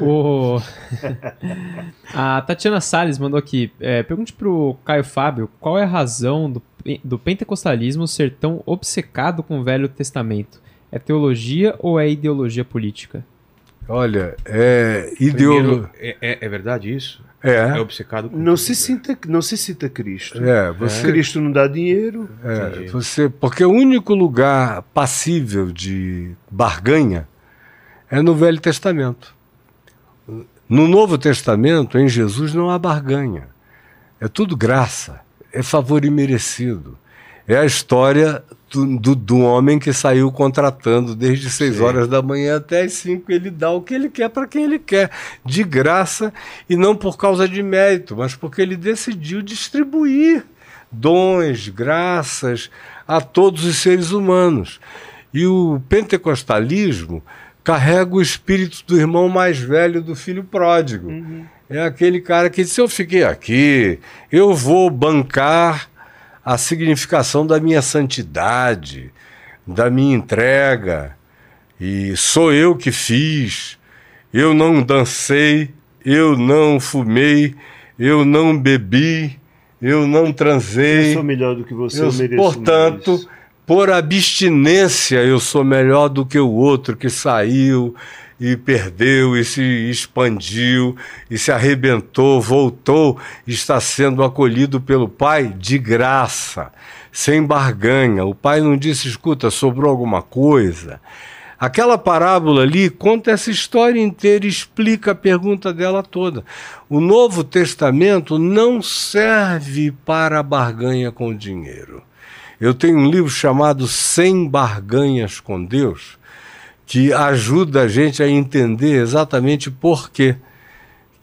O... <laughs> a Tatiana Salles mandou aqui. É, pergunte pro Caio Fábio qual é a razão do, do pentecostalismo ser tão obcecado com o Velho Testamento. É teologia ou é ideologia política? Olha, é ideologia. é, é- é verdade isso? É É, obcecado com Não se, né? cita, não se cita Cristo. é, você, Cristo não dá dinheiro. é, Entendi. você, porque o único lugar passível de barganha é no Velho Testamento. No Novo Testamento, em Jesus, não há barganha. É tudo graça, é favor imerecido. É a história do, do, do homem que saiu contratando desde 6 horas da manhã até as 5. Ele dá o que ele quer para quem ele quer, de graça e não por causa de mérito, mas porque ele decidiu distribuir dons, graças a todos os seres humanos. E o pentecostalismo carrega o espírito do irmão mais velho do filho pródigo. Uhum. É aquele cara que se eu fiquei aqui, eu vou bancar a significação da minha santidade, da minha entrega, e sou eu que fiz, eu não dancei, eu não fumei, eu não bebi, eu não transei. Eu sou melhor do que você, eu, eu mereço Portanto, mais. Por abstinência, eu sou melhor do que o outro que saiu e perdeu e se expandiu e se arrebentou, voltou, está sendo acolhido pelo Pai de graça, sem barganha. O Pai não disse: escuta, sobrou alguma coisa. Aquela parábola ali conta essa história inteira, explica a pergunta dela toda. O Novo Testamento não serve para barganha com dinheiro. Eu tenho um livro chamado Sem Barganhas com Deus, que ajuda a gente a entender exatamente por que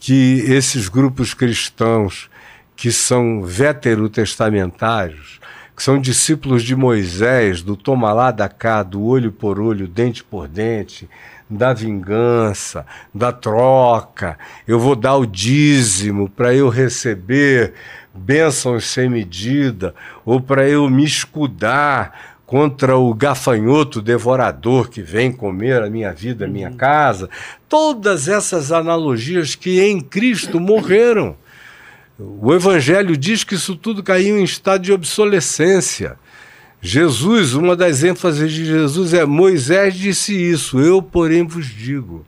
que esses grupos cristãos que são veterotestamentários, que são discípulos de Moisés, do toma lá da cá, do olho por olho, dente por dente, da vingança, da troca, eu vou dar o dízimo para eu receber bênçãos sem medida, ou para eu me escudar contra o gafanhoto devorador que vem comer a minha vida, a minha uhum. casa. Todas essas analogias que em Cristo morreram. O Evangelho diz que isso tudo caiu em estado de obsolescência. Jesus, uma das ênfases de Jesus é: Moisés disse isso, eu, porém, vos digo.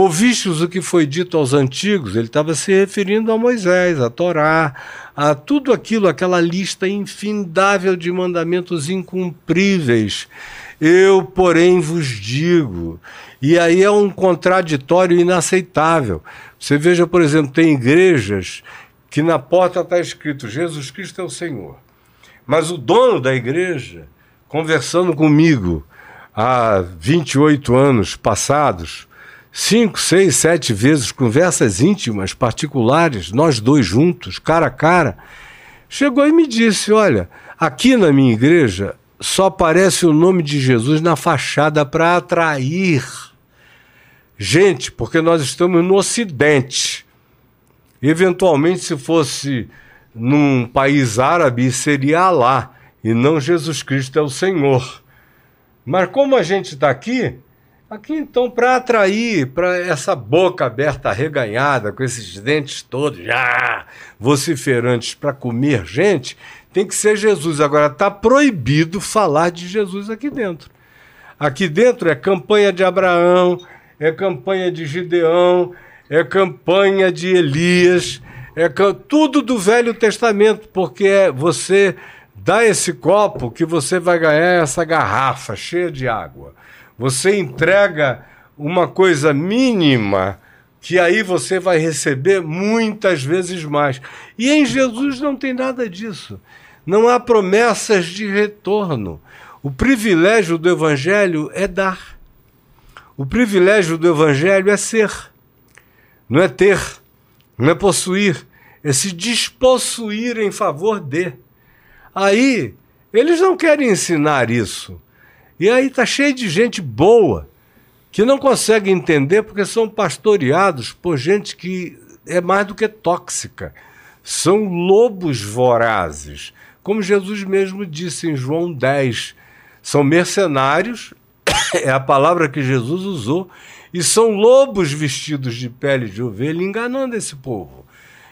Ouvistes o que foi dito aos antigos? Ele estava se referindo a Moisés, a Torá, a tudo aquilo, aquela lista infindável de mandamentos incumpríveis. Eu, porém, vos digo. E aí é um contraditório inaceitável. Você veja, por exemplo, tem igrejas que na porta está escrito Jesus Cristo é o Senhor. Mas o dono da igreja, conversando comigo há 28 anos passados, cinco, seis, sete vezes, conversas íntimas, particulares, nós dois juntos, cara a cara, chegou e me disse: Olha, aqui na minha igreja só aparece o nome de Jesus na fachada para atrair gente, porque nós estamos no Ocidente. Eventualmente, se fosse num país árabe, seria Alá, e não Jesus Cristo é o Senhor. Mas como a gente está aqui, aqui então, para atrair para essa boca aberta reganhada, com esses dentes todos já vociferantes para comer gente, tem que ser Jesus. Agora, está proibido falar de Jesus aqui dentro. Aqui dentro é campanha de Abraão, é campanha de Gideão, é campanha de Elias, é tudo do Velho Testamento, porque é você dá esse copo que você vai ganhar essa garrafa cheia de água. Você entrega uma coisa mínima que aí você vai receber muitas vezes mais. E em Jesus não tem nada disso. Não há promessas de retorno. O privilégio do Evangelho é dar. O privilégio do Evangelho é ser não é ter, não é possuir, é se despossuir em favor de. Aí, eles não querem ensinar isso. E aí tá cheio de gente boa que não consegue entender porque são pastoreados por gente que é mais do que tóxica. São lobos vorazes. Como Jesus mesmo disse em João 10, são mercenários, <coughs> é a palavra que Jesus usou, e são lobos vestidos de pele de ovelha enganando esse povo.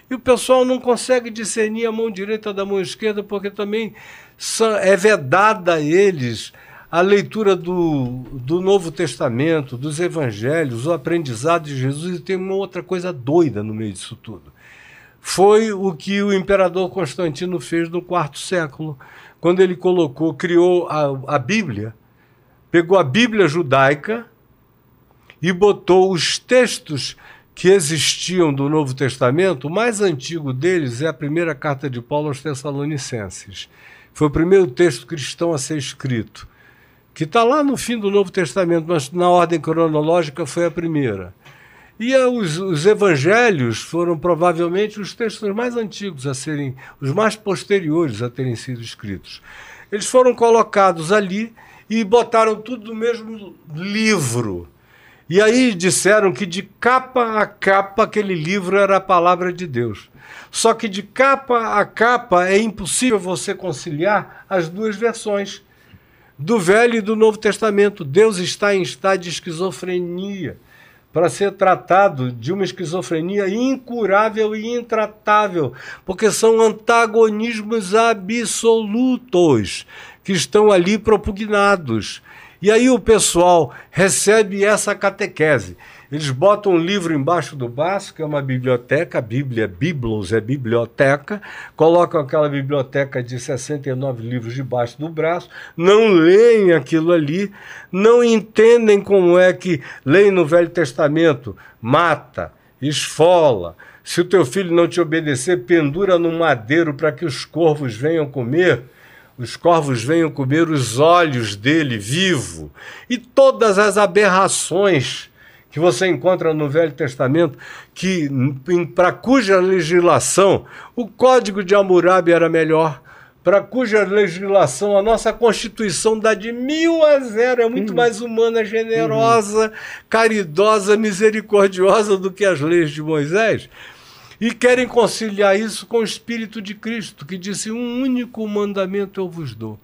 E o pessoal não consegue discernir a mão direita da mão esquerda porque também é vedada a eles a leitura do, do Novo Testamento, dos Evangelhos, o aprendizado de Jesus, e tem uma outra coisa doida no meio disso tudo. Foi o que o imperador Constantino fez no quarto século, quando ele colocou, criou a, a Bíblia, pegou a Bíblia judaica, e botou os textos que existiam do Novo Testamento, o mais antigo deles é a primeira carta de Paulo aos Tessalonicenses. Foi o primeiro texto cristão a ser escrito, que está lá no fim do Novo Testamento, mas na ordem cronológica foi a primeira. E uh, os, os evangelhos foram provavelmente os textos mais antigos a serem, os mais posteriores a terem sido escritos. Eles foram colocados ali e botaram tudo no mesmo livro. E aí disseram que de capa a capa aquele livro era a palavra de Deus. Só que de capa a capa é impossível você conciliar as duas versões do Velho e do Novo Testamento. Deus está em estado de esquizofrenia para ser tratado de uma esquizofrenia incurável e intratável, porque são antagonismos absolutos que estão ali propugnados. E aí o pessoal recebe essa catequese. Eles botam um livro embaixo do braço, que é uma biblioteca, a Bíblia, Biblos é biblioteca, colocam aquela biblioteca de 69 livros debaixo do braço, não leem aquilo ali, não entendem como é que leem no Velho Testamento, mata, esfola, se o teu filho não te obedecer, pendura no madeiro para que os corvos venham comer. Os corvos venham comer os olhos dele vivo, e todas as aberrações que você encontra no Velho Testamento, que para cuja legislação o Código de Hammurabi era melhor, para cuja legislação a nossa Constituição dá de mil a zero, é muito uhum. mais humana, generosa, uhum. caridosa, misericordiosa do que as leis de Moisés. E querem conciliar isso com o Espírito de Cristo, que disse: Um único mandamento eu vos dou: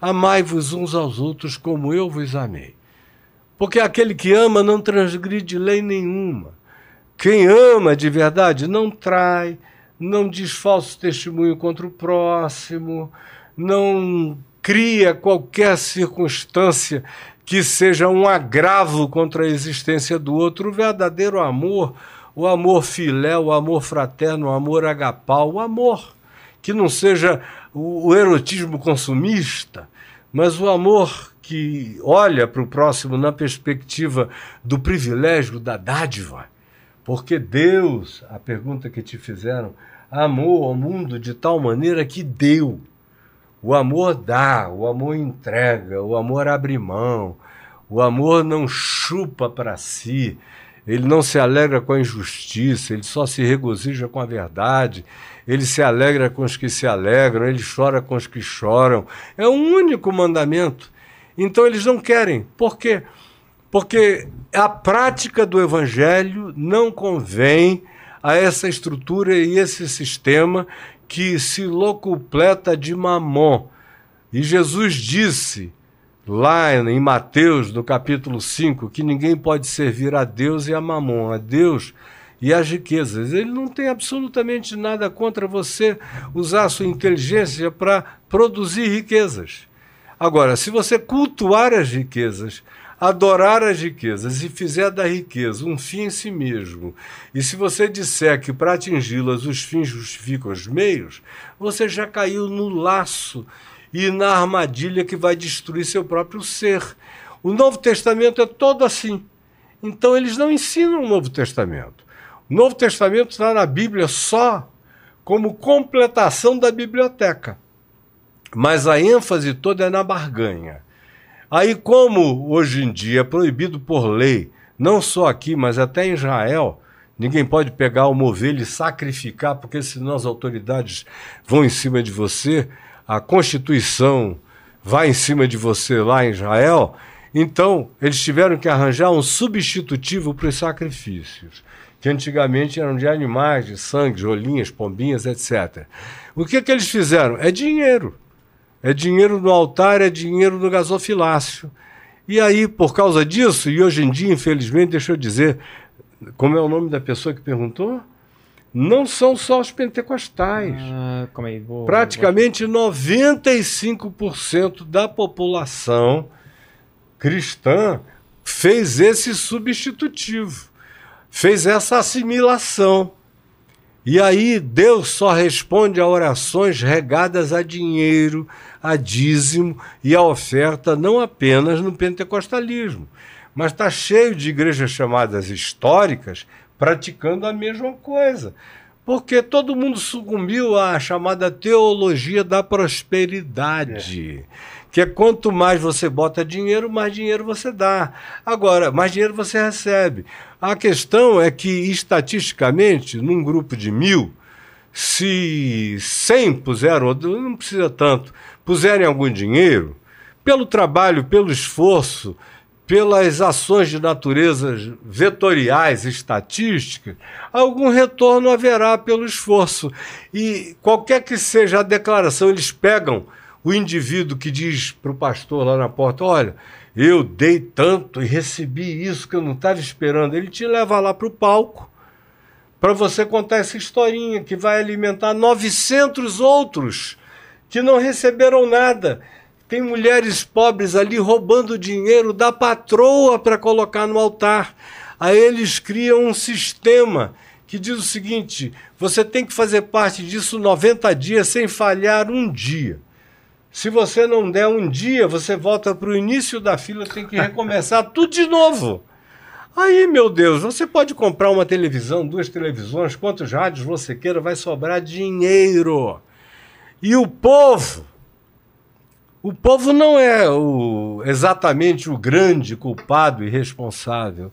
amai-vos uns aos outros como eu vos amei. Porque aquele que ama não transgride lei nenhuma. Quem ama de verdade não trai, não diz falso testemunho contra o próximo, não cria qualquer circunstância que seja um agravo contra a existência do outro. O verdadeiro amor, o amor filé, o amor fraterno, o amor agapau, o amor que não seja o erotismo consumista, mas o amor que olha para o próximo na perspectiva do privilégio, da dádiva. Porque Deus, a pergunta que te fizeram, amou ao mundo de tal maneira que deu. O amor dá, o amor entrega, o amor abre mão, o amor não chupa para si, ele não se alegra com a injustiça, ele só se regozija com a verdade, ele se alegra com os que se alegram, ele chora com os que choram. É o único mandamento. Então eles não querem. Por quê? Porque a prática do evangelho não convém a essa estrutura e esse sistema que se locupleta de mamon. E Jesus disse lá em Mateus, no capítulo 5, que ninguém pode servir a Deus e a mamon, a Deus e as riquezas. Ele não tem absolutamente nada contra você usar a sua inteligência para produzir riquezas. Agora, se você cultuar as riquezas, adorar as riquezas e fizer da riqueza um fim em si mesmo, e se você disser que para atingi-las os fins justificam os meios, você já caiu no laço e na armadilha que vai destruir seu próprio ser. O Novo Testamento é todo assim. Então eles não ensinam o Novo Testamento. O Novo Testamento está na Bíblia só como completação da biblioteca mas a ênfase toda é na barganha. Aí, como hoje em dia é proibido por lei, não só aqui, mas até em Israel, ninguém pode pegar uma ovelha e sacrificar, porque senão as autoridades vão em cima de você, a Constituição vai em cima de você lá em Israel. Então, eles tiveram que arranjar um substitutivo para os sacrifícios, que antigamente eram de animais, de sangue, rolinhas, pombinhas, etc. O que, que eles fizeram? É dinheiro. É dinheiro no altar, é dinheiro no gasofilácio. E aí, por causa disso, e hoje em dia, infelizmente, deixa eu dizer, como é o nome da pessoa que perguntou? Não são só os pentecostais. Ah, aí, vou, Praticamente vou... 95% da população cristã fez esse substitutivo, fez essa assimilação. E aí Deus só responde a orações regadas a dinheiro, a dízimo e a oferta, não apenas no pentecostalismo, mas está cheio de igrejas chamadas históricas praticando a mesma coisa. Porque todo mundo sucumbiu à chamada teologia da prosperidade. Que é quanto mais você bota dinheiro, mais dinheiro você dá. Agora, mais dinheiro você recebe. A questão é que, estatisticamente, num grupo de mil, se 100 puseram, não precisa tanto, puserem algum dinheiro, pelo trabalho, pelo esforço, pelas ações de natureza vetoriais, estatísticas, algum retorno haverá pelo esforço. E qualquer que seja a declaração, eles pegam o indivíduo que diz para o pastor lá na porta: Olha, eu dei tanto e recebi isso que eu não estava esperando. Ele te leva lá para o palco para você contar essa historinha que vai alimentar 900 outros que não receberam nada. Tem mulheres pobres ali roubando dinheiro da patroa para colocar no altar. Aí eles criam um sistema que diz o seguinte: você tem que fazer parte disso 90 dias sem falhar um dia. Se você não der um dia, você volta para o início da fila, tem que recomeçar tudo de novo. Aí, meu Deus, você pode comprar uma televisão, duas televisões, quantos rádios você queira, vai sobrar dinheiro. E o povo, o povo não é o, exatamente o grande culpado e responsável.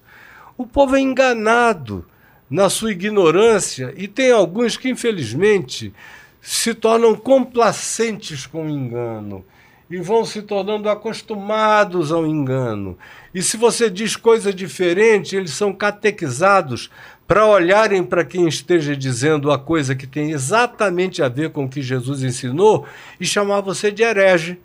O povo é enganado na sua ignorância e tem alguns que, infelizmente, se tornam complacentes com o engano e vão se tornando acostumados ao engano. E se você diz coisa diferente, eles são catequizados para olharem para quem esteja dizendo a coisa que tem exatamente a ver com o que Jesus ensinou e chamar você de herege.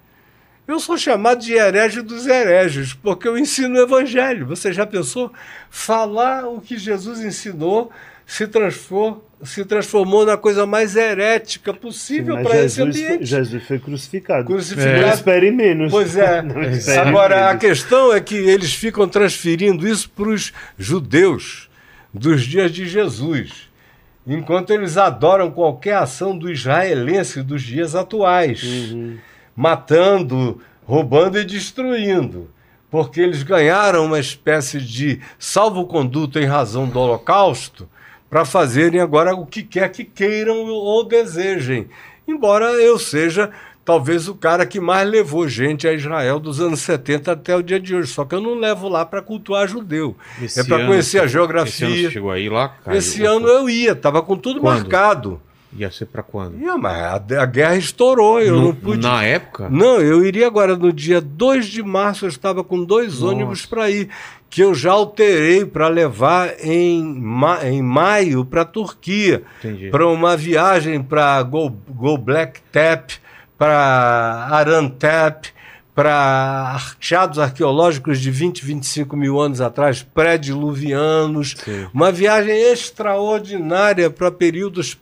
Eu sou chamado de herege dos hereges, porque eu ensino o evangelho. Você já pensou? Falar o que Jesus ensinou se transformou, se transformou na coisa mais herética possível para esse ambiente. Jesus foi crucificado. Crucificado. Não espere menos. Pois é. <laughs> Agora, menos. a questão é que eles ficam transferindo isso para os judeus dos dias de Jesus, enquanto eles adoram qualquer ação do israelense dos dias atuais, Uhum. matando, roubando e destruindo. Porque eles ganharam uma espécie de salvo-conduto em razão do Holocausto para fazerem agora o que quer que queiram ou desejem. Embora eu seja talvez o cara que mais levou gente a Israel dos anos 70 até o dia de hoje. Só que eu não levo lá para cultuar judeu. Esse é para ano- conhecer a Esse geografia. ano você chegou aí lá? Caio? Esse ano eu ia, estava com tudo Quando? marcado. Ia ser pra quando? Ia, mas a, a guerra estourou, eu No- não pude. Na época? Não, eu iria agora no dia 2 de março, eu estava com dois Nossa. ônibus para ir, que eu já alterei para levar em, ma em maio para a Turquia, Entendi. para uma viagem para Go, Go Black Tap, para Arantep, para achados arqueológicos de 20, 25 mil anos atrás, pré-diluvianos. Uma viagem extraordinária para períodos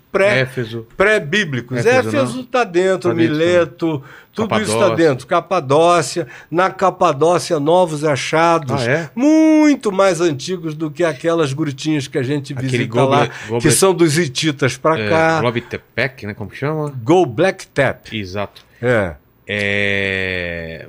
pré-bíblicos. Éfeso, Éfeso está dentro, Tá dentro Mileto, tudo isso está dentro. Capadócia, na Capadócia, novos achados, Ah, é? muito mais antigos do que aquelas grutinhas que a gente Aquele visita lá, que são dos hititas para É, cá. Globitepec, né? Como chama? Go Black Tap. Exato. É. É,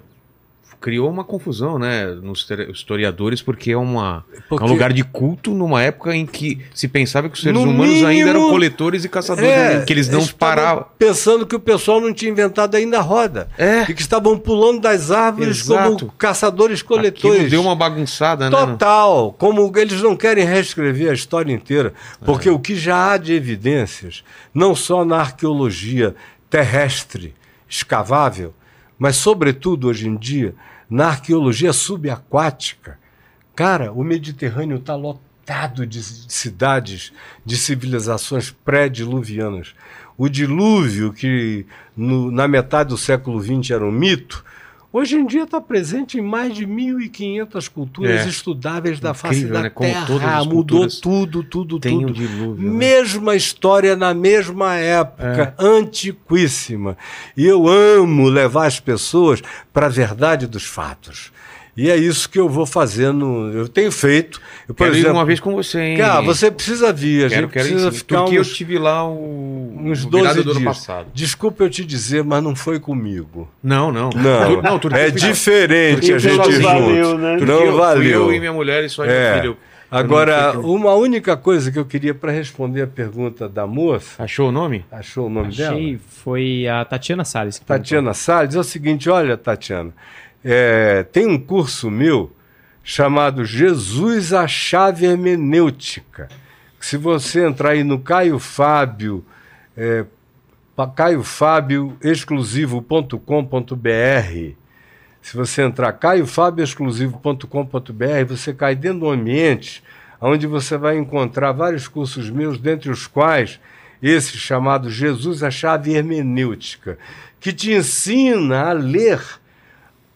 Criou uma confusão, né, nos histori- historiadores, porque é, uma, Porque- é um lugar de culto numa época em que se pensava que os seres No humanos ainda eram mínimo- coletores e caçadores, É, né, que eles não paravam. Pensando que o pessoal não tinha inventado ainda a roda. É. E que estavam pulando das árvores Exato. como caçadores Aquilo coletores. deu uma bagunçada, né? Total. Como eles não querem reescrever a história inteira. Porque o que já há de evidências, não só na arqueologia terrestre, escavável, mas, sobretudo, hoje em dia, na arqueologia subaquática. Cara, o Mediterrâneo está lotado de de cidades, de civilizações pré-diluvianas. O dilúvio, que no- na metade do século XX era um mito, hoje em dia está presente em mais de 1.500 culturas É. estudáveis da face Incrível, da né? Terra. Mudou tudo, tudo, Tem tudo. um dilúvio. né? Mesma história na mesma época, É. antiquíssima. E eu amo levar as pessoas para a verdade dos fatos. E é isso que eu vou fazendo, eu tenho feito. Eu, por Quero ir exemplo, uma vez com você, hein? Cara, você precisa vir, a quero, gente quero precisa ir, sim. ficar Porque uns, eu tive lá o, uns o 12 virado do ano dias. passado. Desculpa eu te dizer, mas não foi comigo. Não, não. Não, Turquia é diferente Turquia a gente sozinho. valeu, junto. né? Turquia Não valeu. Eu e minha mulher e só É. meu filho. Agora, uma única coisa que eu queria para responder a pergunta da moça. Achou o nome? Achou o nome Achei, dela? foi a Tatiana Salles. que Tatiana Salles, é o seguinte: olha, Tatiana, é, tem um curso meu chamado Jesus a Chave Hermenêutica. Se você entrar aí no Caio Fábio, é, caiofábioexclusivo.com.br, se você entrar caiofábioexclusivo.com.br, você cai dentro de um ambiente onde você vai encontrar vários cursos meus, dentre os quais esse chamado Jesus a Chave Hermenêutica, que te ensina a ler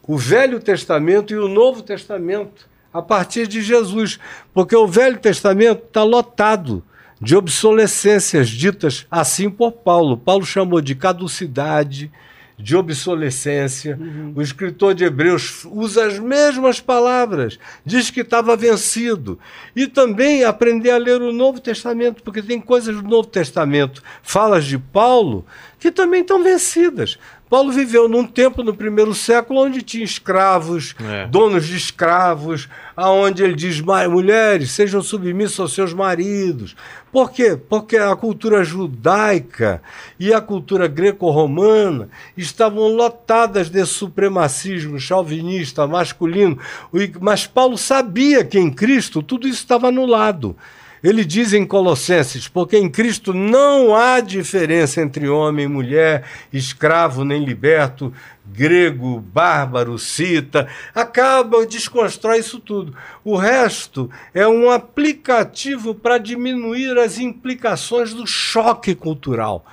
o Velho Testamento e o Novo Testamento a partir de Jesus, porque o Velho Testamento está lotado de obsolescências ditas assim por Paulo. Paulo chamou de caducidade, de obsolescência. O escritor de Hebreus usa as mesmas palavras, diz que estava vencido. E também aprender a ler o Novo Testamento, porque tem coisas do Novo Testamento, falas de Paulo, que também estão vencidas. Paulo viveu num tempo no primeiro século onde tinha escravos, É. donos de escravos, aonde ele diz: "Ma- mulheres, sejam submissas aos seus maridos. Por quê? Porque a cultura judaica e a cultura greco-romana estavam lotadas de supremacismo chauvinista, masculino. Mas Paulo sabia que em Cristo tudo isso estava anulado. Ele diz em Colossenses: porque em Cristo não há diferença entre homem e mulher, escravo nem liberto, grego, bárbaro, cita. Acaba, desconstrói isso tudo. O resto é um aplicativo para diminuir as implicações do choque cultural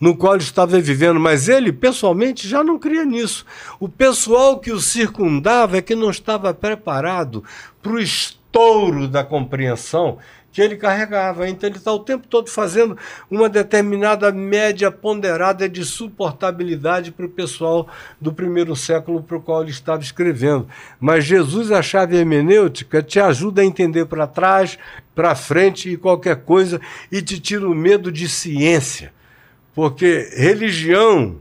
no qual ele estava vivendo, mas ele pessoalmente já não cria nisso. O pessoal que o circundava é que não estava preparado para o estouro da compreensão que ele carregava. Então ele está o tempo todo fazendo uma determinada média ponderada de suportabilidade para o pessoal do primeiro século para o qual ele estava escrevendo. Mas Jesus, a chave hermenêutica, te ajuda a entender para trás, para frente e qualquer coisa e te tira o medo de ciência. Porque religião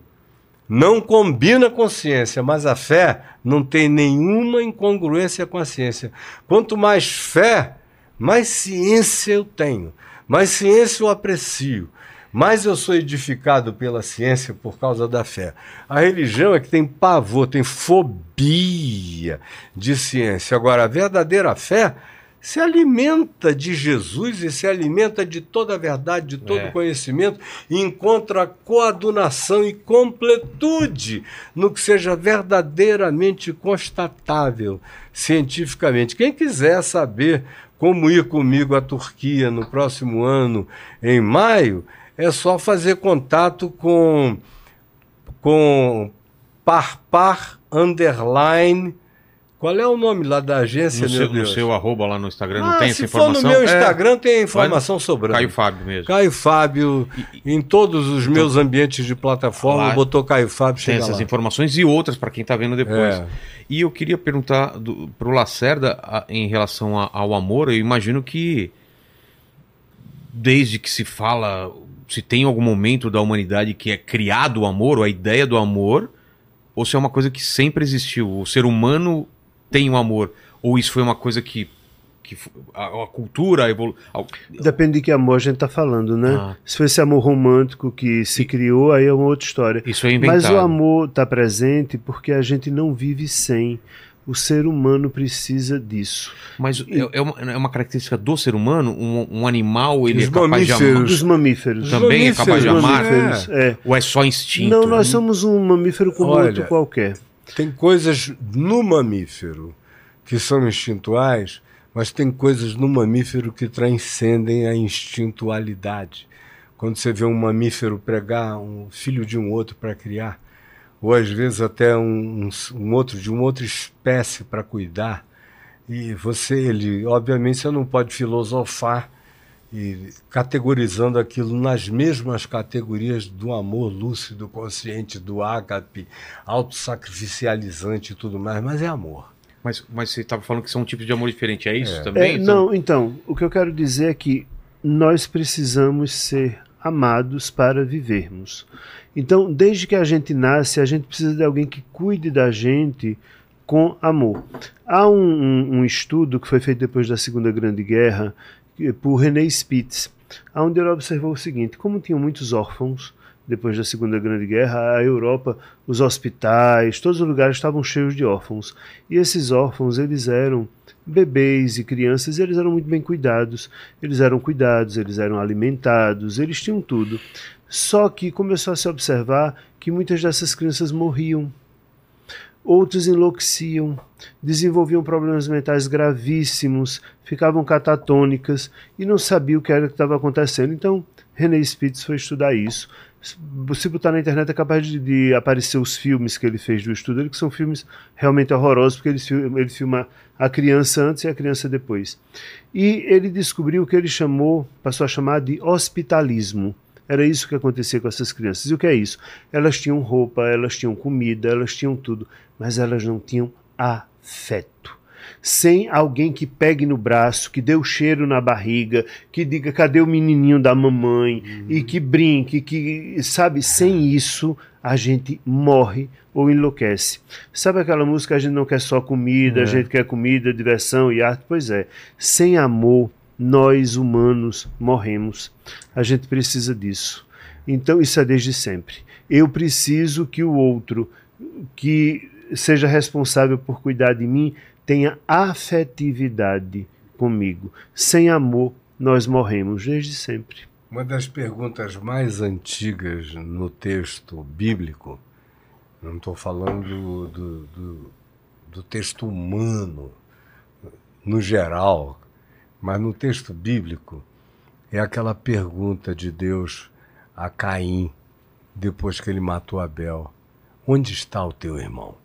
não combina com ciência, mas a fé não tem nenhuma incongruência com a ciência. Quanto mais fé, mais ciência eu tenho, mais ciência eu aprecio, mais eu sou edificado pela ciência por causa da fé. A religião é que tem pavor, tem fobia de ciência. Agora, a verdadeira fé se alimenta de Jesus e se alimenta de toda a verdade, de todo É. o conhecimento e encontra coadunação e completude no que seja verdadeiramente constatável cientificamente. Quem quiser saber como ir comigo à Turquia no próximo ano, em maio, é só fazer contato com com Parpar Underline. Qual é o nome lá da agência, No meu seu, no Deus? seu arroba lá no Instagram não Ah, tem se essa for informação? no meu É, Instagram, tem a informação sobrando. Caio Fábio mesmo. Caio Fábio, em todos os meus ambientes de plataforma, Lá botou Caio Fábio, Tem chega essas lá. informações e outras para quem tá vendo depois. É. E eu queria perguntar do, pro Lacerda a- em relação a- ao amor. Eu imagino que desde que se fala, se tem algum momento da humanidade que é criado o amor, ou a ideia do amor, ou se é uma coisa que sempre existiu. O ser humano tem o amor, ou isso foi uma coisa que, que a, a cultura, a evolu... Depende de que amor a gente está falando, né? Ah. Se for esse amor romântico que se criou, aí é uma outra história. isso é inventado. Mas o amor está presente porque a gente não vive sem. O ser humano precisa disso. Mas é, é uma, é uma característica do ser humano? Um, um animal, ele Os é capaz de amar? mamíferos. Dos mamíferos. Também é capaz de Os amar? mamíferos, é. Ou é só instinto? Não, nós somos um mamífero como Olha, outro qualquer. Tem coisas no mamífero que são instintuais, mas tem coisas no mamífero que transcendem a instintualidade. Quando você vê um mamífero pregar um filho de um outro para criar, ou às vezes até um, um, outro de uma outra espécie para cuidar, e você, ele, obviamente, você não pode filosofar e categorizando aquilo nas mesmas categorias do amor lúcido, consciente, do ágape, autossacrificializante e tudo mais, mas é amor. Mas, mas você estava falando que são tipos de amor diferentes, é isso É. também? É, não, então, o que eu quero dizer é que nós precisamos ser amados para vivermos. Então, desde que a gente nasce, a gente precisa de alguém que cuide da gente com amor. Há um, um, um estudo que foi feito depois da Segunda Grande Guerra por René Spitz, onde ele observou o seguinte: como tinham muitos órfãos depois da Segunda Grande Guerra, a Europa, os hospitais, todos os lugares estavam cheios de órfãos. E esses órfãos, eles eram bebês e crianças, e eles eram muito bem cuidados. Eles eram cuidados, eles eram alimentados, eles tinham tudo. Só que começou a se observar que muitas dessas crianças morriam. Outros enlouqueciam, desenvolviam problemas mentais gravíssimos, ficavam catatônicas e não sabiam o que era que estava acontecendo. Então, René Spitz foi estudar isso. Se botar na internet é capaz de, de aparecer os filmes que ele fez do estudo, dele, que são filmes realmente horrorosos, porque ele, ele filma a criança antes e a criança depois. E ele descobriu o que ele chamou, passou a chamar de hospitalismo. Era isso que acontecia com essas crianças. E o que é isso? Elas tinham roupa, elas tinham comida, elas tinham tudo, mas elas não tinham afeto. Sem alguém que pegue no braço, que dê o cheiro na barriga, que diga cadê o menininho da mamãe e que brinque, que sabe, sem isso a gente morre ou enlouquece. Sabe aquela música a gente não quer só comida, a gente quer comida, diversão e arte? Pois é, sem amor nós humanos morremos. A gente precisa disso. Então isso é desde sempre. Eu preciso que o outro que seja responsável por cuidar de mim tenha afetividade comigo. Sem amor, nós morremos desde sempre. Uma das perguntas mais antigas no texto bíblico, não estou falando do, do, do texto humano no geral, mas no texto bíblico, é aquela pergunta de Deus a Caim, depois que ele matou Abel: Onde está o teu irmão?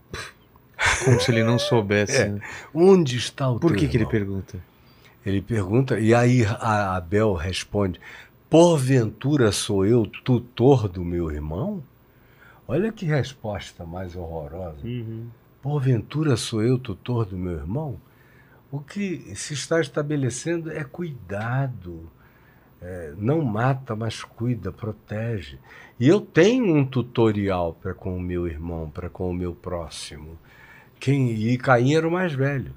Como se ele não soubesse. <laughs> É. né? Onde está o Por teu que, que ele irmão? pergunta? Ele pergunta, e aí a Abel responde: Porventura sou eu tutor do meu irmão? Olha que resposta mais horrorosa. Porventura sou eu tutor do meu irmão? O que se está estabelecendo é cuidado. É, não mata, mas cuida, protege. E eu tenho um tutorial para com o meu irmão, para com o meu próximo. Quem, e Caim era o mais velho.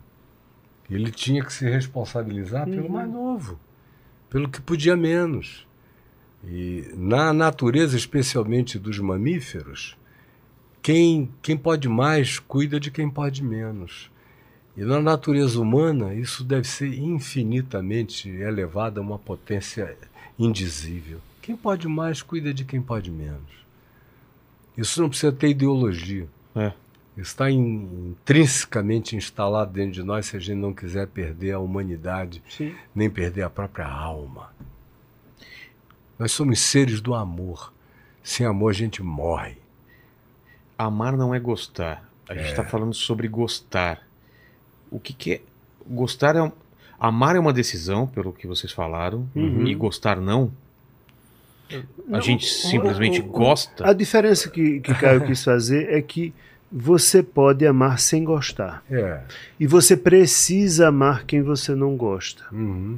Ele tinha que se responsabilizar pelo mais novo, pelo que podia menos. E na natureza, especialmente dos mamíferos, quem, quem pode mais cuida de quem pode menos. E na natureza humana, isso deve ser infinitamente elevado a uma potência indizível. Quem pode mais cuida de quem pode menos. Isso não precisa ter ideologia. É. Está in- intrinsecamente instalado dentro de nós se a gente não quiser perder a humanidade, Sim. nem perder a própria alma. Nós somos seres do amor. Sem amor a gente morre. Amar não é gostar. A gente está falando sobre gostar. O que, que é. Gostar é. um- Amar é uma decisão, pelo que vocês falaram, e gostar não. A Não, gente simplesmente o- o- gosta. A diferença que, que Caio quis fazer é que você pode amar sem gostar. É. E você precisa amar quem você não gosta. Uhum.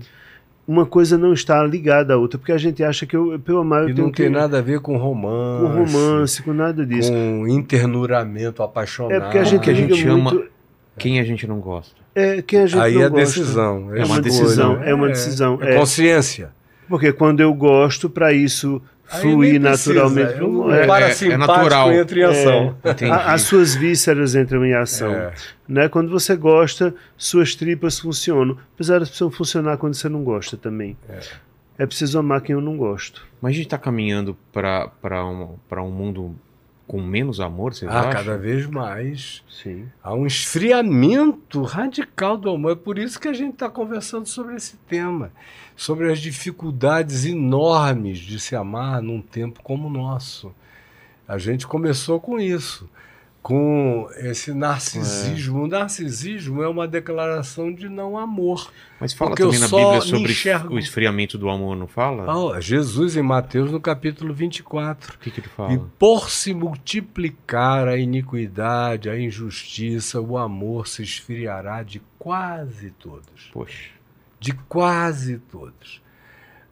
Uma coisa não está ligada à outra, porque a gente acha que eu, eu amar eu E tenho não tem que, nada a ver com romance. com romance, com nada disso. Com internuramento apaixonado. É porque a gente que a gente muito. Quem a gente não gosta. É quem a gente Aí não é gosta. decisão. É uma escolha. decisão, é uma decisão, É, é. consciência. Porque quando eu gosto, para isso fluir naturalmente. é um não é. parasimpático natural. entra em ação. Entendi. A- as suas vísceras entram em ação. É. Né? Quando você gosta, suas tripas funcionam. Apesar de precisam funcionar quando você não gosta também. É, preciso amar quem eu não gosto. Mas a gente está caminhando para um, pra um mundo com menos amor, vocês Ah, acham? cada vez mais. Sim. Há um esfriamento radical do amor. É por isso que a gente está conversando sobre esse tema. Sobre as dificuldades enormes de se amar num tempo como o nosso. A gente começou com isso. Com esse narcisismo. O narcisismo é uma declaração de não amor. Mas fala também na Bíblia sobre enxergo. o esfriamento do amor, não fala? Ah, Jesus em Mateus, no capítulo 24. O que, que ele E fala? por se multiplicar a iniquidade, a injustiça, o amor se esfriará de quase todos. Poxa. De quase todos.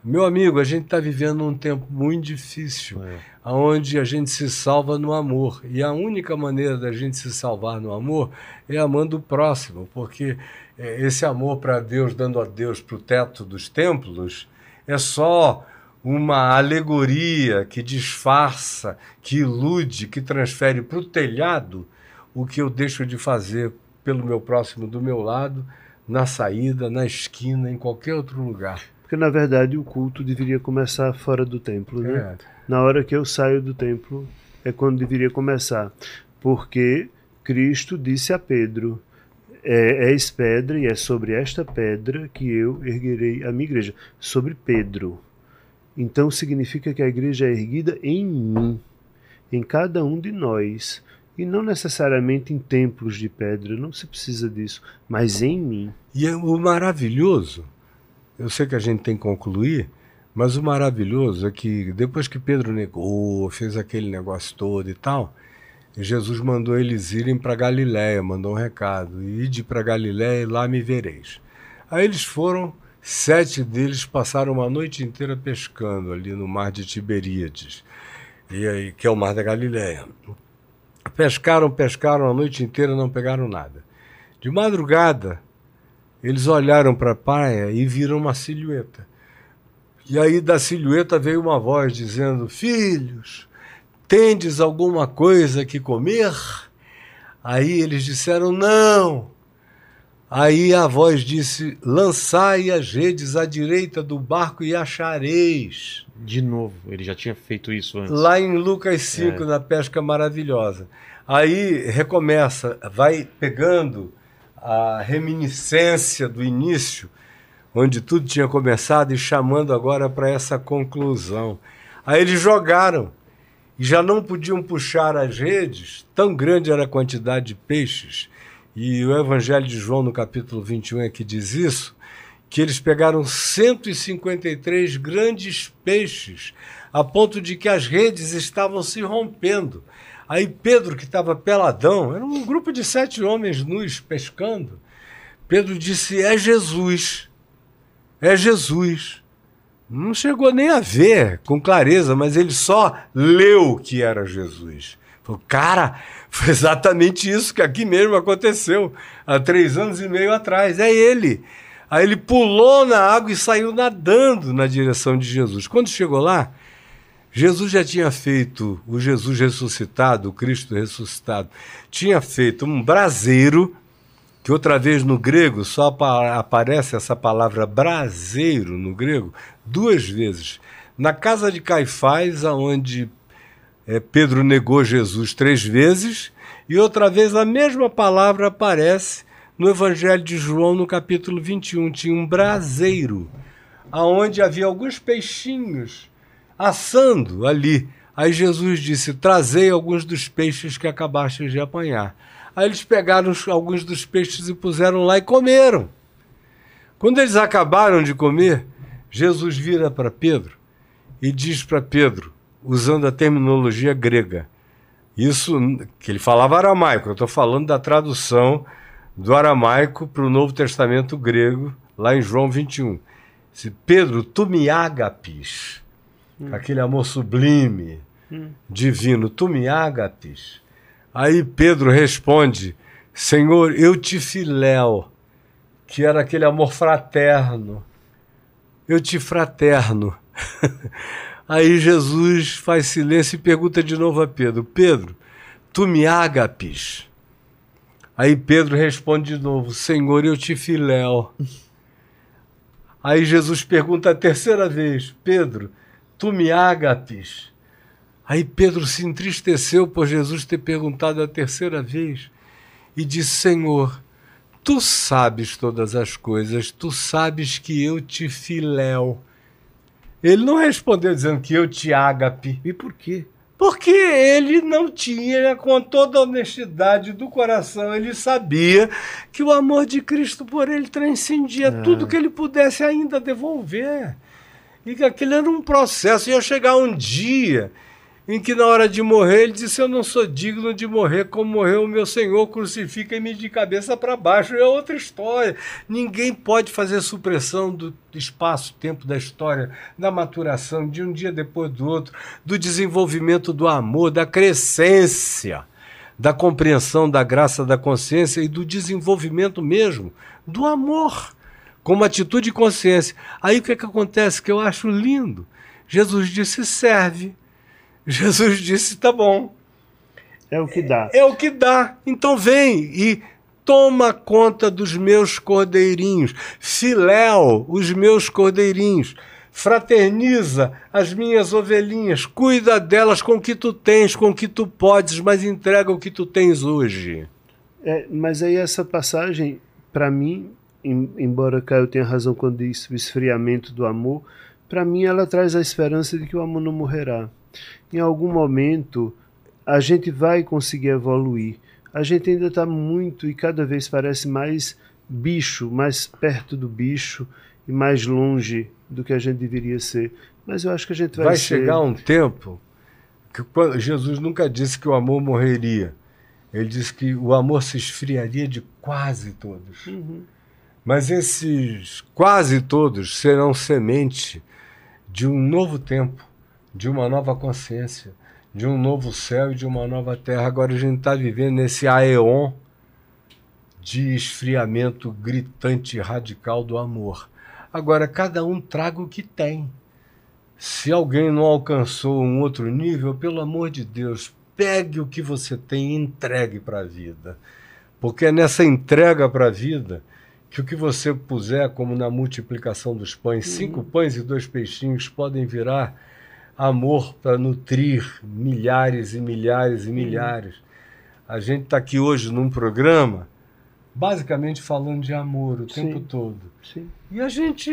Meu amigo, a gente está vivendo um tempo muito difícil, É. onde a gente se salva no amor. E a única maneira da gente se salvar no amor é amando o próximo, porque é, esse amor para Deus, dando a Deus para o teto dos templos, é só uma alegoria que disfarça, que ilude, que transfere para o telhado o que eu deixo de fazer pelo meu próximo do meu lado, na saída, na esquina, em qualquer outro lugar. Porque na verdade o culto deveria começar fora do templo, né? É. Na hora que eu saio do templo é quando deveria começar. Porque Cristo disse a Pedro: é, És pedra, e é sobre esta pedra que eu erguerei a minha igreja. Sobre Pedro. Então significa que a igreja é erguida em mim, em cada um de nós. E não necessariamente em templos de pedra, não se precisa disso, mas em mim. E é o maravilhoso, eu sei que a gente tem que concluir, mas o maravilhoso é que depois que Pedro negou, fez aquele negócio todo e tal, Jesus mandou eles irem para Galiléia, mandou um recado, ide para Galiléia e lá me vereis. Aí eles foram, sete deles passaram uma noite inteira pescando ali no mar de Tiberíades, e aí, que é o mar da Galiléia. Pescaram, pescaram a noite inteira, não pegaram nada. De madrugada, eles olharam para a praia e viram uma silhueta. E aí da silhueta veio uma voz dizendo: Filhos, tendes alguma coisa que comer? Aí eles disseram: Não. Aí a voz disse: Lançai as redes à direita do barco e achareis. De novo, ele já tinha feito isso antes. Lá em Lucas 5, na pesca maravilhosa. Aí recomeça, vai pegando a reminiscência do início, onde tudo tinha começado, e chamando agora para essa conclusão. Aí eles jogaram e já não podiam puxar as redes, tão grande era a quantidade de peixes. E o Evangelho de João, no capítulo 21, é que diz isso, que eles pegaram 153 grandes peixes, a ponto de que as redes estavam se rompendo. Aí Pedro, que estava peladão, era um grupo de sete homens nus pescando. Pedro disse: É Jesus. É Jesus. Não chegou nem a ver com clareza, mas ele só leu que era Jesus. Falou, cara, foi exatamente isso que aqui mesmo aconteceu há três anos e meio atrás. É ele. Aí ele pulou na água e saiu nadando na direção de Jesus. Quando chegou lá, Jesus já tinha feito, o Jesus ressuscitado, o Cristo ressuscitado, tinha feito um braseiro, que outra vez no grego só apa- aparece essa palavra braseiro no grego, duas vezes. Na casa de Caifás, onde é, Pedro negou Jesus três vezes, e outra vez a mesma palavra aparece no Evangelho de João, no capítulo 21. Tinha um braseiro, aonde havia alguns peixinhos assando ali. Aí Jesus disse: Trazei alguns dos peixes que acabastes de apanhar. Aí eles pegaram alguns dos peixes e puseram lá e comeram. Quando eles acabaram de comer, Jesus vira para Pedro e diz para Pedro, usando a terminologia grega, isso que ele falava aramaico, eu estou falando da tradução do aramaico para o Novo Testamento grego, lá em João 21. Se Pedro, tu me agapis, aquele amor sublime, divino, tu me agapis. Aí Pedro responde, Senhor, eu te filéu, que era aquele amor fraterno. Eu te fraterno. <laughs> Aí Jesus faz silêncio e pergunta de novo a Pedro: Pedro, tu me agapis? Aí Pedro responde de novo: Senhor, eu te filéu. <laughs> Aí Jesus pergunta a terceira vez: Pedro, tu me agapis? Aí Pedro se entristeceu por Jesus ter perguntado a terceira vez e disse: Senhor, tu sabes todas as coisas, tu sabes que eu te filéu. Ele não respondeu dizendo que eu te ágape. E por quê? Porque ele não tinha, com toda a honestidade do coração, ele sabia que o amor de Cristo por ele transcendia tudo que ele pudesse ainda devolver. E aquele era um processo, ia chegar um dia em que na hora de morrer ele disse: Eu não sou digno de morrer como morreu o meu Senhor, crucifica-me de cabeça para baixo. É outra história. Ninguém pode fazer supressão do espaço-tempo da história, da maturação, de um dia depois do outro, do desenvolvimento do amor, da crescência, da compreensão da graça da consciência e do desenvolvimento mesmo do amor, como atitude e consciência. Aí o que, é que acontece? Que eu acho lindo. Jesus disse: serve Jesus disse: tá bom. É o que dá. É, é o que dá. Então vem e toma conta dos meus cordeirinhos. Filéu, os meus cordeirinhos. Fraterniza as minhas ovelhinhas. Cuida delas com o que tu tens, com o que tu podes, mas entrega o que tu tens hoje. É, mas aí essa passagem, para mim, embora Caio tenha razão quando diz o esfriamento do amor, para mim ela traz a esperança de que o amor não morrerá em algum momento a gente vai conseguir evoluir. A gente ainda está muito e cada vez parece mais bicho, mais perto do bicho e mais longe do que a gente deveria ser. Mas eu acho que a gente vai, vai ser... chegar um tempo que Jesus nunca disse que o amor morreria. Ele disse que o amor se esfriaria de quase todos. Uhum. Mas esses quase todos serão semente de um novo tempo de uma nova consciência, de um novo céu e de uma nova terra. Agora a gente está vivendo nesse aeon de esfriamento gritante e radical do amor. Agora, cada um traga o que tem. Se alguém não alcançou um outro nível, pelo amor de Deus, pegue o que você tem e entregue para a vida. Porque é nessa entrega para a vida que o que você puser, como na multiplicação dos pães, uhum. cinco pães e dois peixinhos podem virar amor para nutrir milhares e milhares e milhares. A gente está aqui hoje num programa basicamente falando de amor o Sim. tempo todo. Sim. E a gente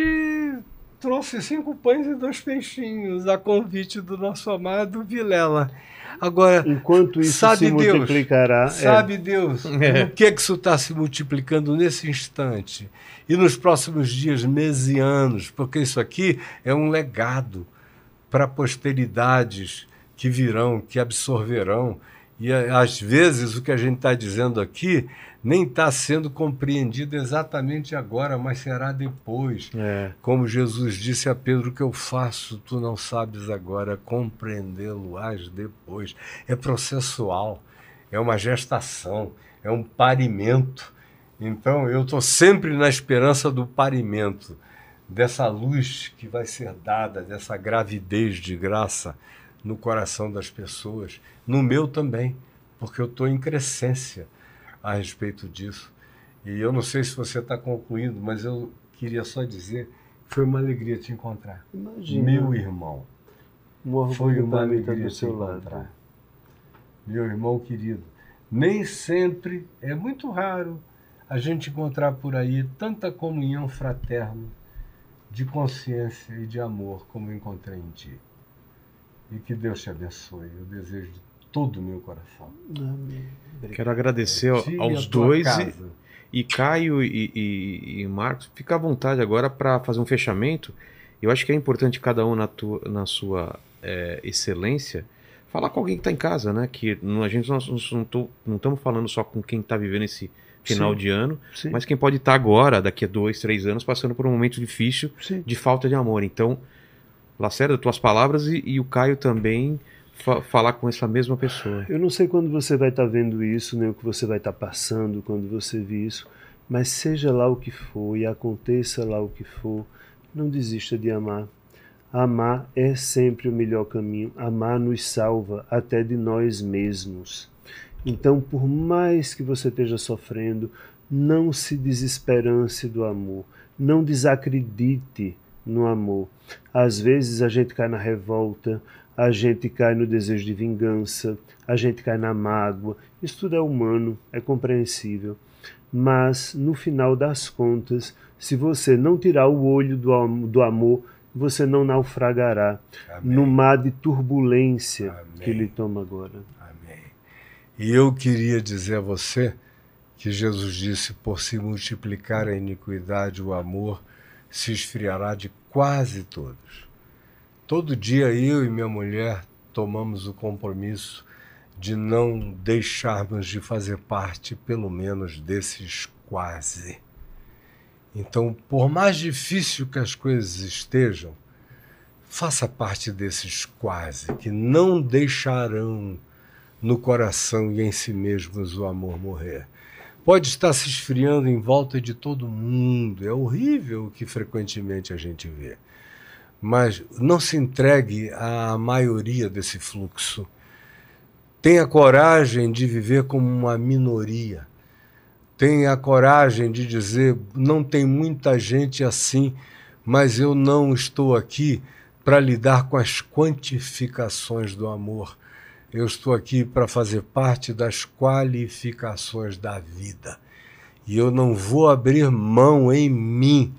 trouxe cinco pães e dois peixinhos a convite do nosso amado Vilela. Agora, enquanto isso sabe se Deus, multiplicará, sabe é. Deus, <laughs> é. o que é que isso está se multiplicando nesse instante e nos próximos dias, meses e anos, porque isso aqui é um legado para posteridades que virão, que absorverão. E às vezes o que a gente está dizendo aqui nem está sendo compreendido exatamente agora, mas será depois. É. Como Jesus disse a Pedro: O que eu faço, tu não sabes agora, compreendê-lo-ás depois. É processual, é uma gestação, é um parimento. Então eu estou sempre na esperança do parimento dessa luz que vai ser dada, dessa gravidez de graça no coração das pessoas, no meu também, porque eu estou em crescência a respeito disso. E eu não sei se você está concluindo, mas eu queria só dizer que foi uma alegria te encontrar. Imagina. Meu irmão. Um foi uma alegria te encontrar. Lado. Meu irmão querido. Nem sempre, é muito raro a gente encontrar por aí tanta comunhão fraterna de consciência e de amor como encontrei em ti. E que Deus te abençoe. Eu desejo de todo o meu coração. Amém. Quero agradecer aos dois. E, e, Caio e, e, e, Marcos, fica à vontade agora para fazer um fechamento. Eu acho que é importante cada um na, tua, na sua é, excelência falar com alguém que está em casa, né? Que a gente não estamos falando só com quem está vivendo esse final Sim. de ano, Sim. mas quem pode estar agora, daqui a dois, três anos, passando por um momento difícil Sim. de falta de amor. Então, Lacerda, tuas palavras e, e o Caio também fa falar com essa mesma pessoa. Eu não sei quando você vai estar vendo isso, nem o que você vai estar passando quando você vê isso, mas seja lá o que for e aconteça lá o que for, não desista de amar. Amar é sempre o melhor caminho. Amar nos salva até de nós mesmos. Então, por mais que você esteja sofrendo, não se desesperance do amor, não desacredite no amor. Às vezes a gente cai na revolta, a gente cai no desejo de vingança, a gente cai na mágoa. Isso tudo é humano, é compreensível. Mas, no final das contas, se você não tirar o olho do, do amor, você não naufragará Amém. no mar de turbulência Amém. que ele toma agora. E eu queria dizer a você que Jesus disse: por se multiplicar a iniquidade, o amor se esfriará de quase todos. Todo dia eu e minha mulher tomamos o compromisso de não deixarmos de fazer parte, pelo menos, desses quase. Então, por mais difícil que as coisas estejam, faça parte desses quase, que não deixarão no coração e em si mesmos o amor morrer. Pode estar se esfriando em volta de todo mundo, é horrível o que frequentemente a gente vê. Mas não se entregue à maioria desse fluxo. Tenha coragem de viver como uma minoria tenha coragem de dizer: não tem muita gente assim, mas eu não estou aqui para lidar com as quantificações do amor. Eu estou aqui para fazer parte das qualificações da vida. E eu não vou abrir mão em mim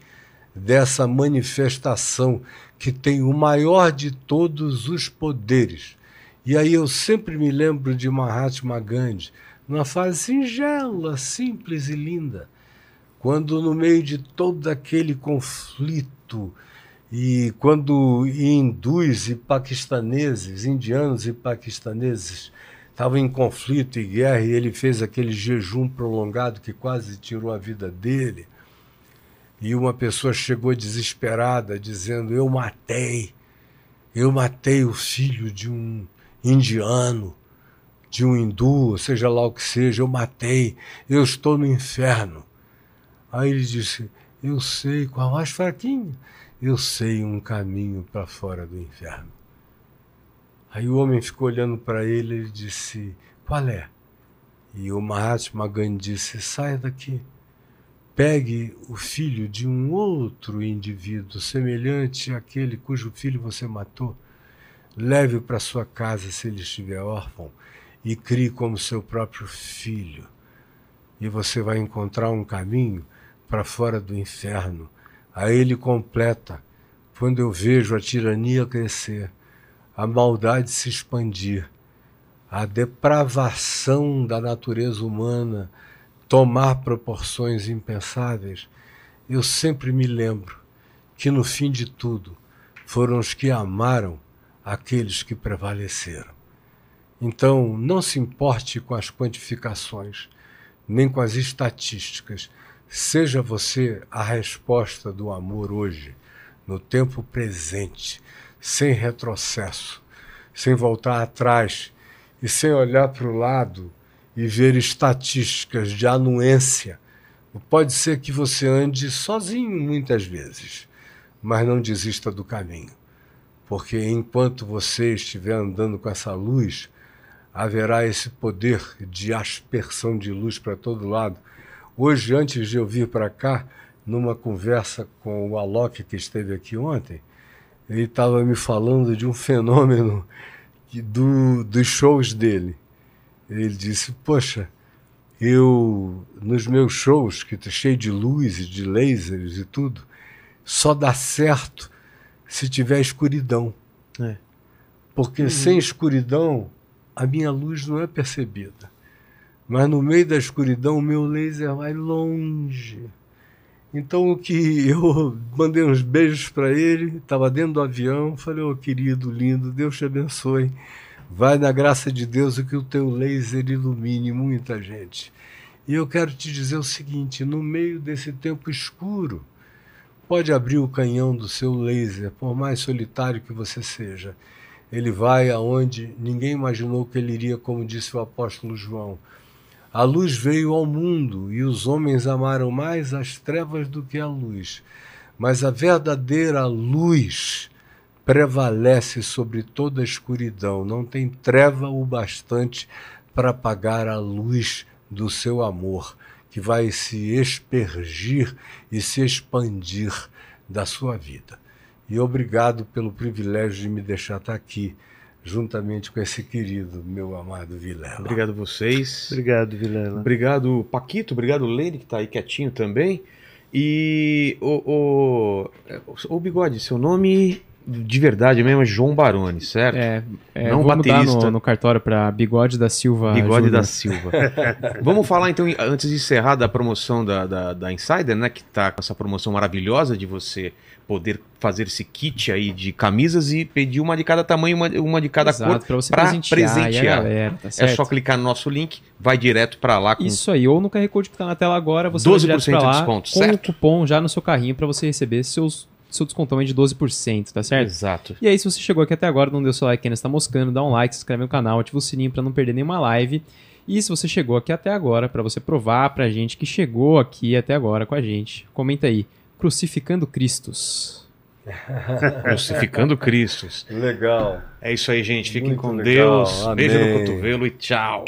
dessa manifestação que tem o maior de todos os poderes. E aí eu sempre me lembro de Mahatma Gandhi, numa fase singela, simples e linda, quando no meio de todo aquele conflito e quando hindus e paquistaneses, indianos e paquistaneses estavam em conflito e guerra e ele fez aquele jejum prolongado que quase tirou a vida dele. E uma pessoa chegou desesperada dizendo: "Eu matei, eu matei o filho de um indiano de um hindu, seja lá o que seja, eu matei, eu estou no inferno. Aí ele disse: Eu sei, com a voz fraquinha, eu sei um caminho para fora do inferno. Aí o homem ficou olhando para ele e disse: Qual é? E o Mahatma Gandhi disse: Saia daqui. Pegue o filho de um outro indivíduo semelhante àquele cujo filho você matou. Leve-o para sua casa se ele estiver órfão e crie como seu próprio filho. E você vai encontrar um caminho para fora do inferno. A ele completa. Quando eu vejo a tirania crescer, a maldade se expandir, a depravação da natureza humana tomar proporções impensáveis, eu sempre me lembro que no fim de tudo foram os que amaram aqueles que prevaleceram. Então, não se importe com as quantificações, nem com as estatísticas. Seja você a resposta do amor hoje, no tempo presente, sem retrocesso, sem voltar atrás e sem olhar para o lado e ver estatísticas de anuência. Pode ser que você ande sozinho muitas vezes, mas não desista do caminho, porque enquanto você estiver andando com essa luz, haverá esse poder de aspersão de luz para todo lado. Hoje, antes de eu vir para cá, numa conversa com o Alok, que esteve aqui ontem, ele estava me falando de um <laughs> fenômeno do, dos shows dele. Ele disse: Poxa, eu, nos meus shows, que está cheio de luz e de lasers e tudo, só dá certo se tiver escuridão. É. Porque uhum. sem escuridão a minha luz não é percebida. Mas no meio da escuridão, o meu laser vai longe. Então, o que <laughs> eu mandei uns beijos para ele, estava dentro do avião, falei: Ô oh, querido, lindo, Deus te abençoe. Vai na graça de Deus que o teu laser ilumine muita gente. E eu quero te dizer o seguinte: no meio desse tempo escuro, pode abrir o canhão do seu laser, por mais solitário que você seja ele vai aonde ninguém imaginou que ele iria, como disse o apóstolo João. A luz veio ao mundo e os homens amaram mais as trevas do que a luz. Mas a verdadeira luz prevalece sobre toda a escuridão. Não tem treva o bastante para apagar a luz do seu amor, que vai se espergir e se expandir da sua vida. E obrigado pelo privilégio de me deixar estar aqui, juntamente com esse querido, meu amado Vilela. Obrigado a vocês. Obrigado, Vilela. Obrigado, Paquito. Obrigado, Lene, que está aí quietinho também. E o, o, o Bigode, seu nome de verdade mesmo é João Baroni, certo? É, é Não vou baterista. no, no cartório pra Bigode da Silva. Bigode Júnior. da Silva. <laughs> Vamos falar então, antes de encerrar, da promoção da, da, da Insider, né? Que tá com essa promoção maravilhosa de você poder fazer esse kit aí de camisas e pedir uma de cada tamanho, uma, uma de cada Exato, cor. pra presentear, a presentear. galera, tá É só clicar no nosso link, vai direto pra lá com Isso aí, ou no QR Code que tá na tela agora, você 12% vai direto pra de lá desconto, com certo? o cupom já no seu carrinho pra você receber seus, seu descontão aí de 12%, tá certo? Exato. E aí, se você chegou aqui até agora, não deu seu like ainda, está moscando, dá um like, se inscreve no canal, ativa o sininho pra não perder nenhuma live. E se você chegou aqui até agora, pra você provar pra gente que chegou aqui até agora com a gente, comenta aí, crucificando Cristos. <laughs> Crucificando Cristos. Legal. É isso aí, gente. Fiquem Muito com legal. Deus. Beijo no Amém. cotovelo e tchau.